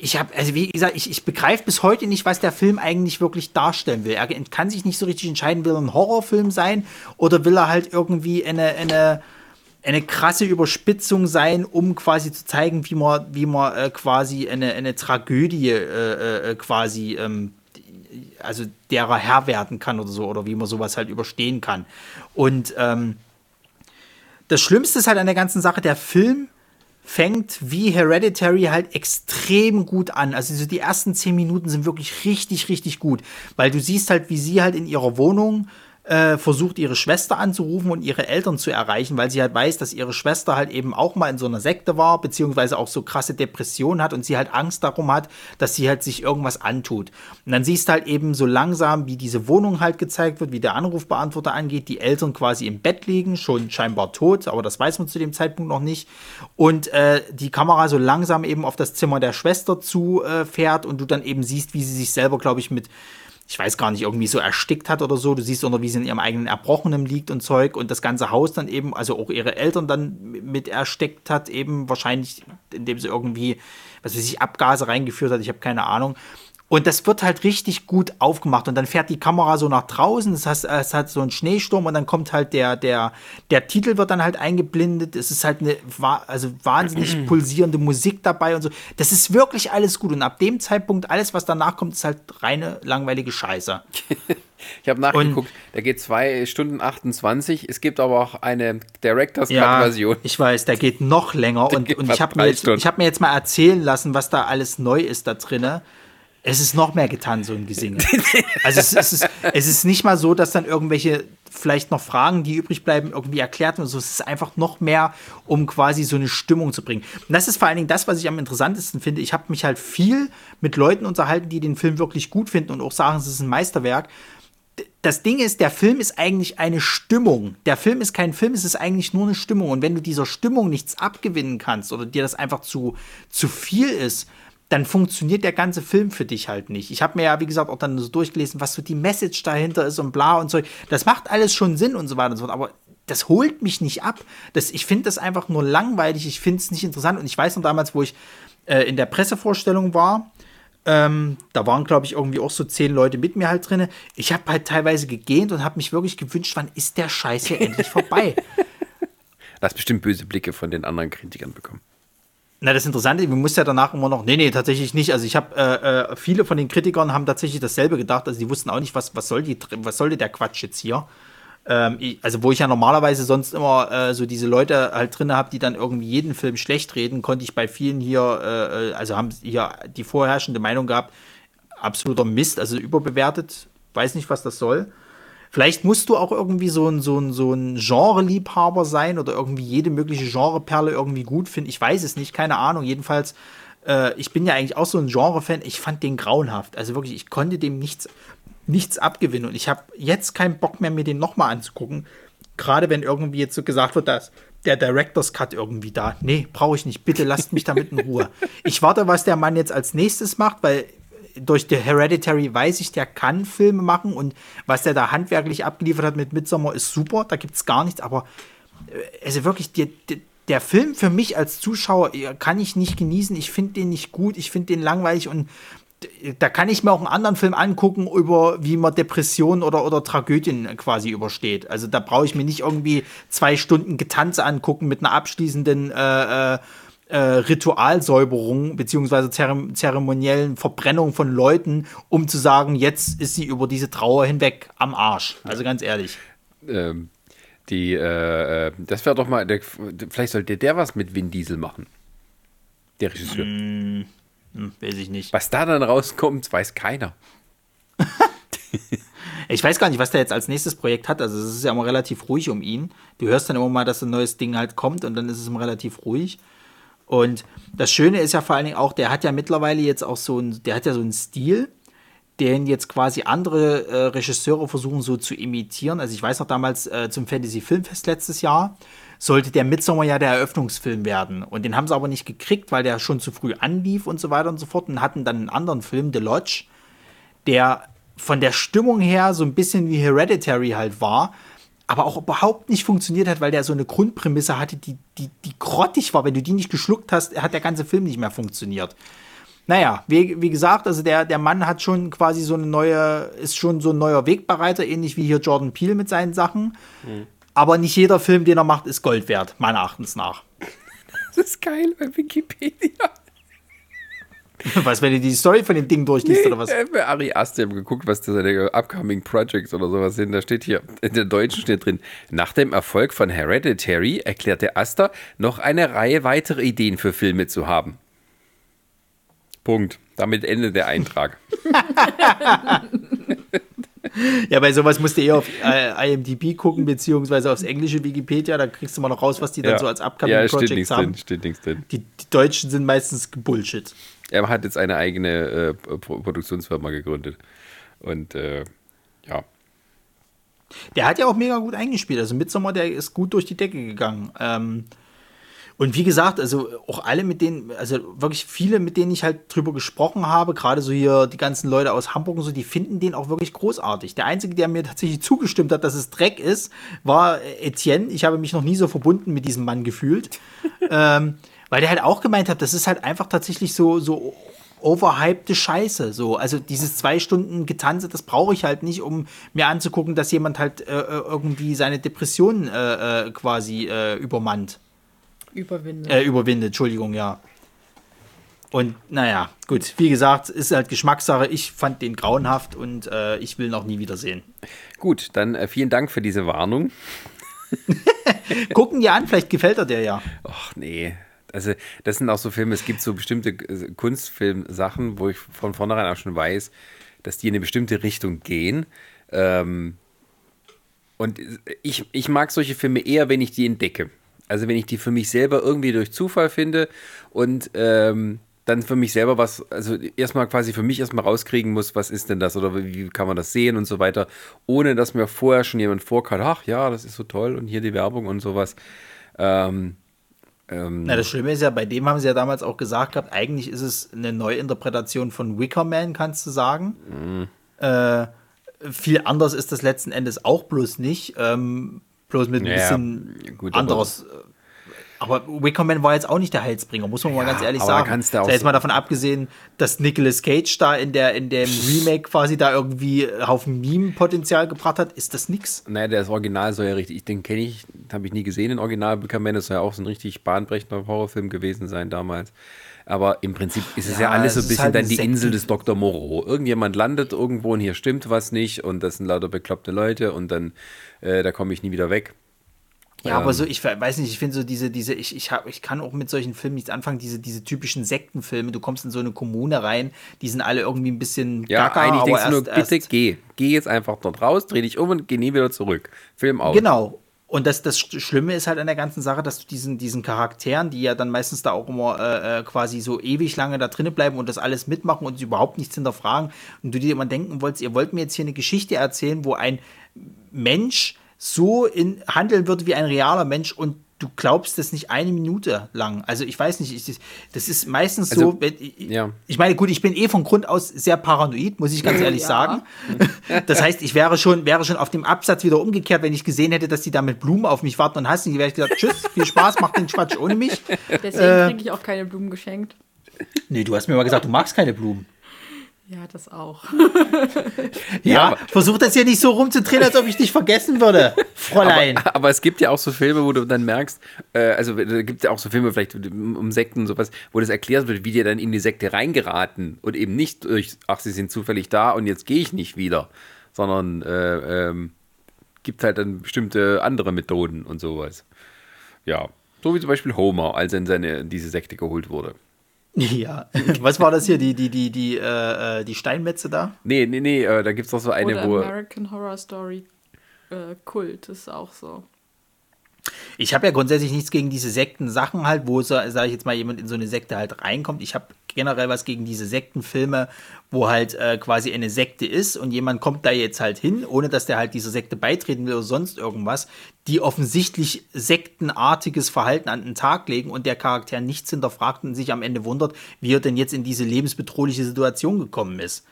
ich habe, also wie gesagt, ich, ich begreife bis heute nicht, was der Film eigentlich wirklich darstellen will. Er kann sich nicht so richtig entscheiden, will er ein Horrorfilm sein oder will er halt irgendwie eine, eine, eine krasse Überspitzung sein, um quasi zu zeigen, wie man, wie man äh, quasi eine, eine Tragödie äh, äh, quasi, ähm, also derer Herr werden kann oder so, oder wie man sowas halt überstehen kann. Und ähm, das Schlimmste ist halt an der ganzen Sache, der Film fängt wie Hereditary halt extrem gut an. Also so die ersten zehn Minuten sind wirklich richtig, richtig gut, weil du siehst halt, wie sie halt in ihrer Wohnung äh, versucht, ihre Schwester anzurufen und ihre Eltern zu erreichen, weil sie halt weiß, dass ihre Schwester halt eben auch mal in so einer Sekte war, beziehungsweise auch so krasse Depressionen hat und sie halt Angst darum hat, dass sie halt sich irgendwas antut. Und dann siehst du halt eben so langsam, wie diese Wohnung halt gezeigt wird, wie der Anrufbeantworter angeht, die Eltern quasi im Bett liegen, schon scheinbar tot, aber das weiß man zu dem Zeitpunkt noch nicht. Und äh, die Kamera so langsam eben auf das Zimmer der Schwester zu äh, und du dann eben siehst, wie sie sich selber, glaube ich, mit ich weiß gar nicht, irgendwie so erstickt hat oder so. Du siehst unter, wie sie in ihrem eigenen Erbrochenem liegt und Zeug und das ganze Haus dann eben, also auch ihre Eltern dann mit erstickt hat, eben wahrscheinlich, indem sie irgendwie, was weiß ich, Abgase reingeführt hat, ich habe keine Ahnung. Und das wird halt richtig gut aufgemacht. Und dann fährt die Kamera so nach draußen. Das heißt, es hat so einen Schneesturm und dann kommt halt der, der, der Titel wird dann halt eingeblendet. Es ist halt eine also wahnsinnig pulsierende Musik dabei und so. Das ist wirklich alles gut. Und ab dem Zeitpunkt, alles, was danach kommt, ist halt reine langweilige Scheiße. ich habe nachgeguckt, der geht zwei Stunden 28. Es gibt aber auch eine Director's Cut-Version. Ja, ich weiß, der geht noch länger. und, und ich habe mir, jetzt, hab mir jetzt mal erzählen lassen, was da alles neu ist da drinnen es ist noch mehr getan, so ein Gesinge. also es, es, ist, es ist nicht mal so, dass dann irgendwelche vielleicht noch Fragen, die übrig bleiben, irgendwie erklärt werden. So, es ist einfach noch mehr, um quasi so eine Stimmung zu bringen. Und das ist vor allen Dingen das, was ich am interessantesten finde. Ich habe mich halt viel mit Leuten unterhalten, die den Film wirklich gut finden und auch sagen, es ist ein Meisterwerk. das Ding ist, der Film ist eigentlich eine Stimmung. Der Film ist kein Film, es ist eigentlich nur eine Stimmung. Und wenn du dieser Stimmung nichts abgewinnen kannst oder dir das einfach zu, zu viel ist, dann funktioniert der ganze Film für dich halt nicht. Ich habe mir ja, wie gesagt, auch dann so durchgelesen, was so die Message dahinter ist und bla und so. Das macht alles schon Sinn und so weiter und so fort. Aber das holt mich nicht ab. Das, ich finde das einfach nur langweilig. Ich finde es nicht interessant. Und ich weiß noch damals, wo ich äh, in der Pressevorstellung war, ähm, da waren, glaube ich, irgendwie auch so zehn Leute mit mir halt drin. Ich habe halt teilweise gegähnt und habe mich wirklich gewünscht, wann ist der Scheiß hier endlich vorbei? Du hast bestimmt böse Blicke von den anderen Kritikern bekommen. Na, das Interessante, wir mussten ja danach immer noch, nee, nee, tatsächlich nicht. Also ich habe, äh, äh, viele von den Kritikern haben tatsächlich dasselbe gedacht. Also die wussten auch nicht, was, was, soll die, was sollte der Quatsch jetzt hier. Ähm, ich, also wo ich ja normalerweise sonst immer äh, so diese Leute halt drin habe, die dann irgendwie jeden Film schlecht reden, konnte ich bei vielen hier, äh, äh, also haben hier die vorherrschende Meinung gehabt, absoluter Mist, also überbewertet, weiß nicht, was das soll. Vielleicht musst du auch irgendwie so ein, so ein, so ein Genre-Liebhaber sein oder irgendwie jede mögliche Genreperle irgendwie gut finden. Ich weiß es nicht, keine Ahnung. Jedenfalls, äh, ich bin ja eigentlich auch so ein Genre-Fan. Ich fand den grauenhaft. Also wirklich, ich konnte dem nichts nichts abgewinnen. Und ich habe jetzt keinen Bock mehr, mir den nochmal anzugucken. Gerade wenn irgendwie jetzt so gesagt wird, dass der Director's Cut irgendwie da. Nee, brauche ich nicht. Bitte lasst mich damit in Ruhe. Ich warte, was der Mann jetzt als nächstes macht, weil durch The Hereditary weiß ich, der kann Filme machen und was der da handwerklich abgeliefert hat mit Midsommar ist super. Da gibt es gar nichts, aber äh, also wirklich, der, der, der Film für mich als Zuschauer kann ich nicht genießen. Ich finde den nicht gut, ich finde den langweilig und da kann ich mir auch einen anderen Film angucken, über wie man Depressionen oder, oder Tragödien quasi übersteht. Also da brauche ich mir nicht irgendwie zwei Stunden Getanze angucken mit einer abschließenden äh, äh, äh, Ritualsäuberung beziehungsweise zeremoniellen Verbrennung von Leuten, um zu sagen, jetzt ist sie über diese Trauer hinweg am Arsch. Also ganz ehrlich. Ähm, die, äh, äh das wäre doch mal, der, vielleicht sollte der was mit Vin Diesel machen. Der Regisseur. Mm. Hm, weiß ich nicht. Was da dann rauskommt, weiß keiner. ich weiß gar nicht, was der jetzt als nächstes Projekt hat. Also es ist ja immer relativ ruhig um ihn. Du hörst dann immer mal, dass ein neues Ding halt kommt und dann ist es immer relativ ruhig. Und das Schöne ist ja vor allen Dingen auch, der hat ja mittlerweile jetzt auch so ein, der hat ja so einen Stil, den jetzt quasi andere äh, Regisseure versuchen so zu imitieren. Also ich weiß noch damals äh, zum Fantasy Filmfest letztes Jahr, sollte der Midsommar ja der Eröffnungsfilm werden. Und den haben sie aber nicht gekriegt, weil der schon zu früh anlief und so weiter und so fort. Und hatten dann einen anderen Film, The Lodge, der von der Stimmung her so ein bisschen wie Hereditary halt war, aber auch überhaupt nicht funktioniert hat, weil der so eine Grundprämisse hatte, die, die, die grottig war. Wenn du die nicht geschluckt hast, hat der ganze Film nicht mehr funktioniert. Naja, wie, wie gesagt, also der, der Mann hat schon quasi so eine neue, ist schon so ein neuer Wegbereiter, ähnlich wie hier Jordan Peele mit seinen Sachen. Mhm. Aber nicht jeder Film, den er macht, ist Gold wert, meiner Erachtens nach. Das ist geil bei Wikipedia. Was, wenn du die Story von dem Ding durchliest nee, oder was? Äh, bei Ari Aster geguckt, was das seine Upcoming Projects oder sowas sind. Da steht hier, in der Deutschen steht drin, nach dem Erfolg von Hereditary erklärte Aster, noch eine Reihe weitere Ideen für Filme zu haben. Punkt. Damit endet der Eintrag. ja, bei sowas musst du eher auf äh, IMDb gucken, beziehungsweise aufs englische Wikipedia, da kriegst du mal noch raus, was die dann ja. so als Upcoming ja, Projects haben. Drin, steht nichts drin. Die, die, Deutschen sind meistens Bullshit. Er hat jetzt eine eigene äh, Produktionsfirma gegründet. Und äh, ja. Der hat ja auch mega gut eingespielt. Also Midsommar, der ist gut durch die Decke gegangen. Ähm, und wie gesagt, also auch alle mit denen, also wirklich viele, mit denen ich halt drüber gesprochen habe, gerade so hier die ganzen Leute aus Hamburg und so, die finden den auch wirklich großartig. Der Einzige, der mir tatsächlich zugestimmt hat, dass es Dreck ist, war Etienne. Ich habe mich noch nie so verbunden mit diesem Mann gefühlt. ähm, weil der halt auch gemeint hat, das ist halt einfach tatsächlich so, so overhypte Scheiße. So, also dieses zwei Stunden Getanze, das brauche ich halt nicht, um mir anzugucken, dass jemand halt äh, äh irgendwie seine Depressionen äh, äh, quasi äh, übermannt. Überwindet. Äh, überwindet, Entschuldigung, ja. Und naja, gut, wie gesagt, ist halt Geschmackssache. Ich fand den grauenhaft und äh, ich will ihn auch nie wiedersehen. Gut, dann äh, vielen Dank für diese Warnung. Gucken die an, vielleicht gefällt er dir ja. Ach nee also das sind auch so Filme, es gibt so bestimmte äh, Kunstfilmsachen, wo ich von vornherein auch schon weiß, dass die in eine bestimmte Richtung gehen. Ähm, und ich, ich mag solche Filme eher, wenn ich die entdecke. Also wenn ich die für mich selber irgendwie durch Zufall finde und ähm, dann für mich selber was, also erstmal quasi für mich erstmal rauskriegen muss, was ist denn das oder wie kann man das sehen und so weiter, ohne dass mir vorher schon jemand vorkam, ach ja, das ist so toll und hier die Werbung und sowas. Ähm, ähm, Na, das Schlimme ist ja, bei dem haben sie ja damals auch gesagt gehabt, eigentlich ist es eine Neuinterpretation von Wicker Man, kannst du sagen. Mhm. Äh, viel anders ist das letzten Endes auch bloß nicht. Ähm, bloß mit ein naja, bisschen gut, anderes aber Wickerman war jetzt auch nicht der Heilsbringer, muss man ja, mal ganz ehrlich sagen. Kannst du auch so mal davon abgesehen, dass Nicolas Cage da in der in dem Remake quasi da irgendwie äh, Haufen Meme-Potenzial gebracht hat, ist das nix. Naja, das Original soll ja richtig, den kenne ich, habe ich nie gesehen, den Original Wickerman, das soll ja auch so ein richtig bahnbrechender Horrorfilm gewesen sein damals. Aber im Prinzip ist es ja, ja alles so ein bisschen halt dann die Insel des Dr. Moreau. Irgendjemand landet irgendwo und hier stimmt was nicht und das sind lauter bekloppte Leute und dann, äh, da komme ich nie wieder weg. Ja, ähm, aber so, ähm. ich weiß nicht, ich finde so diese, diese, ich, ich, hab, ich kann auch mit solchen Filmen nichts anfangen, diese, diese typischen Sektenfilme, du kommst in so eine Kommune rein, die sind alle irgendwie ein bisschen ja, gaga, eigentlich denkst erst, du nur, bitte erst, geh, geh jetzt einfach dort raus, dreh dich um und geh nie wieder zurück. Film aus. Genau, und das, das Schlimme ist halt an der ganzen Sache, dass du diesen, diesen Charakteren, die ja dann meistens da auch immer äh, äh quasi so ewig lange da drinnen bleiben und das alles mitmachen und überhaupt nichts hinterfragen und du dir immer denken wolltest, ihr wollt mir jetzt hier eine Geschichte erzählen, wo ein Mensch so in, handeln würde wie ein realer Mensch und du glaubst das nicht eine Minute lang. Also ich weiß nicht, ich, das ist meistens also, so, ich, ja. ich meine, gut, ich bin eh von Grund aus sehr paranoid, muss ich ganz ehrlich ja. sagen. Das heißt, ich wäre schon, wäre schon auf dem Absatz wieder umgekehrt, wenn ich gesehen hätte, dass die da mit Blumen auf mich warten und hassen, die wäre ich gesagt, tschüss, viel Spaß, mach den Quatsch ohne mich. Deswegen äh, kriege ich auch keine Blumen geschenkt. Nee, du hast mir mal gesagt, du magst keine Blumen. Ja, das auch. ja, ja versuch das hier nicht so rumzudrehen, als ob ich dich vergessen würde, Fräulein. Aber, aber, es gibt ja auch so Filme, wo du dann merkst, äh, also da gibt ja auch so Filme vielleicht um Sekten und sowas, wo das erklärt wird, wie dir dann in die Sekte reingeraten und eben nicht durch, ach, sie sind zufällig da und jetzt gehe ich nicht wieder, sondern äh, ähm, gibt halt dann bestimmte andere Methoden und sowas. Ja, so wie zum Beispiel Homer, als er in seine, in diese Sekte geholt wurde. Ja. Was war das hier? Die, die, die, die, äh, äh die Steinmetze da? Nee, nee, nee, äh, da gibt es doch so eine, Oder wo. American Horror Story äh, Kult ist auch so. Ich habe ja grundsätzlich nichts gegen diese Sekten-Sachen halt, wo, sage ich jetzt mal, jemand in so eine Sekte halt reinkommt. Ich habe generell was gegen diese Sektenfilme, wo halt äh, quasi eine Sekte ist und jemand kommt da jetzt halt hin, ohne dass der halt dieser Sekte beitreten will oder sonst irgendwas, die offensichtlich sektenartiges Verhalten an den Tag legen und der Charakter nichts hinterfragt und sich am Ende wundert, wie er denn jetzt in diese lebensbedrohliche Situation gekommen ist.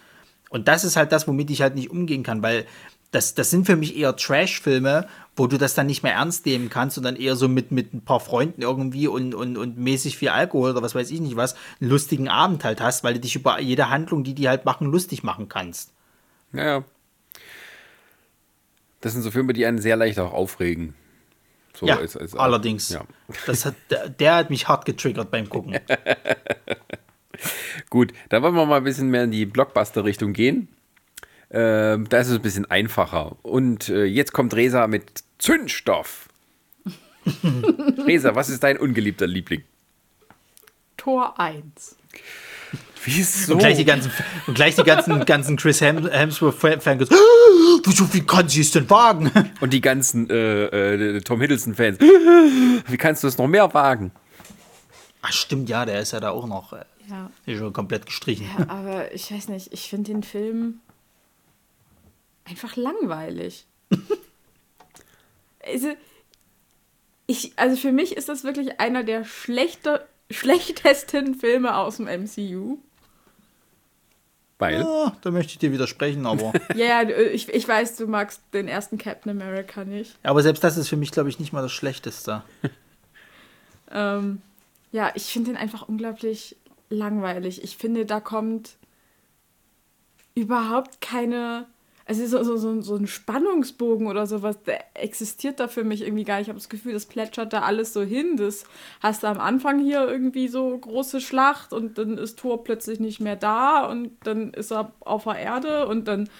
Und das ist halt das, womit ich halt nicht umgehen kann, weil das, das sind für mich eher Trash-Filme, wo du das dann nicht mehr ernst nehmen kannst und dann eher so mit, mit ein paar Freunden irgendwie und, und, und mäßig viel Alkohol oder was weiß ich nicht was, einen lustigen Abend halt hast, weil du dich über jede Handlung, die die halt machen, lustig machen kannst. Naja. Das sind so Filme, die einen sehr leicht auch aufregen. So ja, als, als allerdings. Ja. Das hat, der hat mich hart getriggert beim Gucken. Gut, dann wollen wir mal ein bisschen mehr in die Blockbuster-Richtung gehen. Ähm, da ist es ein bisschen einfacher. Und äh, jetzt kommt Resa mit Zündstoff. Resa, was ist dein ungeliebter Liebling? Tor 1. Wieso? Und gleich die ganzen, und gleich die ganzen, ganzen Chris Hemsworth-Fans. Ah, so wie kann sie es denn wagen? Und die ganzen äh, äh, Tom Hiddleston-Fans. wie kannst du es noch mehr wagen? Ach, stimmt, ja, der ist ja da auch noch. Äh, ja. Schon komplett gestrichen. Ja, aber ich weiß nicht, ich finde den Film einfach langweilig. also, ich, also für mich ist das wirklich einer der schlechter, schlechtesten Filme aus dem MCU. Weil? Ja, da möchte ich dir widersprechen, aber. ja, ja, ich, ich weiß, du magst den ersten Captain America nicht. Aber selbst das ist für mich, glaube ich, nicht mal das Schlechteste. ähm, ja, ich finde den einfach unglaublich langweilig. Ich finde, da kommt überhaupt keine es ist so, so, so ein Spannungsbogen oder sowas, der existiert da für mich irgendwie gar nicht. Ich habe das Gefühl, das plätschert da alles so hin. Das hast du am Anfang hier irgendwie so große Schlacht und dann ist Thor plötzlich nicht mehr da und dann ist er auf der Erde und dann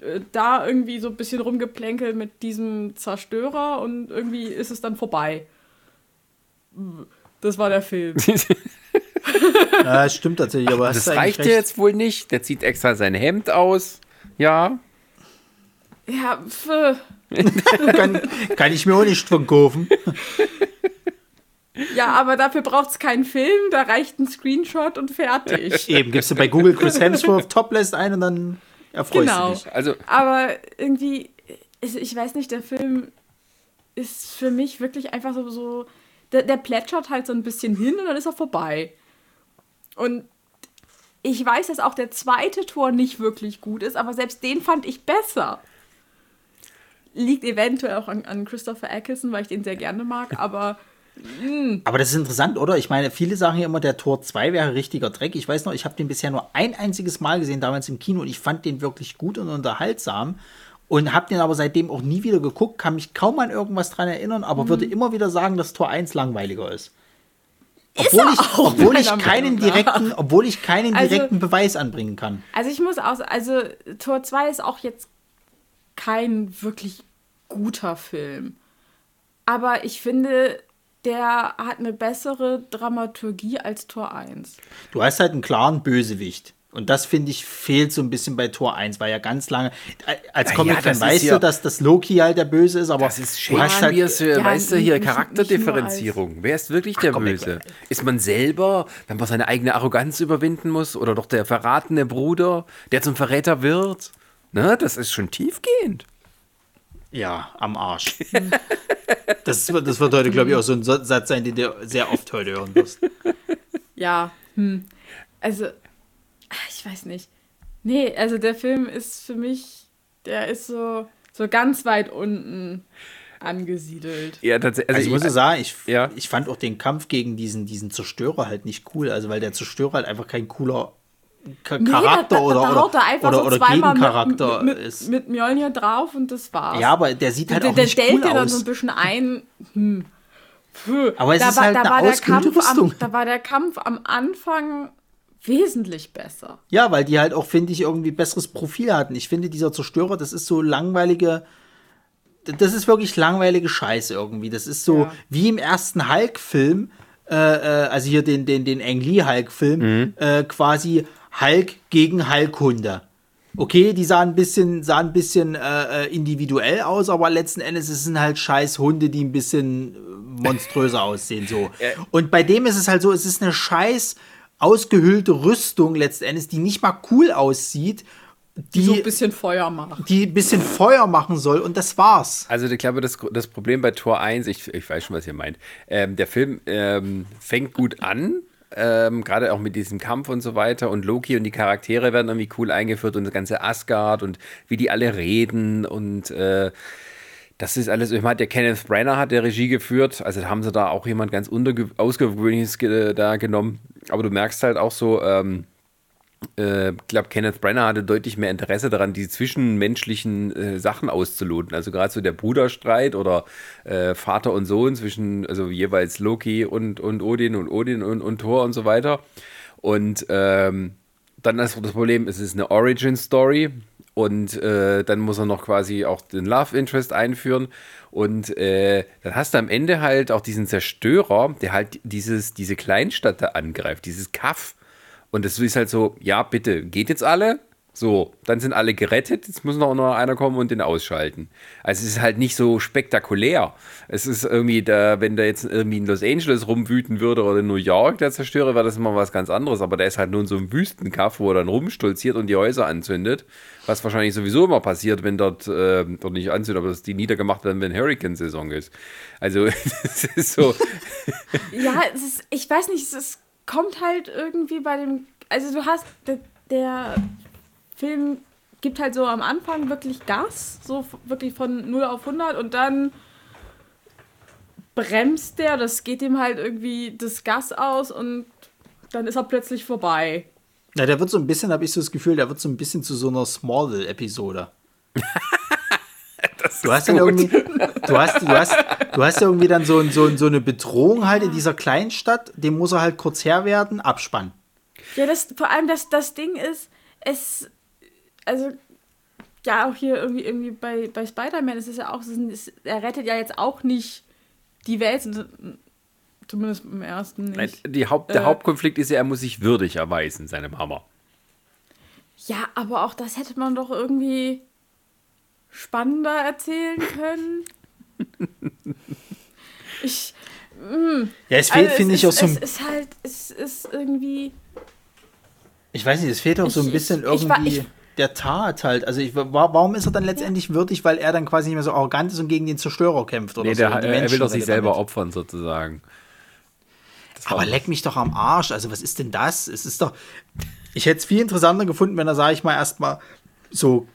äh, da irgendwie so ein bisschen rumgeplänkelt mit diesem Zerstörer und irgendwie ist es dann vorbei. Das war der Film. ja, stimmt tatsächlich, aber Ach, das reicht recht. jetzt wohl nicht. Der zieht extra sein Hemd aus. Ja, ja, pf. kann, kann ich mir auch nicht von kaufen. Ja, aber dafür braucht es keinen Film, da reicht ein Screenshot und fertig. Eben, gibst du bei Google Chris Hemsworth Topless ein und dann erfreust genau. du dich. Also, aber irgendwie, ich weiß nicht, der Film ist für mich wirklich einfach so, so der, der plätschert halt so ein bisschen hin und dann ist er vorbei. Und ich weiß, dass auch der zweite Tor nicht wirklich gut ist, aber selbst den fand ich besser. Liegt eventuell auch an, an Christopher Eccleston, weil ich den sehr gerne mag, aber Aber das ist interessant, oder? Ich meine, viele sagen ja immer, der Tor 2 wäre richtiger Dreck. Ich weiß noch, ich habe den bisher nur ein einziges Mal gesehen, damals im Kino, und ich fand den wirklich gut und unterhaltsam. Und habe den aber seitdem auch nie wieder geguckt, kann mich kaum an irgendwas dran erinnern, aber würde immer wieder sagen, dass Tor 1 langweiliger ist. Obwohl er ich, auch, obwohl ich keinen Meinung nach. direkten, obwohl ich keinen Also- direkten Beweis anbringen kann. Also ich muss auch, also Tor 2 ist auch jetzt kein wirklich guter Film. Aber ich finde, der hat eine bessere Dramaturgie als Tor 1. Du hast halt einen klaren Bösewicht. Und das, finde ich, fehlt so ein bisschen bei Tor 1, weil ja ganz lange. äh, Als Ja, Comic-Fan ist weißt ja- du, dass das Loki halt der Böse ist, aber das ist du hast halt. Shakespeare's, ja, weißt du, hier nicht- nicht- Charakterdifferenzierung. Wer ist wirklich der komm, Böse? Ist man selber, wenn man seine eigene Arroganz überwinden muss? Oder doch der verratene Bruder, der zum Verräter wird? Ne, das ist schon tiefgehend. Ja, am Arsch. Das wird, das wird heute, glaube ich, auch so ein Satz sein, den du sehr oft heute hören wirst. Ja, hm. Also, ich weiß nicht. Nee, also der Film ist für mich, der ist so, so ganz weit unten angesiedelt. Ja, tatsächlich. Also ich muss ja sagen, ich, Ja. ich fand auch den Kampf gegen diesen, diesen Zerstörer halt nicht cool. Also weil der Zerstörer halt einfach kein cooler Ka Nee, Charakter da, da, oder, da haut oder, er einfach oder, so oder Gegencharakter mit, mit, ist. mit Mjolnir drauf und das war's. ja, aber der sieht halt der, auch der nicht stellt cool dir dann so ein aus. bisschen ein. Hm. Puh. Aber es da ist halt eine war der Kampf am. Da war der Kampf am Anfang wesentlich besser. Ja, weil die halt auch, finde ich, irgendwie besseres Profil hatten. Ich finde, dieser Zerstörer, das ist so langweilige. Das ist wirklich langweilige Scheiße irgendwie. Das ist so Ja. wie im ersten Hulk-Film, äh, äh, also hier den, den, den Ang Lee Hulk-Film, äh, quasi Hulk gegen Hulk-Hunde. Okay, die sahen ein bisschen, sahen ein bisschen äh, äh, individuell aus, aber letzten Endes es sind halt scheiß Hunde, die ein bisschen äh, monströser aussehen. So. Und bei dem ist es halt so, es ist eine scheiß ausgehöhlte Rüstung letzten Endes, die nicht mal cool aussieht, Die so ein die, bisschen Feuer macht. die ein bisschen Feuer machen soll und das war's. Also ich glaube, das, das Problem bei Tor 1, ich, ich weiß schon, was ihr meint, ähm, der Film ähm, fängt gut an, ähm, gerade auch mit diesem Kampf und so weiter. Und Loki und die Charaktere werden irgendwie cool eingeführt und das ganze Asgard und wie die alle reden und äh, das ist alles, ich meine, der Kenneth Branagh hat der Regie geführt, also haben sie da auch jemand ganz ausgewöhnliches ge da genommen, aber du merkst halt auch so, ähm, äh, ich glaube, Kenneth Branagh hatte deutlich mehr Interesse daran, die zwischenmenschlichen äh, Sachen auszuloten. Also gerade so der Bruderstreit oder äh, Vater und Sohn zwischen, also jeweils Loki und, und Odin und Odin und, und Thor und so weiter. Und ähm, dann ist das Problem, es ist eine Origin-Story und äh, dann muss er noch quasi auch den Love Interest einführen. Und äh, dann hast du am Ende halt auch diesen Zerstörer, der halt dieses, diese Kleinstadt da angreift, dieses Kaff. Und das ist halt so, ja, bitte, geht jetzt alle? So, dann sind alle gerettet, jetzt muss noch einer kommen und den ausschalten. Also es ist halt nicht so spektakulär. Es ist irgendwie, da, wenn der jetzt irgendwie in Los Angeles rumwüten würde oder in New York, der Zerstörer, wäre das immer was ganz anderes. Aber der ist halt nur in so einem Wüstenkaff, wo er dann rumstolziert und die Häuser anzündet. Was wahrscheinlich sowieso immer passiert, wenn dort, äh, dort nicht anzündet, aber dass die niedergemacht werden, wenn Hurricane-Saison ist. Also es ist so, Ja, ist, ich weiß nicht, es ist, kommt halt irgendwie bei dem. Also, du hast. Der, der Film gibt halt so am Anfang wirklich Gas, so wirklich von 0 auf 100 und dann bremst der, das geht ihm halt irgendwie das Gas aus und dann ist er plötzlich vorbei. Ja, der wird so ein bisschen, habe ich so das Gefühl, der wird so ein bisschen zu so einer Smallville-Episode. Du hast dann irgendwie, du hast, du hast, du hast irgendwie dann so, ein- so, ein- so eine Bedrohung halt in dieser Kleinstadt, dem muss er halt kurz Herr werden, Abspann. Ja, das, vor allem das, das Ding ist, es, also, ja, auch hier irgendwie, irgendwie bei, bei Spider-Man ist es ja auch, so, es, er rettet ja jetzt auch nicht die Welt, zumindest im ersten Nein, nicht. die Haupt, der Äh. Hauptkonflikt ist ja, er muss sich würdig erweisen, seinem Hammer. Ja, aber auch das hätte man doch irgendwie spannender erzählen können. Ich, Ja, es fehlt, Also finde ich, auch ist, so Es ist halt, es ist irgendwie. ich weiß nicht, es fehlt auch so ein Ich- bisschen ich- irgendwie ich- der Tat halt. Also ich, wa- warum ist er dann letztendlich würdig? Weil er dann quasi nicht mehr so arrogant ist und gegen den Zerstörer kämpft oder Nee, so. der, er will Menschen doch sich selber damit. opfern, sozusagen. Aber leck mich doch am Arsch. Also, was ist denn das? Es ist doch. Ich hätte es viel interessanter gefunden, wenn er, sage ich mal, erstmal so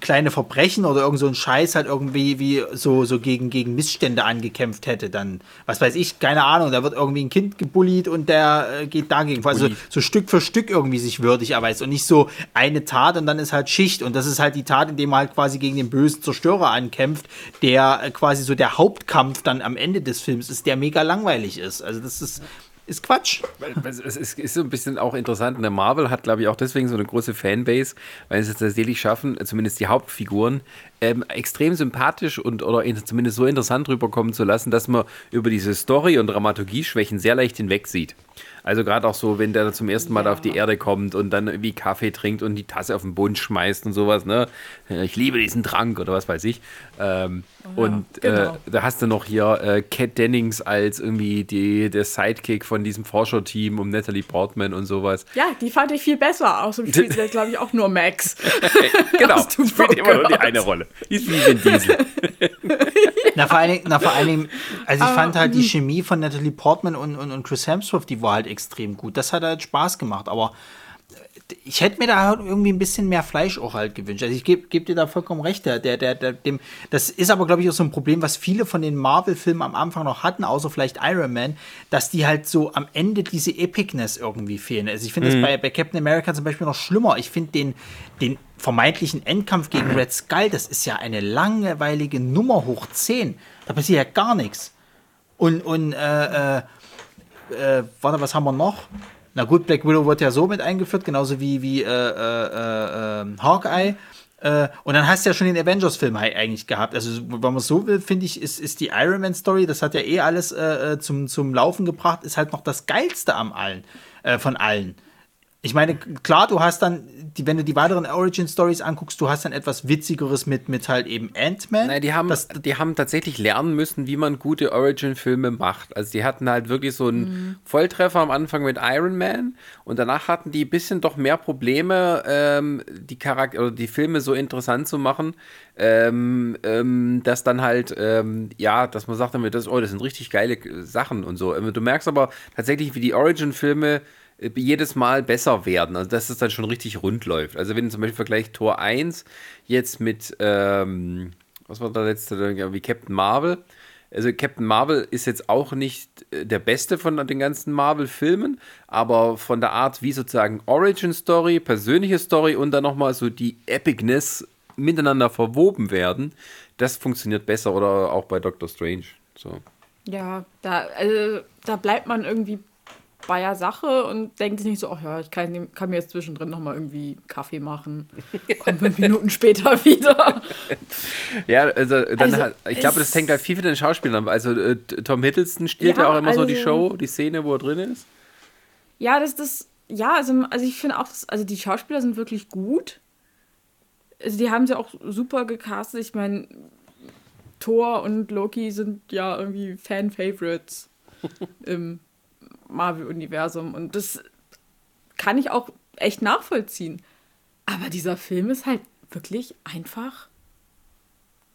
kleine Verbrechen oder irgend so ein Scheiß halt irgendwie wie so, so gegen, gegen Missstände angekämpft hätte. Dann, was weiß ich, keine Ahnung, da wird irgendwie ein Kind gebullied und der äh, geht dagegen. Also Bullied. so Stück für Stück irgendwie sich würdig erweist und nicht so eine Tat und dann ist halt Schicht. Und das ist halt die Tat, indem er halt quasi gegen den bösen Zerstörer ankämpft, der äh, quasi so der Hauptkampf dann am Ende des Films ist, der mega langweilig ist. Also das ist, ist Quatsch. Es ist, ist so ein bisschen auch interessant. Und der Marvel hat, glaube ich, auch deswegen so eine große Fanbase, weil sie es tatsächlich schaffen, zumindest die Hauptfiguren, ähm, extrem sympathisch und oder in, zumindest so interessant rüberkommen zu lassen, dass man über diese Story- und Dramaturgie-Schwächen sehr leicht hinwegsieht. Also gerade auch so, wenn der zum ersten Mal da auf die Erde kommt und dann irgendwie Kaffee trinkt und die Tasse auf den Boden schmeißt und sowas, ne? Ich liebe diesen Trank oder was weiß ich. Ähm, und genau. äh, da hast du noch hier äh, Kat Dennings als irgendwie die, der Sidekick von diesem Forscherteam um Natalie Portman und sowas. Ja, die fand ich viel besser. Außerdem spielt sie, glaube ich, auch nur Max. Genau, spielt immer nur die eine Rolle. Die ist wie Vin Diesel. Na, vor allen Dingen, na, vor allen Dingen also ich fand halt die hm. Chemie von Natalie Portman und, und, und Chris Hemsworth, die war halt extrem gut. Das hat halt Spaß gemacht, aber äh, ich hätte mir da halt irgendwie ein bisschen mehr Fleisch auch halt gewünscht. Also ich gebe geb dir da vollkommen recht. Der, der, der, dem, das ist aber, glaube ich, auch so ein Problem, was viele von den Marvel-Filmen am Anfang noch hatten, außer vielleicht Iron Man, dass die halt so am Ende diese Epicness irgendwie fehlen. Also ich finde das bei, bei Captain America zum Beispiel noch schlimmer. Ich finde den, den vermeintlichen Endkampf gegen Red Skull, das ist ja eine langweilige Nummer hoch 10. Da passiert ja gar nichts. Und, und äh, äh, äh, warte, was haben wir noch? Na gut, Black Widow wird ja so mit eingeführt, genauso wie, wie äh, äh, äh, äh, Hawkeye. Äh, und dann hast du ja schon den Avengers-Film eigentlich gehabt. Also, wenn man es so will, finde ich, ist, ist die Iron Man-Story, das hat ja eh alles äh, äh, zum, zum Laufen gebracht, ist halt noch das Geilste am allen, äh, von allen. Ich meine, klar, du hast dann, die, wenn du die weiteren Origin-Stories anguckst, du hast dann etwas Witzigeres mit, mit halt eben Ant-Man. Nein, die haben, das, die haben tatsächlich lernen müssen, wie man gute Origin-Filme macht. Also die hatten halt wirklich so einen Volltreffer am Anfang mit Iron Man und danach hatten die ein bisschen doch mehr Probleme, ähm, die Charakter oder die Filme so interessant zu machen, ähm, ähm, dass dann halt, ähm, ja, dass man sagt damit, das, oh, das sind richtig geile Sachen und so. Ähm, Du merkst aber tatsächlich, wie die Origin-Filme jedes Mal besser werden. Also, dass es dann schon richtig rund läuft. Also, wenn zum Beispiel vergleicht Tor 1 jetzt mit, ähm, was war der letzte, wie Captain Marvel. Also, Captain Marvel ist jetzt auch nicht äh, der beste von den ganzen Marvel-Filmen, aber von der Art, wie sozusagen Origin-Story, persönliche Story und dann nochmal so die Epicness miteinander verwoben werden, das funktioniert besser. Oder auch bei Doctor Strange. So. Ja, da, also, da bleibt man irgendwie bei der Sache und denkt sich nicht so, ach ja, ich kann, kann mir jetzt zwischendrin nochmal irgendwie Kaffee machen. Kommt fünf Minuten später wieder. Ja, also, dann Also, hat, ich glaube, das hängt halt viel für den Schauspielern. Also äh, Tom Hiddleston stiehlt ja, Ja, auch immer so die also- Show, die Szene, wo er drin ist. Ja, das das ja, also, also ich finde auch, dass, also die Schauspieler sind wirklich gut. Also die haben sie auch super gecastet. Ich meine, Thor und Loki sind ja irgendwie Fan-Favorites im Marvel-Universum. Und das kann ich auch echt nachvollziehen. Aber dieser Film ist halt wirklich einfach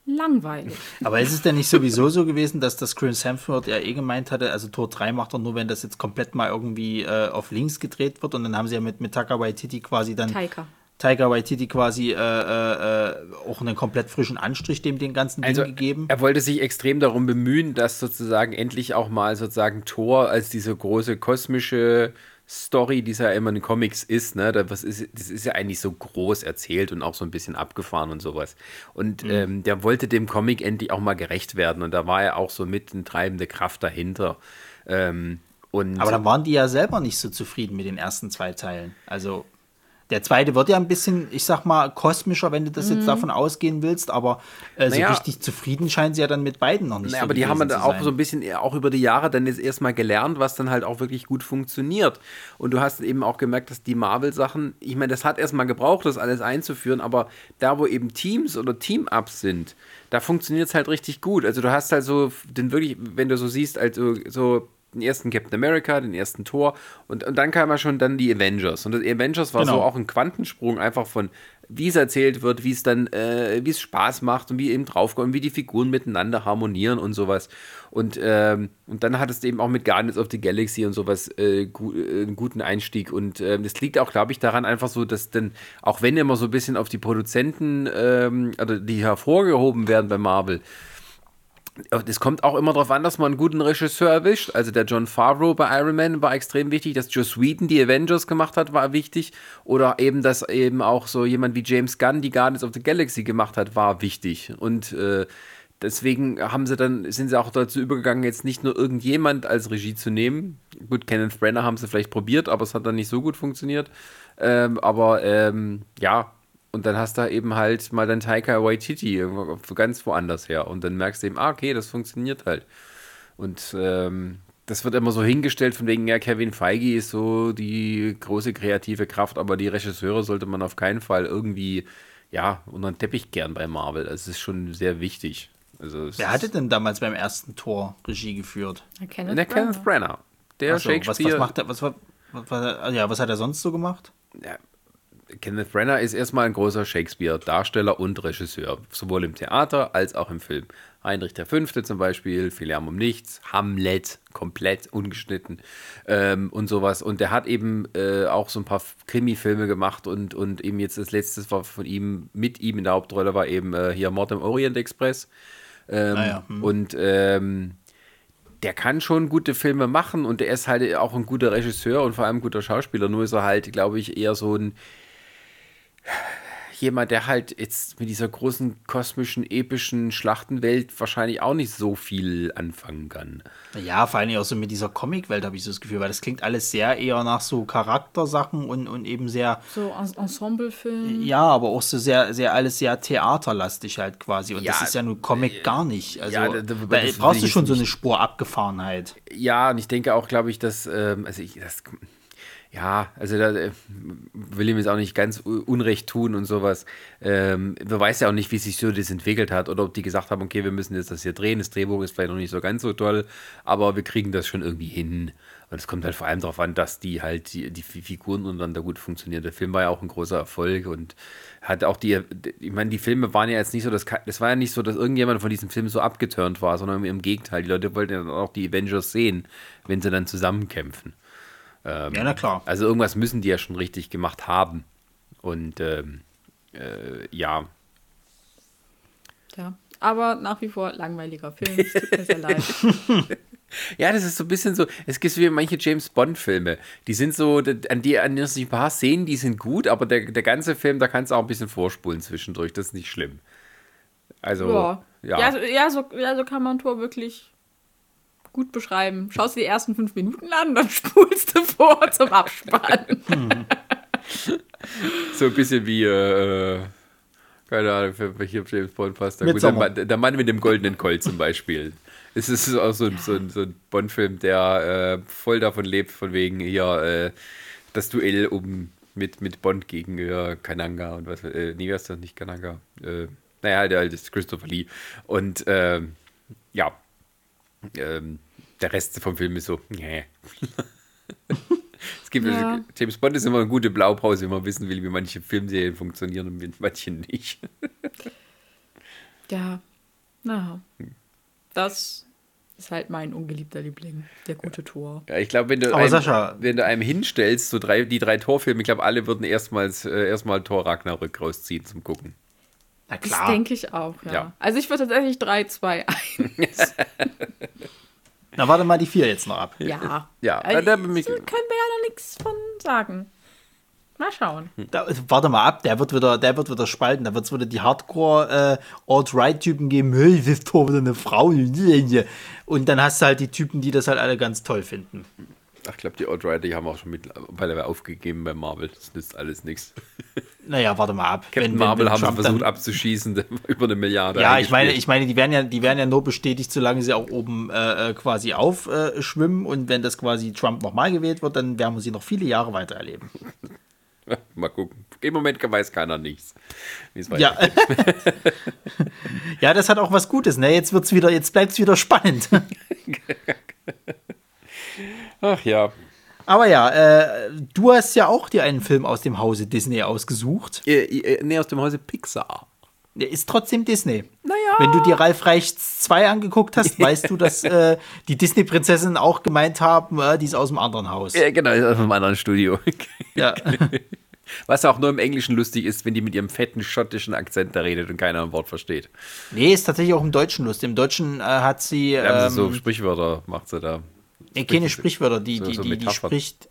langweilig. Aber ist es denn nicht sowieso so gewesen, dass das Chris Hemsworth ja eh gemeint hatte, also Tor 3 macht er nur, wenn das jetzt komplett mal irgendwie äh, auf links gedreht wird und dann haben sie ja mit, mit Taika Waititi quasi dann Taika. Taika Waititi quasi äh, äh, äh, auch einen komplett frischen Anstrich dem den ganzen Ding Also gegeben. er wollte sich extrem darum bemühen, dass sozusagen endlich auch mal sozusagen Thor als diese große kosmische Story, die es ja immer in den Comics ist, ne, da- was ist, das ist ja eigentlich so groß erzählt und auch so ein bisschen abgefahren und sowas. Und ähm, der wollte dem Comic endlich auch mal gerecht werden und da war er auch so mit eine treibende Kraft dahinter. Ähm, und Aber dann waren die ja selber nicht so zufrieden mit den ersten zwei Teilen. Also Der zweite wird ja ein bisschen, ich sag mal, kosmischer, wenn du das jetzt davon ausgehen willst, aber äh, so Naja. richtig zufrieden scheinen sie ja dann mit beiden noch nicht. Naja, so aber die haben dann auch so ein bisschen eher auch über die Jahre dann jetzt erstmal gelernt, was dann halt auch wirklich gut funktioniert. Und du hast eben auch gemerkt, dass die Marvel-Sachen, ich meine, das hat erstmal gebraucht, das alles einzuführen, aber da, wo eben Teams oder Team-Ups sind, da funktioniert es halt richtig gut. Also du hast halt so den wirklich, wenn du so siehst, also so den ersten Captain America, den ersten Thor und, und dann kam ja schon dann die Avengers. Und die Avengers war Genau. so auch ein Quantensprung einfach von, wie es erzählt wird, wie es dann, äh, wie es Spaß macht und wie eben draufkommt wie die Figuren miteinander harmonieren und sowas. Und, ähm, und dann hattest du eben auch mit Guardians of the Galaxy und sowas äh, gu äh, einen guten Einstieg. Und ähm, das liegt auch, glaube ich, daran einfach so, dass dann, auch wenn immer so ein bisschen auf die Produzenten, ähm, also die hervorgehoben werden bei Marvel, es kommt auch immer darauf an, dass man einen guten Regisseur erwischt. Also der John Favreau bei Iron Man war extrem wichtig, dass Joss Whedon die Avengers gemacht hat, war wichtig. Oder eben, dass eben auch so jemand wie James Gunn die Guardians of the Galaxy gemacht hat, war wichtig. Und äh, deswegen haben sie dann, sind sie auch dazu übergegangen, jetzt nicht nur irgendjemand als Regie zu nehmen. Gut, Kenneth Brenner haben sie vielleicht probiert, aber es hat dann nicht so gut funktioniert. Ähm, aber ähm, ja, und dann hast du eben halt mal dann Taika Waititi ganz woanders her. Und dann merkst du eben, ah, okay, das funktioniert halt. Und ähm, das wird immer so hingestellt, von wegen, ja, Kevin Feige ist so die große kreative Kraft, aber die Regisseure sollte man auf keinen Fall irgendwie, ja, unter den Teppich kehren bei Marvel. Das ist schon sehr wichtig. Also Wer hatte denn damals beim ersten Tor Regie geführt? Kenneth der Kenneth Brenner. Der Ach so, was, Shakespeare. was macht er, was, was, war- ja, was hat er sonst so gemacht? ja, Kenneth Brenner ist erstmal ein großer Shakespeare-Darsteller und Regisseur, sowohl im Theater als auch im Film. Heinrich V. zum Beispiel, Viel Lärm um Nichts, Hamlet, komplett ungeschnitten ähm, und sowas. Und der hat eben äh, auch so ein paar Krimi-Filme gemacht und, und eben jetzt das letzte war von ihm, mit ihm in der Hauptrolle war eben äh, hier Mord im Orient Express. Ähm, Ah ja, hm. Und ähm, der kann schon gute Filme machen und der ist halt auch ein guter Regisseur und vor allem ein guter Schauspieler. Nur ist er halt, glaube ich, eher so ein jemand, der halt jetzt mit dieser großen kosmischen, epischen Schlachtenwelt wahrscheinlich auch nicht so viel anfangen kann. Ja, vor allem auch so mit dieser Comicwelt habe ich so das Gefühl, weil das klingt alles sehr eher nach so Charaktersachen und, und eben sehr, So En- Ensemblefilm. ja, aber auch so sehr, sehr alles sehr theaterlastig halt quasi. Und das Ja, ist ja nun Comic gar nicht. Also ja, da- da- da das brauchst du schon so eine. Spur Abgefahrenheit. Ja, und ich denke auch, glaube ich, dass, ähm, also ich, das, ja, also da äh, will ihm jetzt auch nicht ganz Unrecht tun und sowas. Ähm, man weiß ja auch nicht, wie sich so das entwickelt hat oder ob die gesagt haben, okay, wir müssen jetzt das hier drehen, das Drehbuch ist vielleicht noch nicht so ganz so toll, aber wir kriegen das schon irgendwie hin. Und es kommt halt vor allem darauf an, dass die halt, die, die Figuren untereinander gut funktionieren. Der Film war ja auch ein großer Erfolg und hat auch die, ich meine, die Filme waren ja jetzt nicht so, dass, das war ja nicht so, dass irgendjemand von diesem Film so abgeturnt war, sondern im Gegenteil, die Leute wollten ja dann auch die Avengers sehen, wenn sie dann zusammenkämpfen. Ja, na klar. Also irgendwas müssen die ja schon richtig gemacht haben. Und ähm, äh, ja, Ja. Aber nach wie vor langweiliger Film. Es tut mir sehr leid. Ja, das ist so ein bisschen so, es gibt wie manche James Bond-Filme, die sind so, an die, an die sich ein paar Szenen, die sind gut, aber der, der ganze Film, da kannst du auch ein bisschen vorspulen zwischendurch, das ist nicht schlimm. Also, Ja. ja. Ja, so, ja, so, ja, so kann man Tor wirklich gut beschreiben. Schaust dir die ersten fünf Minuten an, dann spulst du vor zum Abspann. so ein bisschen wie, äh, keine Ahnung, für welcher James Bond passt. Gut, der. Mann, der Mann mit dem goldenen Colt zum Beispiel. Es ist auch so, ein- so, ein- so ein Bond-Film, der äh, voll davon lebt, von wegen hier äh, das Duell um mit, mit Bond gegen äh, Kananga und was, äh, nee, was ist das nicht Kananga? Äh, naja, der halt ist Christopher Lee. Und ähm, ja, ähm, der Rest vom Film ist so, nee. es gibt Ja. James Bond ist immer eine gute Blaupause, wenn man wissen will, wie manche Filmserien funktionieren und wie manche nicht. Ja, na. Das ist halt mein ungeliebter Liebling, der gute Tor. Ja, ich glaube, wenn du Aber einem, Sascha- wenn du einem hinstellst, so drei, die drei Torfilme, ich glaube, alle würden erstmals äh, erstmal Tor Ragnarök rausziehen zum Gucken. Na Das klar. denke ich auch, ja. Ja. Also ich würde tatsächlich 3, 2, 1. Na, warte mal die vier jetzt noch ab. Ja. Ja, also, da können wir ja noch nichts von sagen. Mal schauen. Da, warte mal ab, der wird wieder, der wird wieder spalten. Da wird es wieder die Hardcore äh, geben. Hey, das ist doch wieder eine Frau. Und dann hast du halt die Typen, die das halt alle ganz toll finden. Ach, ich glaube, die Outrider, die haben auch schon mittlerweile aufgegeben bei Marvel. Das nützt alles nichts. Naja, warte mal ab. Captain Marvel haben sie versucht abzuschießen, über eine Milliarde. Ja, ich meine, ich meine, die werden ja, die werden ja nur bestätigt, solange sie auch oben äh, quasi aufschwimmen. Äh, und wenn das quasi Trump nochmal gewählt wird, dann werden wir sie noch viele Jahre weiter erleben. Mal gucken. Im Moment weiß keiner nichts. Ja. ja, das hat auch was Gutes, ne? Jetzt wird's wieder, jetzt bleibt es wieder spannend. Ach ja. Aber ja, äh, du hast ja auch dir einen Film aus dem Hause Disney ausgesucht. Äh, äh, nee, aus dem Hause Pixar. Der ist trotzdem Disney. Naja. Wenn du dir Ralf Reichts 2 angeguckt hast, weißt du, dass äh, die Disney-Prinzessinnen auch gemeint haben, äh, die ist aus dem anderen Haus. Ja, genau, ist aus einem anderen Studio. Ja. Was auch nur im Englischen lustig ist, wenn die mit ihrem fetten schottischen Akzent da redet und keiner ein Wort versteht. Nee, ist tatsächlich auch im Deutschen lustig. Im Deutschen äh, hat sie. Ja, Ähm, so Sprichwörter macht sie da. Nee, keine Sprichwörter, die, so- die, so die, spricht.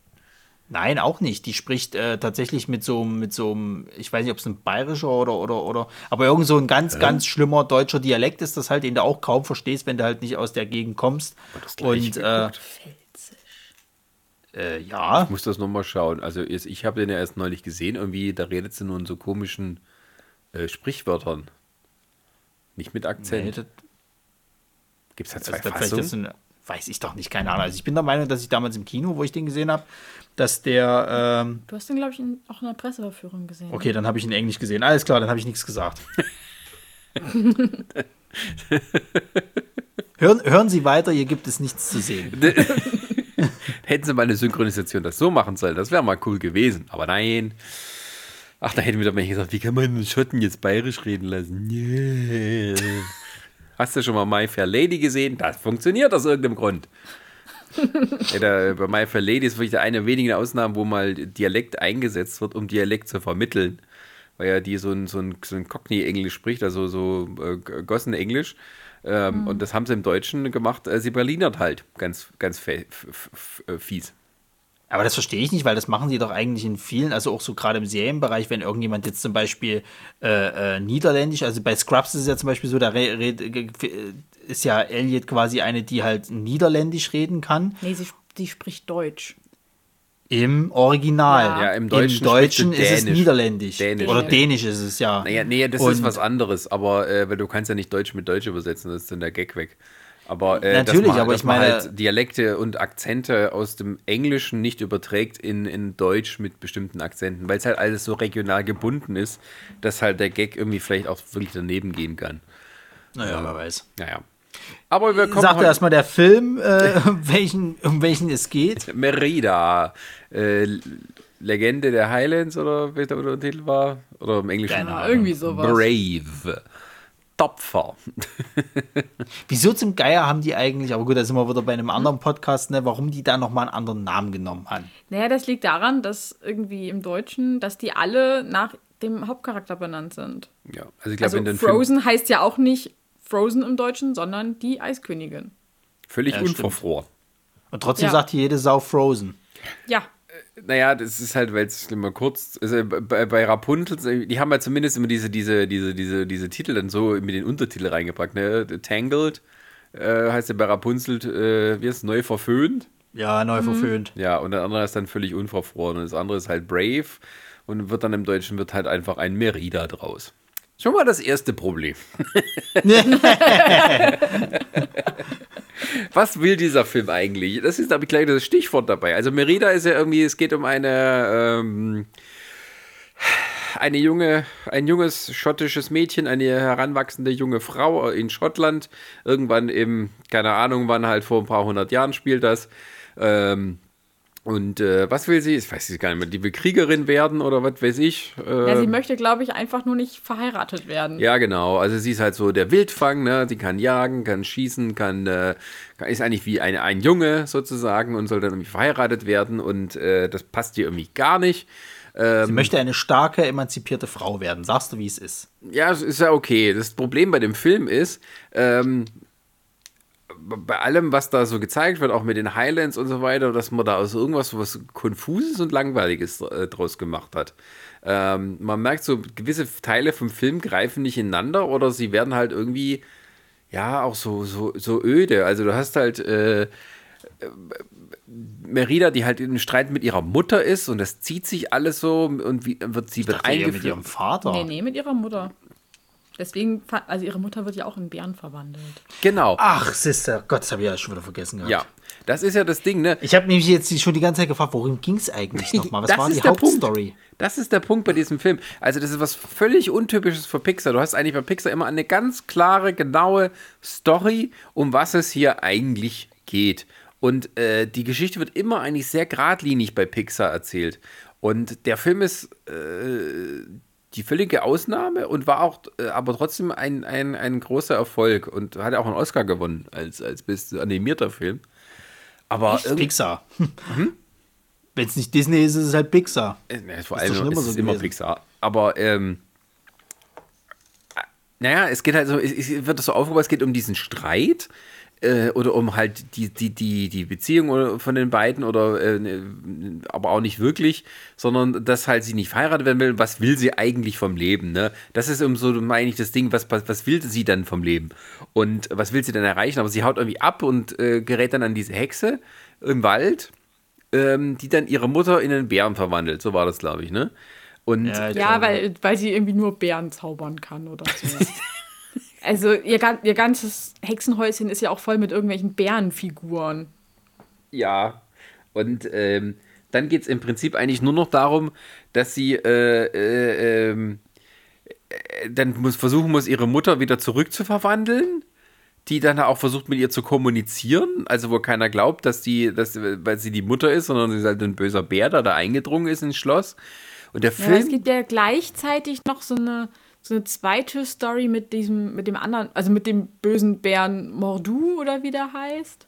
Nein, auch nicht. Die spricht äh, tatsächlich mit so, mit so einem, ich weiß nicht, ob es ein bayerischer oder, oder, oder, aber irgend so ein ganz, ganz schlimmer deutscher Dialekt ist das halt, den du auch kaum verstehst, wenn du halt nicht aus der Gegend kommst. Und äh, äh, ja, Ich muss das nochmal schauen. Also jetzt- ich habe den ja erst neulich gesehen. Irgendwie, da redet sie nur in so komischen äh, Sprichwörtern. Nicht mit nee, Akzent. das, Gibt es da Also zwei ist Fassungen? Weiß ich doch nicht, keine Ahnung. Also ich bin der Meinung, dass ich damals im Kino, wo ich den gesehen habe, dass der, ähm, Du hast den, glaube ich, in, auch in der Presseverführung gesehen. okay, dann habe ich ihn in Englisch gesehen. Alles klar, dann habe ich nichts gesagt. hören, hören Sie weiter, hier gibt es nichts zu sehen. Hätten sie mal eine Synchronisation das so machen sollen, das wäre mal cool gewesen. Aber nein. Ach, da hätten wieder welche gesagt, wie kann man einen Schotten jetzt bayerisch reden lassen? Nee. Hast du schon mal My Fair Lady gesehen? Das funktioniert aus irgendeinem Grund. ja, da, bei My Fair Lady ist wirklich eine der wenigen Ausnahmen, wo mal Dialekt eingesetzt wird, um Dialekt zu vermitteln. Weil ja die so ein, so ein, so ein Cockney-Englisch spricht, also so äh, Gossen-Englisch. Ähm, Und das haben sie im Deutschen gemacht. Äh, sie berlinert halt ganz, ganz f- fies. Aber das verstehe ich nicht, weil das machen sie doch eigentlich in vielen, also auch so gerade im Serienbereich, wenn irgendjemand jetzt zum Beispiel äh, äh, Niederländisch, also bei Scrubs ist es ja zum Beispiel so, da re, re, ge- ist ja Elliot quasi eine, die halt Niederländisch reden kann. Nee, sie, die spricht Deutsch. Im Original. Ja, im Deutschen Im Deutschen ist es Dänisch. Niederländisch. Dänisch. Oder Dänisch ist es, ja. Naja, nee, das Und- ist was anderes, aber äh, weil du kannst ja nicht Deutsch mit Deutsch übersetzen, das ist dann der Gag weg. Aber äh, Natürlich, dass man, aber dass ich man meine- halt Dialekte und Akzente aus dem Englischen nicht überträgt in, in Deutsch mit bestimmten Akzenten, weil es halt alles so regional gebunden ist, dass halt der Gag irgendwie vielleicht auch wirklich daneben gehen kann. Naja, wer weiß. Naja. Aber wir kommen Sagt erstmal der Film, äh, welchen, um welchen es geht. Merida, äh, Legende der Highlands oder wie der Untertitel war? Oder im Englischen? Keine Ja, irgendwie sowas. Brave. Topfer. Wieso zum Geier haben die eigentlich, aber gut, da sind wir wieder bei einem anderen Podcast, ne, warum die da nochmal einen anderen Namen genommen haben. Naja, das liegt daran, dass irgendwie im Deutschen, dass die alle nach dem Hauptcharakter benannt sind. Ja, also ich glaube, Also in den Film Frozen heißt ja auch nicht Frozen im Deutschen, sondern die Eiskönigin. völlig Ja, stimmt. unverfroren. Und trotzdem Ja. sagt hier jede Sau Frozen. Ja, Naja, das ist halt, weil es immer kurz, also bei, bei Rapunzel, die haben ja zumindest immer diese, diese, diese, diese, diese Titel dann so mit den Untertitel reingepackt, ne? Tangled äh, heißt ja bei Rapunzel, äh, wie ist es, neu verföhnt? Ja, neu verföhnt. Ja, und der andere ist dann völlig unverfroren und das andere ist halt Brave und wird dann im Deutschen wird halt einfach ein Merida draus. Schon mal das erste Problem. Was will dieser Film eigentlich? Das ist, glaube ich, gleich das Stichwort dabei. Also Merida ist ja irgendwie, es geht um eine, ähm, eine junge, ein junges schottisches Mädchen, eine heranwachsende junge Frau in Schottland. Irgendwann im, keine Ahnung, wann halt vor ein paar hundert Jahren spielt das. Ähm, und äh, was will sie? Ich weiß es gar nicht mehr. Die will Kriegerin werden oder was weiß ich. Äh, ja sie möchte, glaube ich, einfach nur nicht verheiratet werden. ja, genau. Also sie ist halt so der Wildfang, ne? Sie kann jagen, kann schießen, kann, äh, ist eigentlich wie ein, ein Junge sozusagen und soll dann irgendwie verheiratet werden und äh, das passt ihr irgendwie gar nicht. Sie möchte eine starke, emanzipierte Frau werden. Sagst du, wie es ist? Ja, es ist ja okay. Das Problem bei dem Film ist, ähm, bei allem, was da so gezeigt wird, auch mit den Highlands und so weiter, dass man da aus irgendwas was Konfuses und Langweiliges äh, draus gemacht hat. Ähm, man merkt so, gewisse Teile vom Film greifen nicht ineinander oder sie werden halt irgendwie, ja, auch so, so, so öde. Also du hast halt, äh, Merida, die halt im Streit mit ihrer Mutter ist und das zieht sich alles so und wie, wird sie wird Dachte eher mit eingeführt. ihrem Vater. Nee, nee, mit ihrer Mutter. Deswegen, also ihre Mutter wird ja auch in Bären verwandelt. Genau. Ach, Sister, Gott, das habe ich ja schon wieder vergessen gehabt. Ja. Das ist ja das Ding, ne? Ich habe mich jetzt schon die ganze Zeit gefragt, worum ging es eigentlich nochmal? Was Das war ist die Punkt. Hauptstory? Das ist der Punkt bei diesem Film. Also, das ist was völlig Untypisches für Pixar. Du hast eigentlich bei Pixar immer eine ganz klare, genaue Story, um was es hier eigentlich geht. Und äh, die Geschichte wird immer eigentlich sehr geradlinig bei Pixar erzählt. Und der Film ist äh, die völlige Ausnahme und war auch äh, aber trotzdem ein, ein, ein großer Erfolg und hat auch einen Oscar gewonnen als, als bester animierter Film. Aber irgendwie- Pixar. Mhm. Wenn es nicht Disney ist, ist es halt Pixar. Äh, ne, vor Ist allem schon ist immer es so immer. Pixar. Aber ähm, äh, naja, es geht halt so, es, es wird so aufgebaut, es geht um diesen Streit äh, oder um halt die, die, die, die Beziehung oder- von den beiden oder äh, ne, aber auch nicht wirklich, sondern dass halt sie nicht verheiratet werden will. Was will sie eigentlich vom Leben? Ne? Das ist um so, meine ich, das Ding, was, was, was will sie dann vom Leben? Und was will sie denn erreichen? Aber sie haut irgendwie ab und äh, gerät dann an diese Hexe im Wald ähm, die dann ihre Mutter in einen Bären verwandelt. So war das, glaube ich, ne? Und Ja, Ja, weil, weil sie irgendwie nur Bären zaubern kann oder so. also ihr, ihr ganzes Hexenhäuschen ist ja auch voll mit irgendwelchen Bärenfiguren. ja, und ähm, dann geht es im Prinzip eigentlich nur noch darum, dass sie äh, äh, ähm, äh, dann muss, versuchen muss, ihre Mutter wieder zurückzuverwandeln. Die dann auch versucht, mit ihr zu kommunizieren, also wo keiner glaubt, dass die, dass, weil sie die Mutter ist, sondern sie ist halt ein böser Bär, der da eingedrungen ist ins Schloss. Und der Ja, aber es Film. gibt ja gleichzeitig noch so eine, so eine zweite Story mit diesem, mit dem anderen, also mit dem bösen Bären Mordu oder wie der heißt,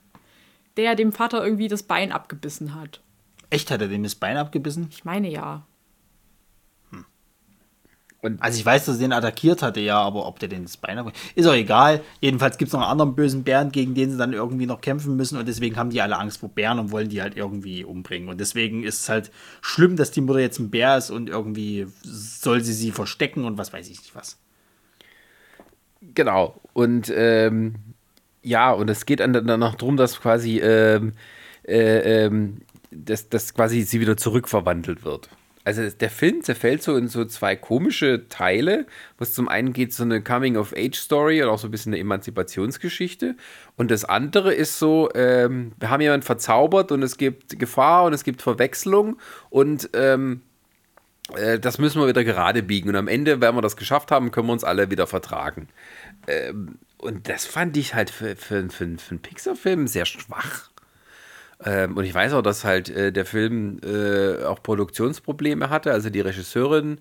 der dem Vater irgendwie das Bein abgebissen hat. Echt, hat er dem das Bein abgebissen? Ich meine ja. Also ich weiß, dass er den attackiert hatte, ja, aber ob der den das Bein abgebissen Ist auch egal. Jedenfalls gibt es noch einen anderen bösen Bären, gegen den sie dann irgendwie noch kämpfen müssen und deswegen haben die alle Angst vor Bären und wollen die halt irgendwie umbringen. Und deswegen ist es halt schlimm, dass die Mutter jetzt ein Bär ist und irgendwie soll sie sie verstecken und was weiß ich nicht was. Genau. Und ähm, ja, und es geht dann danach darum, dass quasi, ähm, äh, ähm, dass, dass quasi sie wieder zurückverwandelt wird. Also der Film zerfällt so in so zwei komische Teile, was zum einen geht so eine Coming-of-Age-Story und auch so ein bisschen eine Emanzipationsgeschichte. Und das andere ist so, ähm, wir haben jemanden verzaubert und es gibt Gefahr und es gibt Verwechslung und ähm, äh, das müssen wir wieder gerade biegen. Und am Ende, wenn wir das geschafft haben, können wir uns alle wieder vertragen. Ähm, und das fand ich halt für, für, für, für einen Pixar-Film sehr schwach. Ähm, und ich weiß auch, dass halt äh, der Film äh, auch Produktionsprobleme hatte. Also die Regisseurin,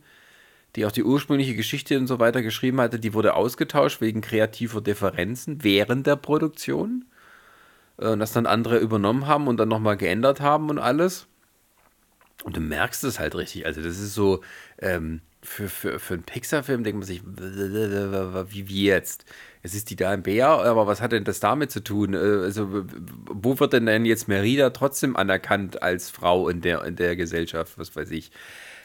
die auch die ursprüngliche Geschichte und so weiter geschrieben hatte, die wurde ausgetauscht wegen kreativer Differenzen während der Produktion. Äh, und das dann andere übernommen haben und dann nochmal geändert haben und alles. Und du merkst es halt richtig. Also, das ist so, ähm, für, für, für einen Pixar-Film denkt man sich, wie, wie jetzt? Es ist die da ein Bär, aber was hat denn das damit zu tun? Äh, Also, wo wird denn denn jetzt Merida trotzdem anerkannt als Frau in der, in der Gesellschaft? Was weiß ich.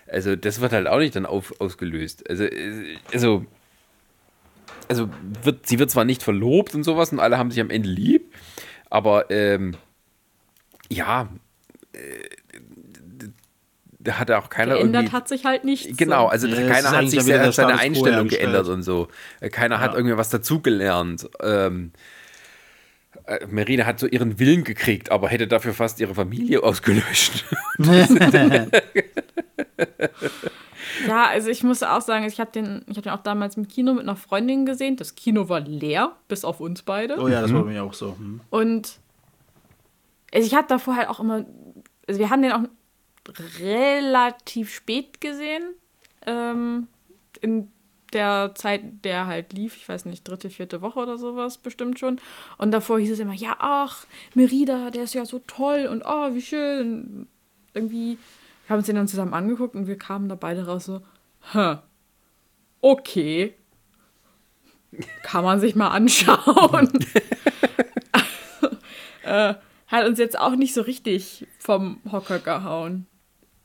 Also, das wird halt auch nicht dann auf, ausgelöst. Also, äh, also, also wird, sie wird zwar nicht verlobt und sowas und alle haben sich am Ende lieb, aber ähm, ja, da hat auch keiner Geändert irgendwie. hat sich halt nichts. Genau, so. also Ja, keiner hat sich seine quo Einstellung geändert und so. Äh, Keiner hat Ja. irgendwie was dazugelernt. Ähm, äh, Merida hat so ihren Willen gekriegt, aber hätte dafür fast ihre Familie ausgelöscht. Ja, also ich muss auch sagen, ich habe den, ich hab den auch damals im Kino mit einer Freundin gesehen. Das Kino war leer, bis auf uns beide. Oh ja, das war bei mir auch so. Hm. Und also ich habe davor halt auch immer, also wir haben den auch relativ spät gesehen. Ähm, in der Zeit, der halt lief, ich weiß nicht, dritte, vierte Woche oder sowas bestimmt schon. Und davor hieß es immer, ja, ach, Merida, der ist ja so toll und oh, wie schön. Irgendwie wir haben uns den dann zusammen angeguckt und wir kamen da beide raus so, hä, okay. Kann man sich mal anschauen. also, äh, hat uns jetzt auch nicht so richtig vom Hocker gehauen.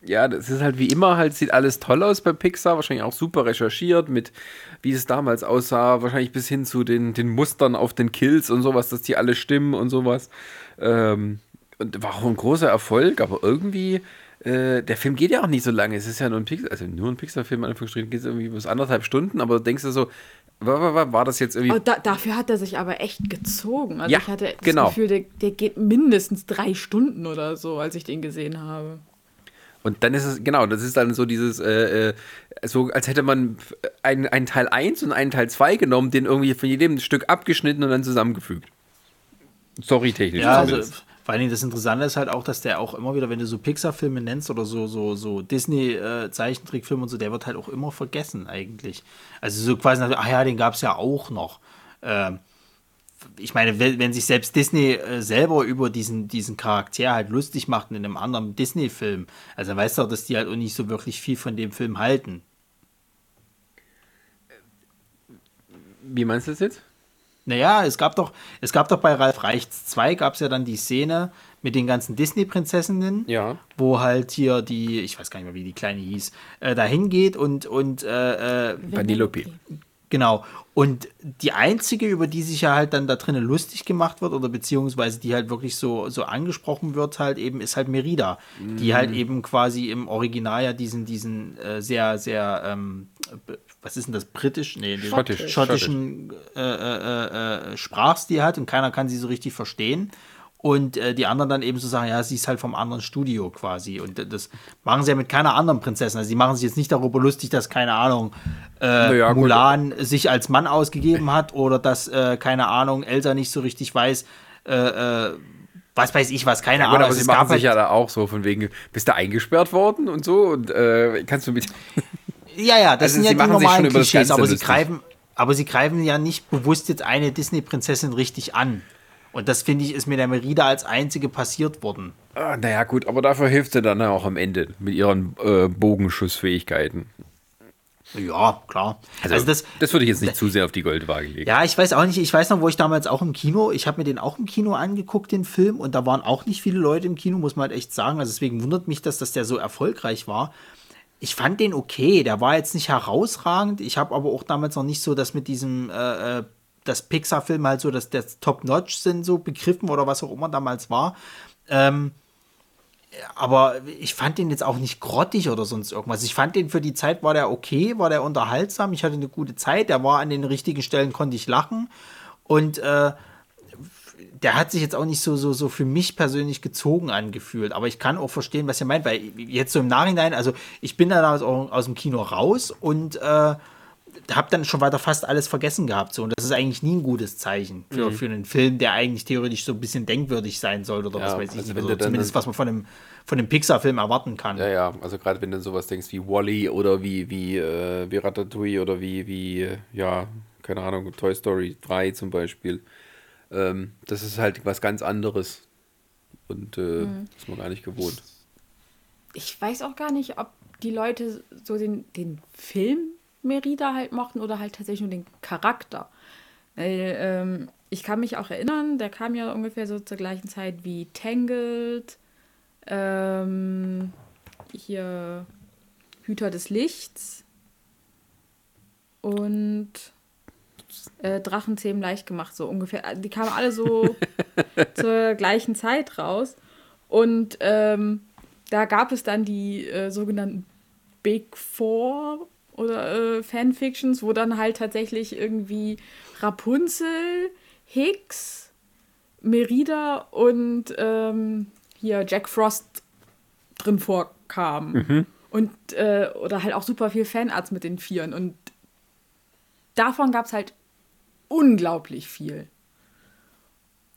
Ja, das ist halt wie immer, halt sieht alles toll aus bei Pixar, wahrscheinlich auch super recherchiert mit, wie es damals aussah, wahrscheinlich bis hin zu den, den Mustern auf den Kills und sowas, dass die alle stimmen und sowas. Ähm, und war auch ein großer Erfolg, aber irgendwie, äh, der Film geht ja auch nicht so lange. Es ist ja nur ein Pixar, also nur ein Pixar-Film, in Anführungsstrichen, geht es irgendwie bis anderthalb Stunden, aber denkst du so, war, war, war das jetzt irgendwie. Oh, da, dafür hat er sich aber echt gezogen. Also Ja, ich hatte das genau. Gefühl, der, der geht mindestens drei Stunden oder so, als ich den gesehen habe. Und dann ist es, genau, das ist dann so dieses, äh, äh, so als hätte man einen, einen Teil 1 und einen Teil 2 genommen, den irgendwie von jedem Stück abgeschnitten und dann zusammengefügt. Storytechnisch Ja, also vor allen Dingen das Interessante ist halt auch, dass der auch immer wieder, wenn du so Pixar-Filme nennst oder so, so, so Disney-Zeichentrickfilme und so, der wird halt auch immer vergessen eigentlich. Also so quasi, nach, ach ja, den gab es ja auch noch. Ähm, ich meine, wenn, wenn sich selbst Disney äh, selber über diesen, diesen Charakter halt lustig macht in einem anderen Disney-Film, also weißt du auch, dass die halt auch nicht so wirklich viel von dem Film halten. Wie meinst du das jetzt? Naja, es gab doch, es gab doch bei Ralf Reichts 2 gab es ja dann die Szene mit den ganzen Disney-Prinzessinnen, Ja. wo halt hier die, ich weiß gar nicht mehr, wie die kleine hieß, äh, da hingeht und, und äh, äh, Vanellope. Genau. Und die einzige, über die sich ja halt dann da drinnen lustig gemacht wird, oder beziehungsweise die halt wirklich so, so angesprochen wird, halt eben, ist halt Merida, die halt eben quasi im Original ja diesen, diesen äh, sehr, sehr, ähm, was ist denn das, britisch? Nee, Schottisch. schottischen äh, äh, äh, Sprachstil hat und keiner kann sie so richtig verstehen. Und äh, die anderen dann eben so sagen, ja, sie ist halt vom anderen Studio quasi. Und das machen sie ja mit keiner anderen Prinzessin. Also sie machen sich jetzt nicht darüber lustig, dass, keine Ahnung, äh, Naja, gut. Mulan sich als Mann ausgegeben hat oder dass, äh, keine Ahnung, Elsa nicht so richtig weiß, äh, äh, was weiß ich was, keine Ja, gut, Ahnung. aber Also sie machen sich halt- ja da auch so von wegen, bist du eingesperrt worden und so und äh, kannst du mit. Ja, ja, das Also sind ja die normalen Klischees, aber sie greifen, aber sie greifen ja nicht bewusst jetzt eine Disney-Prinzessin richtig an. Und das finde ich, ist mir der Merida als einzige passiert worden. Ah, naja, gut, aber dafür hilft sie dann auch am Ende mit ihren äh, Bogenschussfähigkeiten. Ja, klar. Also, das, das würde ich jetzt nicht zu sehr auf die Goldwaage legen. ja, ich weiß auch nicht, ich weiß noch, wo ich damals auch im Kino, ich habe mir den auch im Kino angeguckt, den Film, und da waren auch nicht viele Leute im Kino, muss man halt echt sagen. Also deswegen wundert mich das, dass der so erfolgreich war. Ich fand den okay, der war jetzt nicht herausragend. Ich habe aber auch damals noch nicht so das mit diesem, äh, äh, dass Pixar-Filme halt so, dass das Top-Notch sind, so begriffen oder was auch immer damals war. Ähm, aber ich fand den jetzt auch nicht grottig oder sonst irgendwas. Ich fand den für die Zeit war der okay, war der unterhaltsam. Ich hatte eine gute Zeit. Der war an den richtigen Stellen konnte ich lachen und äh, der hat sich jetzt auch nicht so, so, so für mich persönlich gezogen angefühlt. Aber ich kann auch verstehen, was ihr meint, weil jetzt so im Nachhinein, also ich bin da damals auch aus dem Kino raus und äh, habe dann schon weiter fast alles vergessen gehabt. So. Und das ist eigentlich nie ein gutes Zeichen für, für einen Film, der eigentlich theoretisch so ein bisschen denkwürdig sein soll oder was Ja, weiß ich. also nicht. wenn Oder du dann- zumindest was man von einem, von einem Pixar-Film erwarten kann. Ja, ja, also gerade wenn du sowas denkst wie Wally oder wie, wie, äh, wie Ratatouille oder wie, wie, ja, keine Ahnung, Toy Story 3 zum Beispiel. Ähm, das ist halt was ganz anderes. Und äh, ist man gar nicht gewohnt. Ich weiß auch gar nicht, ob die Leute so den, den Film Merida halt mochten oder halt tatsächlich nur den Charakter. Weil, ähm, ich kann mich auch erinnern, der kam ja ungefähr so zur gleichen Zeit wie Tangled, ähm, hier Hüter des Lichts und äh, Drachenzähmen leicht gemacht, so ungefähr. Die kamen alle so zur gleichen Zeit raus. Und ähm, da gab es dann die äh, sogenannten Big Four oder äh, Fanfictions, wo dann halt tatsächlich irgendwie Rapunzel, Hicks, Merida und ähm, hier Jack Frost drin vorkamen. Und äh, oder halt auch super viel Fanarts mit den Vieren. Und davon gab es halt unglaublich viel.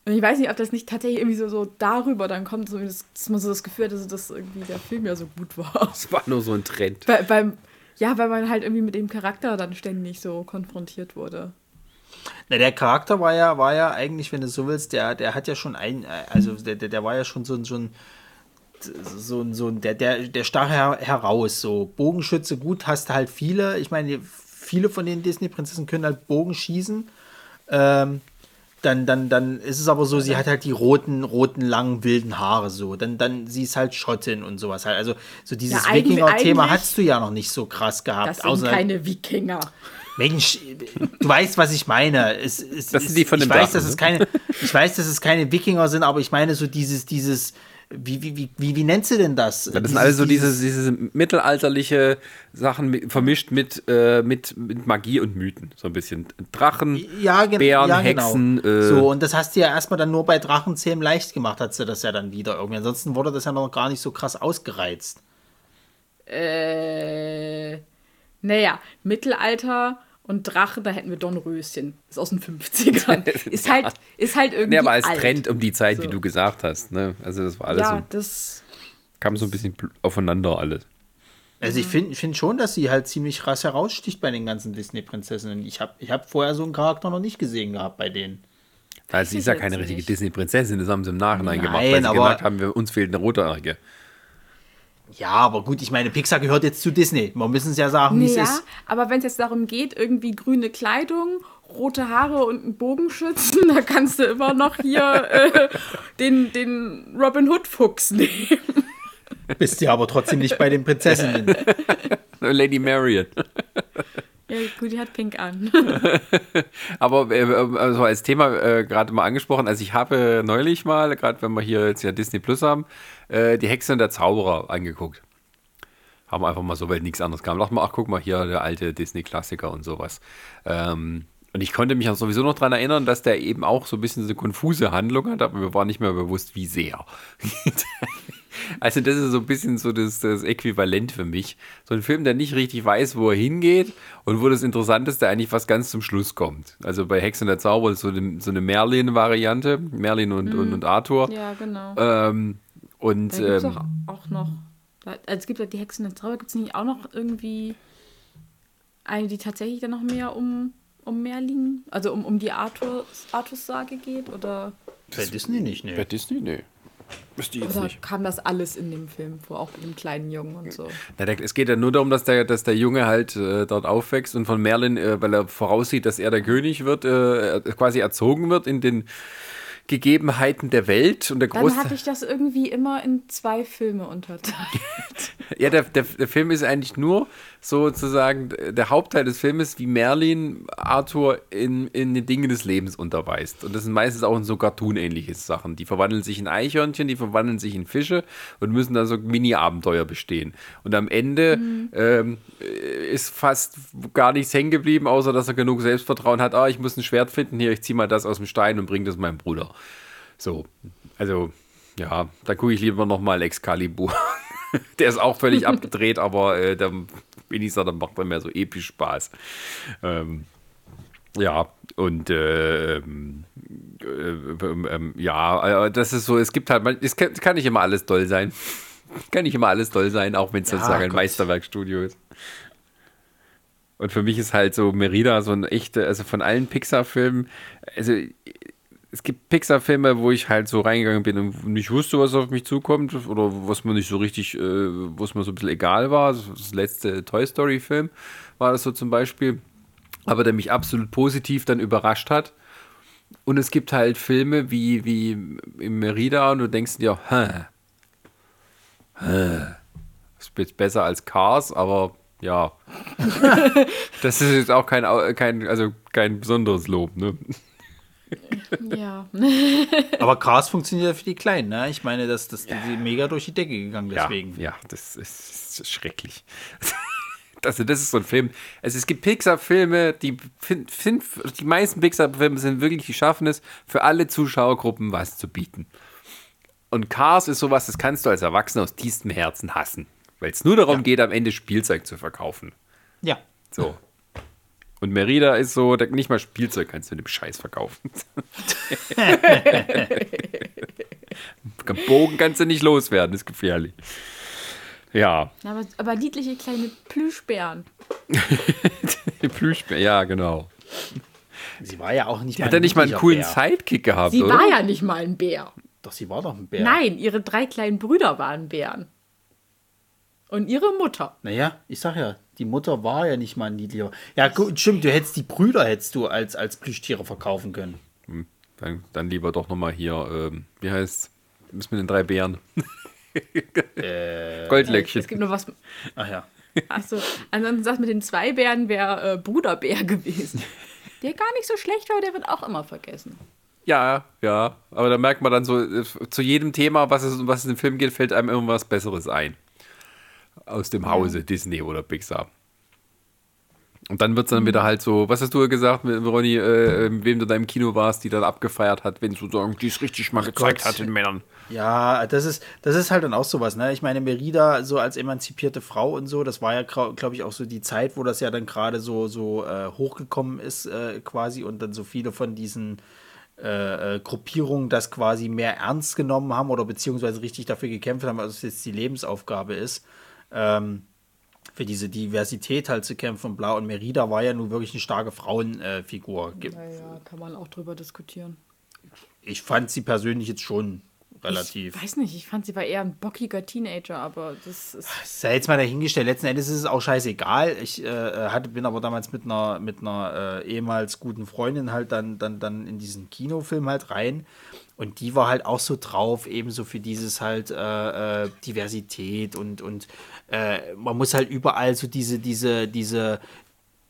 Und ich weiß nicht, ob das nicht tatsächlich irgendwie so, so darüber dann kommt, so, dass, man so das Gefühl hat, dass, irgendwie der Film ja so gut war. Das war nur so ein Trend. Weil, beim, ja, weil man halt irgendwie mit dem Charakter dann ständig so konfrontiert wurde. Na, der Charakter war ja, war ja eigentlich, wenn du so willst, der, der hat ja schon ein, also der, der, der war ja schon so ein, so ein, so ein, so ein der, der, der stach her, heraus. So, Bogenschütze, gut, hast halt viele. Ich meine, viele von den Disney-Prinzessinnen können halt Bogen schießen. Ähm, dann, dann, dann ist es aber so, sie hat halt die roten, roten, langen, wilden Haare so. Dann, dann sie ist halt Schottin und sowas halt. Also so dieses Ja, Wikinger-Thema hast du ja noch nicht so krass gehabt. Das sind außer- keine Wikinger. Mensch, du weißt, was ich meine. Es, es, Das sind die von ich dem weiß, Drachen, dass es ne? keine, ich weiß, dass es keine Wikinger sind, aber ich meine so dieses, dieses, wie, wie, wie, wie, wie nennst du denn das? Das sind alles so diese, diese mittelalterliche Sachen mi- vermischt mit, äh, mit, mit Magie und Mythen. So ein bisschen Drachen, ja, gen Bären, ja, Hexen. Genau. Äh, so, und das hast du ja erstmal dann nur bei Drachenzähmen leicht gemacht, hat sie das ja dann wieder irgendwie. Ansonsten wurde das ja noch gar nicht so krass ausgereizt. Äh, naja, Mittelalter und Drache, da hätten wir Dornröschen. Ist aus den 50ern. Ist halt, ist halt irgendwie. nee, aber als alt. Trend um die Zeit, So. wie du gesagt hast. Ne? Also das war alles Ja, so, das. kam so ein bisschen aufeinander alles. Also ich finde find schon, dass sie halt ziemlich krass heraussticht bei den ganzen Disney-Prinzessinnen. Ich habe ich hab vorher so einen Charakter noch nicht gesehen gehabt bei denen. Also sie ist ja keine richtige. Disney-Prinzessin, das haben sie im Nachhinein Nein, gemacht, weil sie aber- gemerkt haben, wir, uns fehlt eine rothaarige. Ja, aber gut, ich meine, Pixar gehört jetzt zu Disney. Wir müssen es ja sagen, wie es Ja, ist. aber wenn es jetzt darum geht, irgendwie grüne Kleidung, rote Haare und einen Bogenschützen, da kannst du immer noch hier äh, den, den Robin Hood Fuchs nehmen. Bist ja aber trotzdem nicht bei den Prinzessinnen. Lady Marion. Ja, gut, die hat pink an. Aber äh, also als Thema äh, gerade mal angesprochen, also ich habe neulich mal, gerade wenn wir hier jetzt ja Disney Plus haben, äh, die Hexe und der Zauberer angeguckt. Haben einfach mal so, weil nichts anderes kam. Dachten wir, ach guck mal hier, der alte Disney-Klassiker und sowas. Ähm, und ich konnte mich auch sowieso noch daran erinnern, dass der eben auch so ein bisschen so eine konfuse Handlung hat, aber mir war nicht mehr bewusst, wie sehr. also das ist so ein bisschen so das, das Äquivalent für mich. So ein Film, der nicht richtig weiß, wo er hingeht und wo das Interessanteste eigentlich was ganz zum Schluss kommt. Also bei Hex und der Zauber ist so eine, so eine Merlin-Variante, Merlin und, und, und Arthur. ja, genau. Ähm, und Da ähm, auch, auch noch. Also es gibt ja die Hexen der Trauer, gibt es nicht auch noch irgendwie eine, die tatsächlich dann noch mehr um, um Merlin, also um, um die Arthur, Arthurs-Sage geht? Oder, Bei Disney nicht, bei ne? Disney, nee. Wüsste ich jetzt oder nicht. kam das alles in dem Film vor, auch mit dem kleinen Jungen und so? Na, der, es geht ja nur darum, dass der, dass der Junge halt äh, dort aufwächst und von Merlin, äh, weil er voraussieht, dass er der König wird, äh, quasi erzogen wird in den Gegebenheiten der Welt und der Dann Großteil. hatte ich das irgendwie immer in zwei Filme unterteilt. Ja, der, der, der Film ist eigentlich nur sozusagen der Hauptteil des Filmes, wie Merlin Arthur in, in den Dingen des Lebens unterweist. Und das sind meistens auch in so Cartoon-ähnliche Sachen. Die verwandeln sich in Eichhörnchen, die verwandeln sich in Fische und müssen dann so Mini-Abenteuer bestehen. Und am Ende ähm, ist fast gar nichts hängen geblieben, außer dass er genug Selbstvertrauen hat. Ah, ich muss ein Schwert finden, hier, ich zieh mal das aus dem Stein und bring das meinem Bruder. So, also, ja, da gucke ich lieber nochmal Excalibur. Der ist auch völlig abgedreht, aber äh, da so, dann macht er mehr so episch Spaß. Ähm, ja, und äh, ähm, äh, ähm, ähm, ja, äh, das ist so, es gibt halt, man- es kann, kann nicht immer alles toll sein. kann nicht immer alles toll sein, auch wenn es Ja, sozusagen ein Gott. Meisterwerkstudio ist. Und für mich ist halt so Merida so ein echter, also von allen Pixar-Filmen, also es gibt Pixar-Filme, wo ich halt so reingegangen bin und nicht wusste, was auf mich zukommt oder was mir nicht so richtig, äh, wo es mir so ein bisschen egal war. Das letzte Toy Story-Film war das so zum Beispiel, aber der mich absolut positiv dann überrascht hat. Und es gibt halt Filme wie, wie im Merida und du denkst dir, hä, hä, das ist jetzt besser als Cars, aber ja. das ist jetzt auch kein, kein, also kein besonderes Lob, ne? Ja. Aber Cars funktioniert ja für die Kleinen, ne? Ich meine, das, das die sind mega durch die Decke gegangen deswegen. Ja, ja das, ist, das ist schrecklich. Also das ist so ein Film. Also es gibt Pixar-Filme, die die meisten Pixar-Filme sind wirklich, die schaffen es, für alle Zuschauergruppen was zu bieten. Und Cars ist sowas, das kannst du als Erwachsener aus tiefstem Herzen hassen. Weil es nur darum geht, am Ende Spielzeug zu verkaufen. Ja. So. Und Merida ist so, da- nicht mal Spielzeug kannst du dem Scheiß verkaufen. Bogen kannst du nicht loswerden, ist gefährlich. Ja, aber, aber niedliche kleine Plüschbären. die Plüschbär, ja, genau. Sie war ja auch nicht Hat er nicht mal einen coolen Bär. Sidekick gehabt, Sie oder? war ja nicht mal ein Bär. Doch, sie war doch ein Bär. Nein, ihre drei kleinen Brüder waren Bären. Und ihre Mutter. Naja, ich sag ja, die Mutter war ja nicht mal ein niedlicher. Ja, gut, stimmt, du hättest die Brüder hättest du als, als Plüschtiere verkaufen können. dann, dann lieber doch nochmal hier, ähm, wie heißt es mit den drei Bären? Äh, Goldlöckchen. Es gibt noch was. ach ja. Achso, ansonsten sagt mit den zwei Bären wäre äh, Bruderbär gewesen. Der gar nicht so schlecht war, der wird auch immer vergessen. Ja, ja. Aber da merkt man dann so, äh, zu jedem Thema, was es, um was es im Film geht, fällt einem irgendwas Besseres ein. Aus dem Hause Disney oder Pixar. Und dann wird es dann wieder halt so, was hast du gesagt, mit Ronny, äh, mit wem du da im Kino warst, die dann abgefeiert hat, wenn du sagen, die es richtig mal gezeigt Gott. hat den Männern. Ja, das ist, das ist halt dann auch sowas, ne? Ich meine, Merida so als emanzipierte Frau und so, das war ja, glaube ich, auch so die Zeit, wo das ja dann gerade so, so äh, hochgekommen ist, äh, quasi, und dann so viele von diesen äh, äh, Gruppierungen das quasi mehr ernst genommen haben oder beziehungsweise richtig dafür gekämpft haben, als es jetzt die Lebensaufgabe ist. Ähm, für diese Diversität halt zu kämpfen. Blau und Merida war ja nun wirklich eine starke Frauenfigur. Ge- Naja, kann man auch drüber diskutieren. ich fand sie persönlich jetzt schon relativ. Ich weiß nicht, ich fand sie war eher ein bockiger Teenager, aber das ist. sei jetzt mal dahingestellt. Letzten Endes ist es auch scheißegal. Ich äh, hatte, bin aber damals mit einer, mit einer äh, ehemals guten Freundin halt dann, dann, dann in diesen Kinofilm halt rein. Und die war halt auch so drauf, ebenso für dieses halt äh, äh, Diversität und, und äh, man muss halt überall so diese, diese, diese,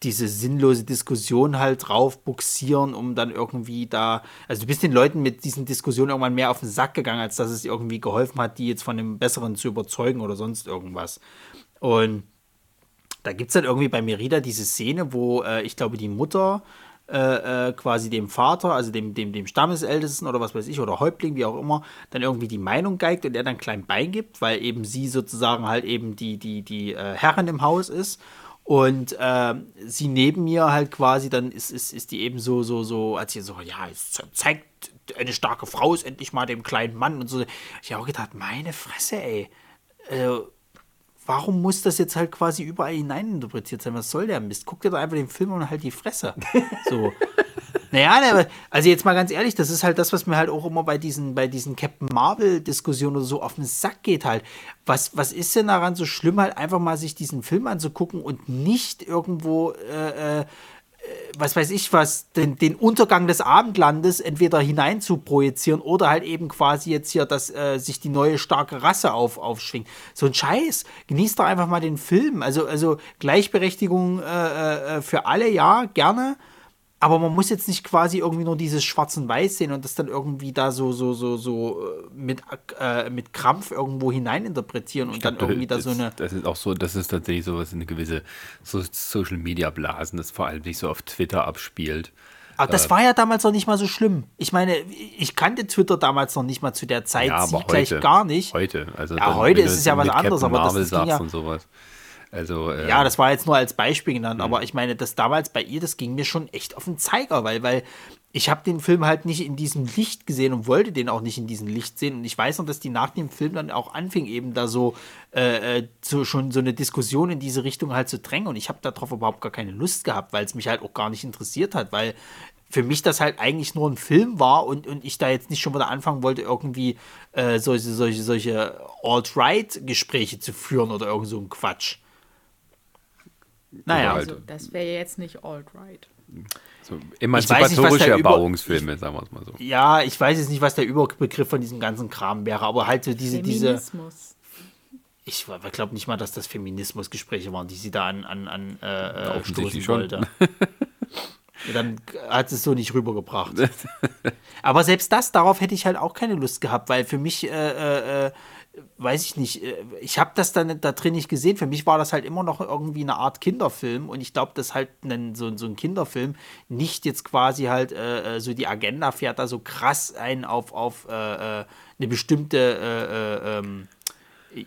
diese sinnlose Diskussion halt drauf buxieren, um dann irgendwie da, also du bist den Leuten mit diesen Diskussionen irgendwann mehr auf den Sack gegangen, als dass es irgendwie geholfen hat, die jetzt von dem Besseren zu überzeugen oder sonst irgendwas. Und da gibt es dann irgendwie bei Merida diese Szene, wo äh, ich glaube, die Mutter äh, äh, quasi dem Vater, also dem, dem, dem Stammesältesten oder was weiß ich, oder Häuptling, wie auch immer, dann irgendwie die Meinung geigt und er dann klein beigibt, weil eben sie sozusagen halt eben die, die, die äh, Herrin im Haus ist. Und ähm, sie neben mir halt quasi, dann ist, ist, ist die eben so, so, so, als sie so, ja, ze- zeigt, eine starke Frau ist endlich mal dem kleinen Mann und so. Ich habe auch gedacht, meine Fresse, ey. Äh, warum muss das jetzt halt quasi überall hineininterpretiert sein? Was soll der Mist? Guck dir doch einfach den Film und halt die Fresse. So. Naja, also jetzt mal ganz ehrlich, das ist halt das, was mir halt auch immer bei diesen, bei diesen Captain Marvel-Diskussionen oder so auf den Sack geht halt. Was, was ist denn daran so schlimm, halt einfach mal sich diesen Film anzugucken und nicht irgendwo, äh, äh, was weiß ich was, den, den Untergang des Abendlandes entweder hinein zu projizieren oder halt eben quasi jetzt hier, dass äh, sich die neue starke Rasse auf, aufschwingt. So ein Scheiß. Genießt doch einfach mal den Film. Also, also Gleichberechtigung äh, äh, für alle, ja, gerne. Aber man muss jetzt nicht quasi irgendwie nur dieses Schwarz und Weiß sehen und das dann irgendwie da so, so, so, so äh, mit, äh, mit Krampf irgendwo hineininterpretieren und dann irgendwie da so eine. Das ist auch so, das ist tatsächlich so was eine gewisse so Social Media Blasen, das vor allem sich so auf Twitter abspielt. Aber Äh. das war ja damals noch nicht mal so schlimm. Ich meine, ich kannte Twitter damals noch nicht mal zu der Zeit. Ja, sie aber gleich heute. gar nicht. Heute, also Ja, heute ist es ja was anderes, Captain aber das- das ging ja- und sowas. Also äh, Ja, das war jetzt nur als Beispiel genannt, Mhm. aber ich meine, das damals bei ihr, das ging mir schon echt auf den Zeiger, weil, weil ich habe den Film halt nicht in diesem Licht gesehen und wollte den auch nicht in diesem Licht sehen. Und ich weiß noch, dass die nach dem Film dann auch anfing, eben da so, äh, äh, so schon so eine Diskussion in diese Richtung halt zu drängen. Und ich habe darauf überhaupt gar keine Lust gehabt, weil es mich halt auch gar nicht interessiert hat, weil für mich das halt eigentlich nur ein Film war und, und ich da jetzt nicht schon wieder anfangen wollte, irgendwie äh, solche, solche, solche Alt-Right-Gespräche zu führen oder irgend so ein Quatsch. Naja, halt- Also, das wäre jetzt nicht alt-right. so weiß nicht, was emanzipatorische Erbauungsfilme, sagen wir es mal so. ja, ich weiß jetzt nicht, was der Überbegriff von diesem ganzen Kram wäre, aber halt so diese, diese, Feminismus. ich glaube nicht mal, dass das Feminismusgespräche waren, die sie da an, an, an äh, äh, offensichtlich stoßen schon. wollte. Ja, Dann hat es so nicht rübergebracht. Aber selbst das, darauf hätte ich halt auch keine Lust gehabt, weil für mich, äh, äh, äh, weiß ich nicht, äh, ich habe das dann da drin nicht gesehen. Für mich war das halt immer noch irgendwie eine Art Kinderfilm und ich glaube, dass halt ein, so, so ein Kinderfilm nicht jetzt quasi halt äh, äh, so die Agenda fährt, da so krass ein auf, auf äh, äh, eine bestimmte äh, äh, ähm,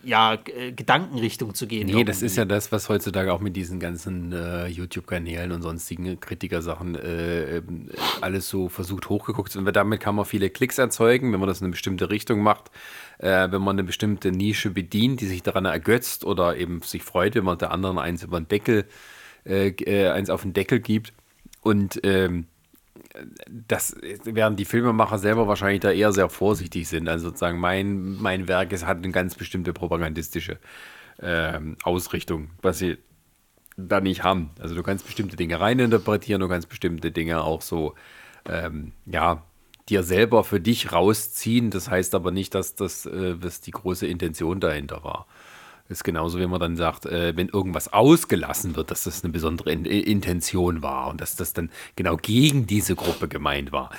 ja, äh, Gedankenrichtung zu gehen. Nee, das irgendwie. ist ja das, was heutzutage auch mit diesen ganzen äh, YouTube-Kanälen und sonstigen Kritikersachen äh, ähm, alles so versucht hochgeguckt. Und damit kann man viele Klicks erzeugen, wenn man das in eine bestimmte Richtung macht, äh, wenn man eine bestimmte Nische bedient, die sich daran ergötzt oder eben sich freut, wenn man der anderen eins über den Deckel, äh, äh, eins auf den Deckel gibt. Und ähm, das, während die Filmemacher selber wahrscheinlich da eher sehr vorsichtig sind. Also sozusagen mein, mein Werk es hat eine ganz bestimmte propagandistische ähm, Ausrichtung, was sie da nicht haben. Also du kannst bestimmte Dinge reininterpretieren, du kannst bestimmte Dinge auch so, ähm, ja, dir selber für dich rausziehen. Das heißt aber nicht, dass das äh, was die große Intention dahinter war. Ist genauso, wenn man dann sagt, äh, wenn irgendwas ausgelassen wird, dass das eine besondere In Intention war und dass das dann genau gegen diese Gruppe gemeint war.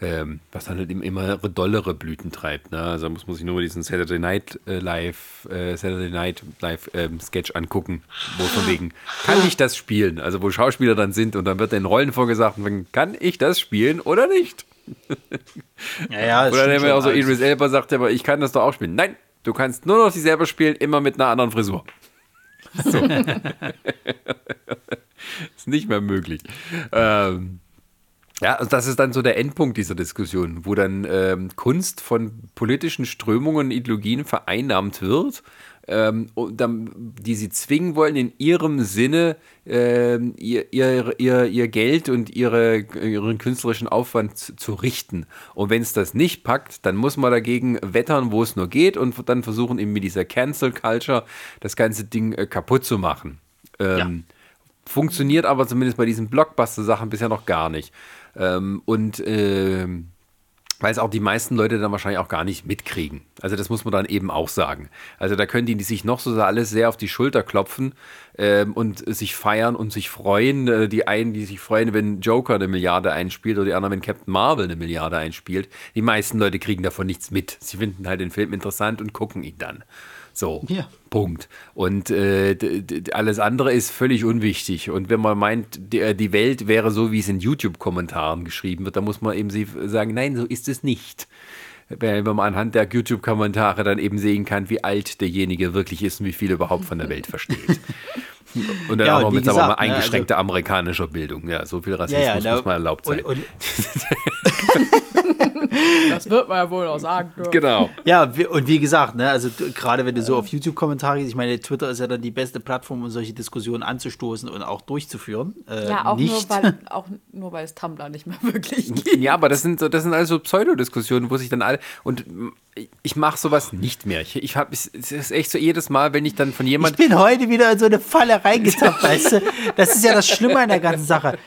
Ähm, was dann halt immer dollere Blüten treibt. Ne? Also muss man sich nur diesen Saturday Night äh, Live, äh, Saturday Night Live ähm, Sketch angucken, wo von wegen, kann ich das spielen? Also wo Schauspieler dann sind und dann wird den Rollen vorgesagt, kann ich das spielen oder nicht? Ja, ja, oder dann auch so Idris Elba sagt aber, ich kann das doch auch spielen. Nein, du kannst nur noch dich selber spielen, immer mit einer anderen Frisur. So. ist nicht mehr möglich. Ähm, ja, also das ist dann so der Endpunkt dieser Diskussion, wo dann ähm, Kunst von politischen Strömungen und Ideologien vereinnahmt wird, ähm, die sie zwingen wollen, in ihrem Sinne ähm, ihr, ihr, ihr, ihr Geld und ihre, ihren künstlerischen Aufwand zu, zu richten. Und wenn es das nicht packt, dann muss man dagegen wettern, wo es nur geht und dann versuchen eben mit dieser Cancel Culture das ganze Ding äh, kaputt zu machen. Ähm, ja. Funktioniert aber zumindest bei diesen Blockbuster-Sachen bisher noch gar nicht. Ähm, und äh, weil es auch die meisten Leute dann wahrscheinlich auch gar nicht mitkriegen. Also das muss man dann eben auch sagen. Also da können die, sich noch so alles sehr auf die Schulter klopfen ähm, und sich feiern und sich freuen. Äh, die einen, die sich freuen, wenn Joker eine Milliarde einspielt oder die anderen, wenn Captain Marvel eine Milliarde einspielt. Die meisten Leute kriegen davon nichts mit. Sie finden halt den Film interessant und gucken ihn dann. So, ja. Punkt. Und äh, alles andere ist völlig unwichtig. Und wenn man meint, die, äh, die Welt wäre so, wie es in YouTube-Kommentaren geschrieben wird, dann muss man eben sagen, nein, so ist es nicht. Wenn man anhand der YouTube-Kommentare dann eben sehen kann, wie alt derjenige wirklich ist und wie viel er überhaupt von der Welt versteht. Und dann ja, auch mit gesagt, mal eingeschränkter ne, also, amerikanischer Bildung. Ja, so viel Rassismus ja, ja, muss mal erlaubt sein. Und, und das wird man ja wohl auch sagen. Dürfen. Genau. Ja, und wie gesagt, ne, also gerade wenn du so auf YouTube-Kommentare gehst, ich meine, Twitter ist ja dann die beste Plattform, um solche Diskussionen anzustoßen und auch durchzuführen. Äh, ja, auch nicht. nur, weil, auch nur weil es Tumblr nicht mehr wirklich gibt. Ja, aber das sind, das sind also Pseudodiskussionen, wo sich dann alle. Und ich mache sowas nicht mehr. Ich, ich habe es ist echt so jedes Mal, wenn ich dann von jemandem. Ich bin heute wieder in so eine Falle reingetappt, weißt du? Das ist ja das Schlimme an der ganzen Sache.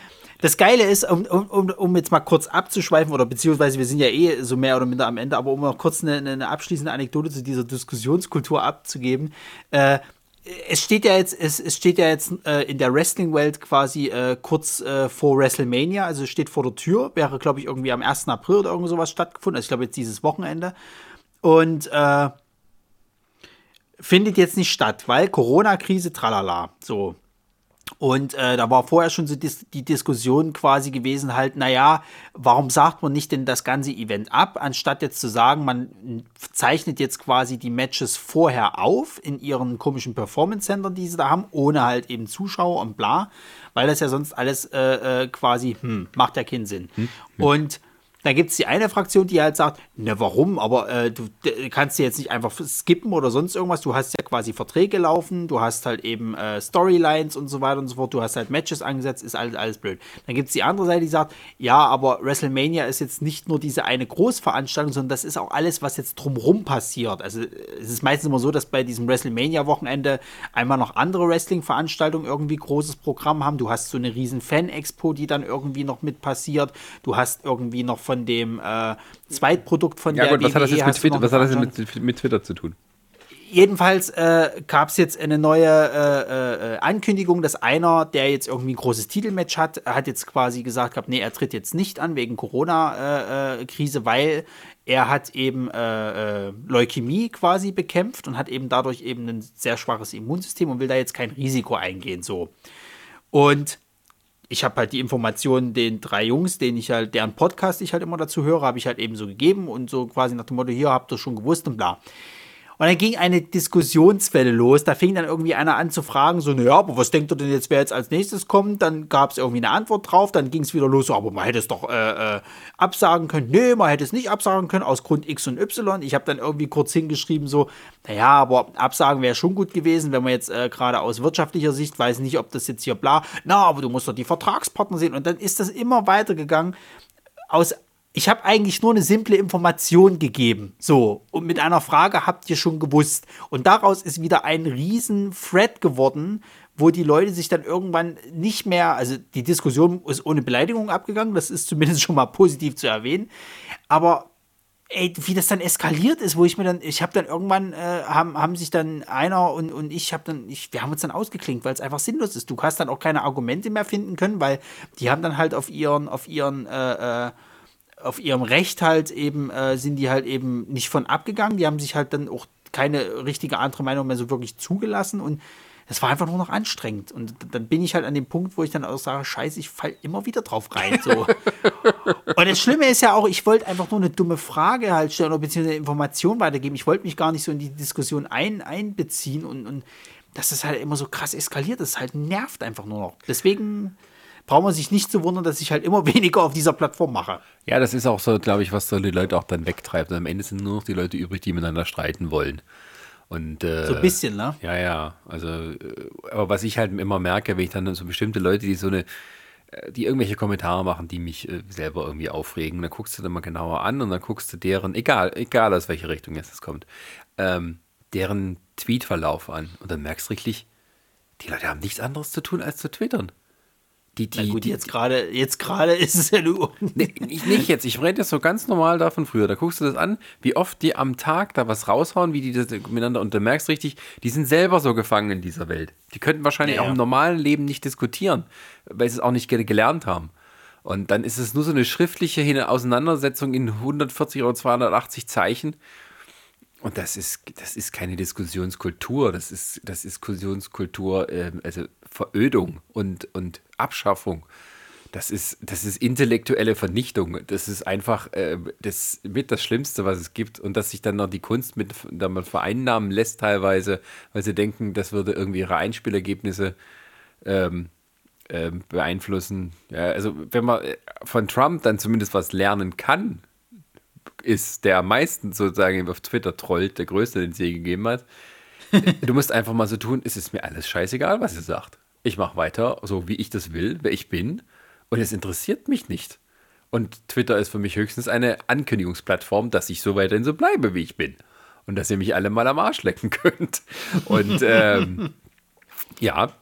Das Geile ist, um, um, um jetzt mal kurz abzuschweifen, oder beziehungsweise wir sind ja eh so mehr oder minder am Ende, aber um noch kurz eine, eine abschließende Anekdote zu dieser Diskussionskultur abzugeben. Äh, es steht ja jetzt, es, es steht ja jetzt äh, in der Wrestling-Welt quasi äh, kurz äh, vor WrestleMania, also steht vor der Tür, wäre, glaube ich, irgendwie am 1. April oder irgend sowas stattgefunden. Also ich glaube jetzt dieses Wochenende. Und äh, findet jetzt nicht statt, weil Corona-Krise, tralala. So. Und äh, da war vorher schon so dis die Diskussion quasi gewesen, halt, naja, warum sagt man nicht denn das ganze Event ab, anstatt jetzt zu sagen, man zeichnet jetzt quasi die Matches vorher auf in ihren komischen Performance-Centern, die sie da haben, ohne halt eben Zuschauer und bla, weil das ja sonst alles äh, äh, quasi, hm, macht ja keinen Sinn. Hm, hm. Und da gibt es die eine Fraktion, die halt sagt, ne, warum? Aber äh, du kannst dir jetzt nicht einfach skippen oder sonst irgendwas. Du hast ja quasi Verträge laufen, du hast halt eben äh, Storylines und so weiter und so fort. Du hast halt Matches angesetzt, ist alles, alles blöd. Dann gibt es die andere Seite, die sagt, ja, aber WrestleMania ist jetzt nicht nur diese eine Großveranstaltung, sondern das ist auch alles, was jetzt drumrum passiert. Also es ist meistens immer so, dass bei diesem WrestleMania-Wochenende einmal noch andere Wrestling-Veranstaltungen irgendwie großes Programm haben. Du hast so eine riesen Fan-Expo, die dann irgendwie noch mit passiert. Du hast irgendwie noch von von dem äh, Zweitprodukt von ja, der gut, was. Hat das jetzt mit Twitter, was hat das jetzt mit, mit Twitter zu tun? jedenfalls äh, gab es jetzt eine neue äh, äh, Ankündigung, dass einer, der jetzt irgendwie ein großes Titelmatch hat, hat jetzt quasi gesagt gehabt, nee, er tritt jetzt nicht an wegen Corona-Krise, weil er hat eben äh, äh, Leukämie quasi bekämpft und hat eben dadurch eben ein sehr schwaches Immunsystem und will da jetzt kein Risiko eingehen. So. Und ich habe halt die Informationen den drei Jungs, denen ich halt, deren Podcast ich halt immer dazu höre, habe ich halt eben so gegeben und so quasi nach dem Motto, hier habt ihr schon gewusst und bla. Und dann ging eine Diskussionswelle los. Da fing dann irgendwie einer an zu fragen, so, naja, aber was denkt ihr denn jetzt, wer jetzt als nächstes kommt? Dann gab es irgendwie eine Antwort drauf. Dann ging es wieder los, so, aber man hätte es doch äh, äh, absagen können. Nee, man hätte es nicht absagen können, aus Grund X und Y. Ich habe dann irgendwie kurz hingeschrieben, so, naja, aber absagen wäre schon gut gewesen, wenn man jetzt äh, gerade aus wirtschaftlicher Sicht weiß nicht, ob das jetzt hier bla, na, aber du musst doch die Vertragspartner sehen. Und dann ist das immer weitergegangen aus ich habe eigentlich nur eine simple Information gegeben. So, und mit einer Frage habt ihr schon gewusst. Und daraus ist wieder ein riesen Thread geworden, wo die Leute sich dann irgendwann nicht mehr, also die Diskussion ist ohne Beleidigung abgegangen, das ist zumindest schon mal positiv zu erwähnen, aber ey, wie das dann eskaliert ist, wo ich mir dann, ich habe dann irgendwann, äh, haben, haben sich dann einer und, und ich habe dann, ich, wir haben uns dann ausgeklinkt, weil es einfach sinnlos ist. Du hast dann auch keine Argumente mehr finden können, weil die haben dann halt auf ihren, auf ihren, äh, äh, auf ihrem Recht halt eben, äh, sind die halt eben nicht von abgegangen. Die haben sich halt dann auch keine richtige andere Meinung mehr so wirklich zugelassen und das war einfach nur noch anstrengend. Und dann bin ich halt an dem Punkt, wo ich dann auch sage, scheiße, ich fall immer wieder drauf rein. So. und das Schlimme ist ja auch, ich wollte einfach nur eine dumme Frage halt stellen oder beziehungsweise Information weitergeben. Ich wollte mich gar nicht so in die Diskussion ein, einbeziehen und, und dass das halt immer so krass eskaliert ist, halt nervt einfach nur noch. Deswegen braucht man sich nicht zu wundern, dass ich halt immer weniger auf dieser Plattform mache. Ja, das ist auch so, glaube ich, was so die Leute auch dann wegtreibt. Und am Ende sind nur noch die Leute übrig, die miteinander streiten wollen. Und, äh, So ein bisschen, ne? Ja, ja. Also, äh, aber was ich halt immer merke, wenn ich dann so bestimmte Leute, die so eine, äh, die irgendwelche Kommentare machen, die mich äh, selber irgendwie aufregen, dann guckst du dann mal genauer an und dann guckst du deren, egal, egal aus welche Richtung jetzt es kommt, ähm, deren Tweetverlauf an. Und dann merkst du richtig, die Leute haben nichts anderes zu tun, als zu twittern. Die, die, Na gut, die, jetzt gerade jetzt gerade ist es ja nur. Nee, ich nicht jetzt. Ich rede jetzt so ganz normal davon früher. Da guckst du das an, wie oft die am Tag da was raushauen, wie die das miteinander und du merkst richtig, die sind selber so gefangen in dieser Welt. Die könnten wahrscheinlich Ja, auch ja. im normalen Leben nicht diskutieren, weil sie es auch nicht ge- gelernt haben. Und dann ist es nur so eine schriftliche Auseinandersetzung in 140 oder 280 Zeichen. Und das ist, das ist keine Diskussionskultur, das ist, das ist Diskussionskultur, ähm, also Verödung und, und Abschaffung. Das ist, das ist intellektuelle Vernichtung. Das ist einfach äh, das mit das Schlimmste, was es gibt. Und dass sich dann noch die Kunst mit damit vereinnahmen lässt teilweise, weil sie denken, das würde irgendwie ihre Einspielergebnisse ähm, ähm, beeinflussen. Ja, also wenn man äh, von Trump dann zumindest was lernen kann, ist, der am meisten sozusagen auf Twitter trollt, der Größte, den es je gegeben hat. du musst einfach mal so tun, es ist mir alles scheißegal, was ihr sagt. Ich mache weiter, so wie ich das will, wer ich bin. Und es interessiert mich nicht. Und Twitter ist für mich höchstens eine Ankündigungsplattform, dass ich so weiterhin so bleibe, wie ich bin. Und dass ihr mich alle mal am Arsch lecken könnt. Und ähm, ja,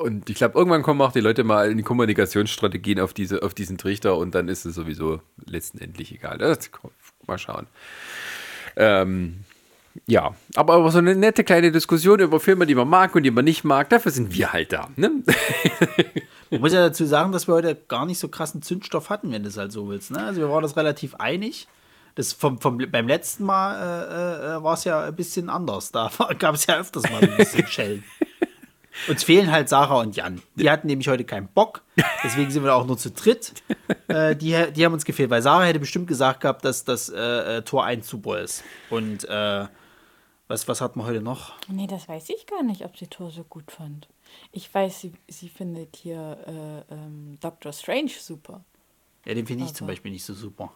und ich glaube, irgendwann kommen auch die Leute mal in die Kommunikationsstrategien auf, diese, auf diesen Trichter und dann ist es sowieso letztendlich egal. Das, mal schauen. Ähm, ja, aber, aber so eine nette kleine Diskussion über Filme, die man mag und die man nicht mag, dafür sind wir halt da. Ne? Ich muss ja dazu sagen, dass wir heute gar nicht so krassen Zündstoff hatten, wenn du es halt so willst. Ne? Also wir waren das relativ einig. Das vom, vom, beim letzten Mal äh, äh, war es ja ein bisschen anders. Da gab es ja öfters mal ein bisschen Schellen. Uns fehlen halt Sarah und Jan. Die hatten nämlich heute keinen Bock. Deswegen sind wir auch nur zu dritt. Äh, die, die haben uns gefehlt, weil Sarah hätte bestimmt gesagt gehabt, dass das äh, äh, Tor 1 super ist. Und äh, was, was hatten wir heute noch? Nee, das weiß ich gar nicht, ob sie Thor so gut fand. Ich weiß, sie, sie findet hier äh, ähm, Doctor Strange super. Ja, den finde ich zum Beispiel nicht so super.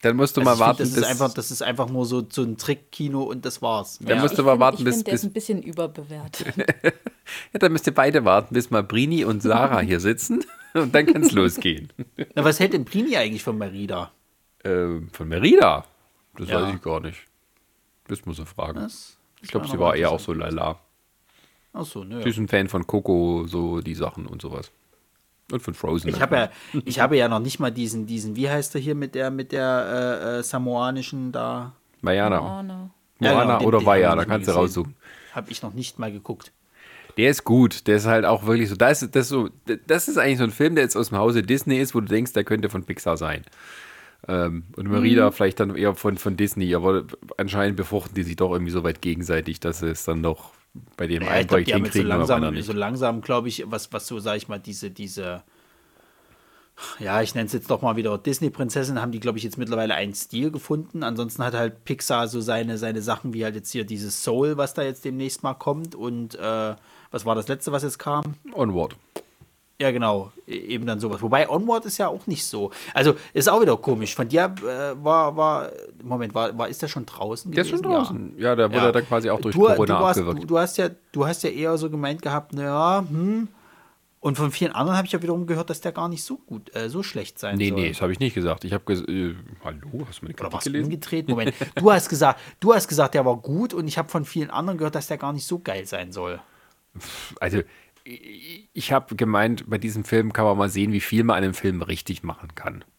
Dann musst du Also mal ich find, warten, das, ist bis, einfach, das ist einfach nur so, so ein Trick-Kino und das war's. Dann musst ich du mal find- warten, ich bis, find, der ist ein bisschen überbewertet. ja, dann müsst ihr beide warten, bis mal Brini und Sarah hier sitzen und dann kann es losgehen. Na, was hält denn Prini eigentlich von Merida? Ähm, von Merida? Das Ja. weiß ich gar nicht. Das muss er fragen. Das, ich glaube, sie war eher auch so lala. Achso, nö. Sie ist ein Fan von Coco, so die Sachen und sowas. Und von Frozen. Ich habe ja, ich habe ja noch nicht mal diesen, diesen, wie heißt der hier mit der, mit der äh, äh, samoanischen da? Vajana. Oh, no. Ja, Moana genau, oder Vajana, ich kannst du raussuchen. Habe ich noch nicht mal geguckt. Der ist gut. Der ist halt auch wirklich so. Das ist, das, so, das ist eigentlich so ein Film, der jetzt aus dem Hause Disney ist, wo du denkst, der könnte von Pixar sein. Ähm, und Merida Mhm. vielleicht dann eher von, von Disney, aber anscheinend befruchten die sich doch irgendwie so weit gegenseitig, dass es dann doch bei dem Ja, einen Projekt haben jetzt so hinkriegen, aber langsam, nicht. so langsam glaube ich, was, was so, sag ich mal, diese, diese, ja, ich nenne es jetzt doch mal wieder Disney-Prinzessin, haben die, glaube ich, jetzt mittlerweile einen Stil gefunden. Ansonsten hat halt Pixar so seine, seine Sachen, wie halt jetzt hier dieses Soul, was da jetzt demnächst mal kommt. Und äh, was war das letzte, was jetzt kam? Onward. Ja, genau, e- eben dann sowas. Wobei Onward ist ja auch nicht so. Also ist auch wieder komisch. Von dir äh, war, war, Moment, war, war, ist der schon draußen? Der ist schon gewesen? Ja. draußen. Ja, der wurde Ja. dann quasi auch durch du, Corona du, hast, abgewirkt. du, du, hast ja, du hast ja eher so gemeint gehabt, naja, hm. Und von vielen anderen habe ich ja wiederum gehört, dass der gar nicht so gut, äh, so schlecht sein nee, soll. nee, das habe ich nicht gesagt. Ich habe gesagt, äh, hallo, hast du meine Oder Kritik was gelesen? umgedreht? Moment. Du hast gesagt, du hast gesagt, der war gut und ich habe von vielen anderen gehört, dass der gar nicht so geil sein soll. Also, ich habe gemeint, bei diesem Film kann man mal sehen, wie viel man einem Film richtig machen kann.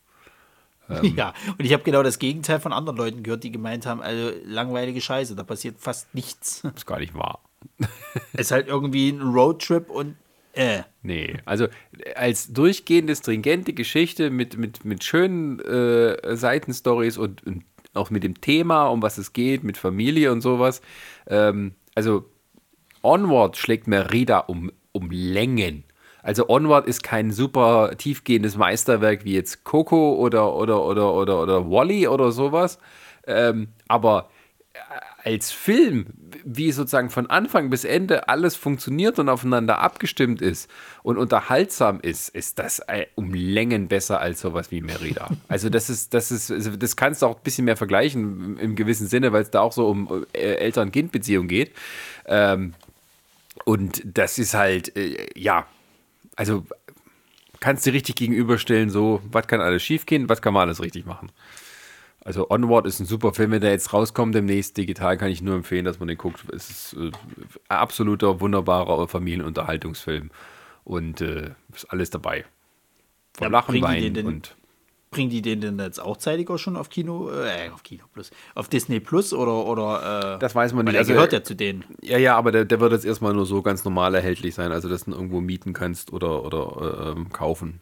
Ähm. Ja, und ich habe genau das Gegenteil von anderen Leuten gehört, die gemeint haben, also langweilige Scheiße, da passiert fast nichts. Ist gar nicht wahr. es ist halt irgendwie ein Roadtrip und äh. Nee, also als durchgehende, stringente Geschichte mit, mit, mit schönen äh, Seitenstories und, und, auch mit dem Thema, um was es geht, mit Familie und sowas. Ähm, also Onward schlägt Merida um, um Längen. Also Onward ist kein super tiefgehendes Meisterwerk wie jetzt Coco oder, oder, oder, oder, oder Wally oder sowas. Ähm, aber als Film, wie sozusagen von Anfang bis Ende alles funktioniert und aufeinander abgestimmt ist und unterhaltsam ist, ist das äh, um Längen besser als sowas wie Merida. Also das ist, das ist, also das kannst du auch ein bisschen mehr vergleichen im gewissen Sinne, weil es da auch so um äh, Eltern-Kind-Beziehung geht. Ähm, und das ist halt, äh, ja, also kannst du richtig gegenüberstellen, so, was kann alles schiefgehen, was kann man alles richtig machen. Also Onward ist ein super Film, wenn der jetzt rauskommt demnächst digital, kann ich nur empfehlen, dass man den guckt. Es ist äh, ein absoluter, wunderbarer Familienunterhaltungsfilm und äh, ist alles dabei. Von ja, Lachen, Weinen und Bringen die den denn jetzt auch zeitiger schon auf Kino, äh, auf Kino Plus, auf Disney Plus oder, oder äh, Das weiß man nicht. Der also, gehört ja zu denen. Ja, ja, aber der, der wird jetzt erstmal nur so ganz normal erhältlich sein, also dass du ihn irgendwo mieten kannst oder, oder äh, ähm, kaufen.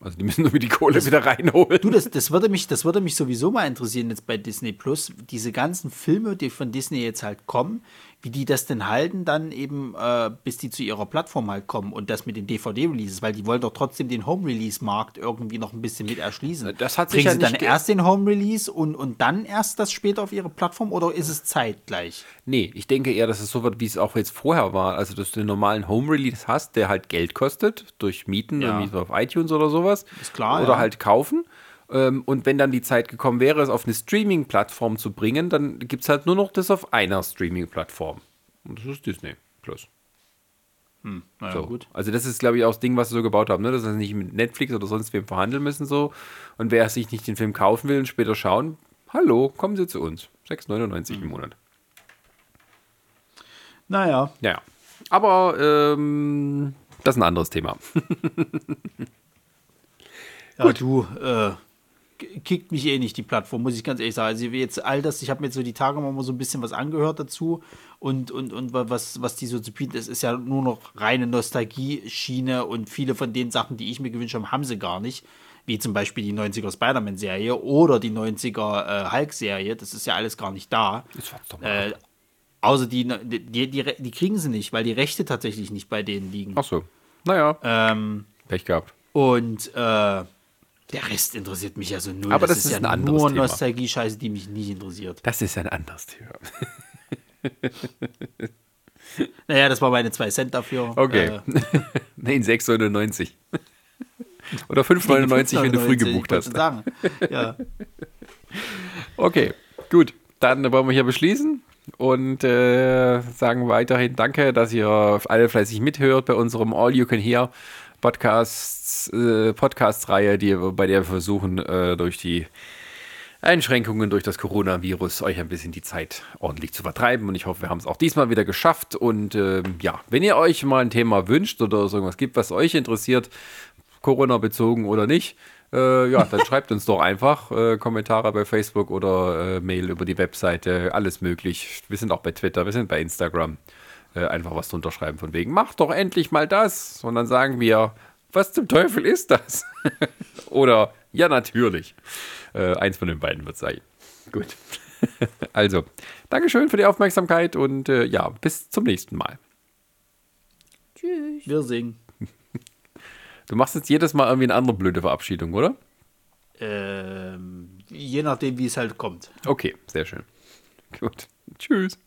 Also die müssen nur die Kohle das, wieder reinholen. Du, das, das, würde mich, das würde mich sowieso mal interessieren jetzt bei Disney Plus. Diese ganzen Filme, die von Disney jetzt halt kommen, wie die das denn halten, dann eben, äh, bis die zu ihrer Plattform halt kommen und das mit den DVD-Releases, weil die wollen doch trotzdem den Home-Release-Markt irgendwie noch ein bisschen mit erschließen. Das hat sich Bringen ja sie dann erst den Home-Release und, und dann erst das später auf ihre Plattform oder ist es zeitgleich? Nee, ich denke eher, dass es so wird, wie es auch jetzt vorher war. Also, dass du den normalen Home-Release hast, der halt Geld kostet, durch Mieten, ja. irgendwie so auf iTunes oder sowas. Ist klar. Oder ja. halt kaufen. Ähm, und wenn dann die Zeit gekommen wäre, es auf eine Streaming-Plattform zu bringen, dann gibt es halt nur noch das auf einer Streaming-Plattform. Und das ist Disney Plus. Hm, naja, so. gut. Also das ist, glaube ich, auch das Ding, was sie so gebaut haben, ne? dass sie nicht mit Netflix oder sonst wem verhandeln müssen so. Und wer sich nicht den Film kaufen will und später schauen, hallo, kommen Sie zu uns. 6,99 hm. im Monat. Naja. Ja. Aber ähm, das ist ein anderes Thema. ja, Gut. du, äh, kickt mich eh nicht die Plattform, muss ich ganz ehrlich sagen. Also jetzt all das, ich habe mir jetzt so die Tage mal so ein bisschen was angehört dazu und, und, und was, was die so zu bieten ist, ist ja nur noch reine Nostalgie-Schiene und viele von den Sachen, die ich mir gewünscht habe, haben sie gar nicht. Wie zum Beispiel die 90er Spider-Man-Serie oder die 90er äh, Hulk-Serie, das ist ja alles gar nicht da. Äh, außer die, die, die, die, kriegen sie nicht, weil die Rechte tatsächlich nicht bei denen liegen. Ach so. Naja. Ähm, Pech gehabt. Und äh, der Rest interessiert mich ja so null. Aber das, das ist, ist ja ein nur Nostalgie-Scheiße, die mich nicht interessiert. Das ist ein anderes Thema. naja, das war meine 2 Cent dafür. Okay. Äh, Nein, 6,99. Oder 5,99, wenn du früh gebucht hast. Sagen. Ja. Okay, gut. Dann wollen wir hier beschließen und äh, sagen weiterhin Danke, dass ihr alle fleißig mithört bei unserem All You Can Hear Podcasts, äh, Podcast-Reihe, die, bei der wir versuchen, äh, durch die Einschränkungen durch das Coronavirus euch ein bisschen die Zeit ordentlich zu vertreiben. Und ich hoffe, wir haben es auch diesmal wieder geschafft. Und äh, ja, wenn ihr euch mal ein Thema wünscht oder so irgendwas gibt, was euch interessiert, Corona bezogen oder nicht, äh, ja, dann schreibt uns doch einfach äh, Kommentare bei Facebook oder äh, Mail über die Webseite, alles möglich. Wir sind auch bei Twitter, wir sind bei Instagram äh, einfach was drunter schreiben von wegen, mach doch endlich mal das. Und dann sagen wir, was zum Teufel ist das? Oder, ja, natürlich. Äh, eins von den beiden wird sein. Gut. also, Dankeschön für die Aufmerksamkeit und äh, ja, bis zum nächsten Mal. Tschüss. Wir singen. Du machst jetzt jedes Mal irgendwie eine andere blöde Verabschiedung, oder? Ähm, je nachdem, wie es halt kommt. Okay, sehr schön. Gut. Tschüss.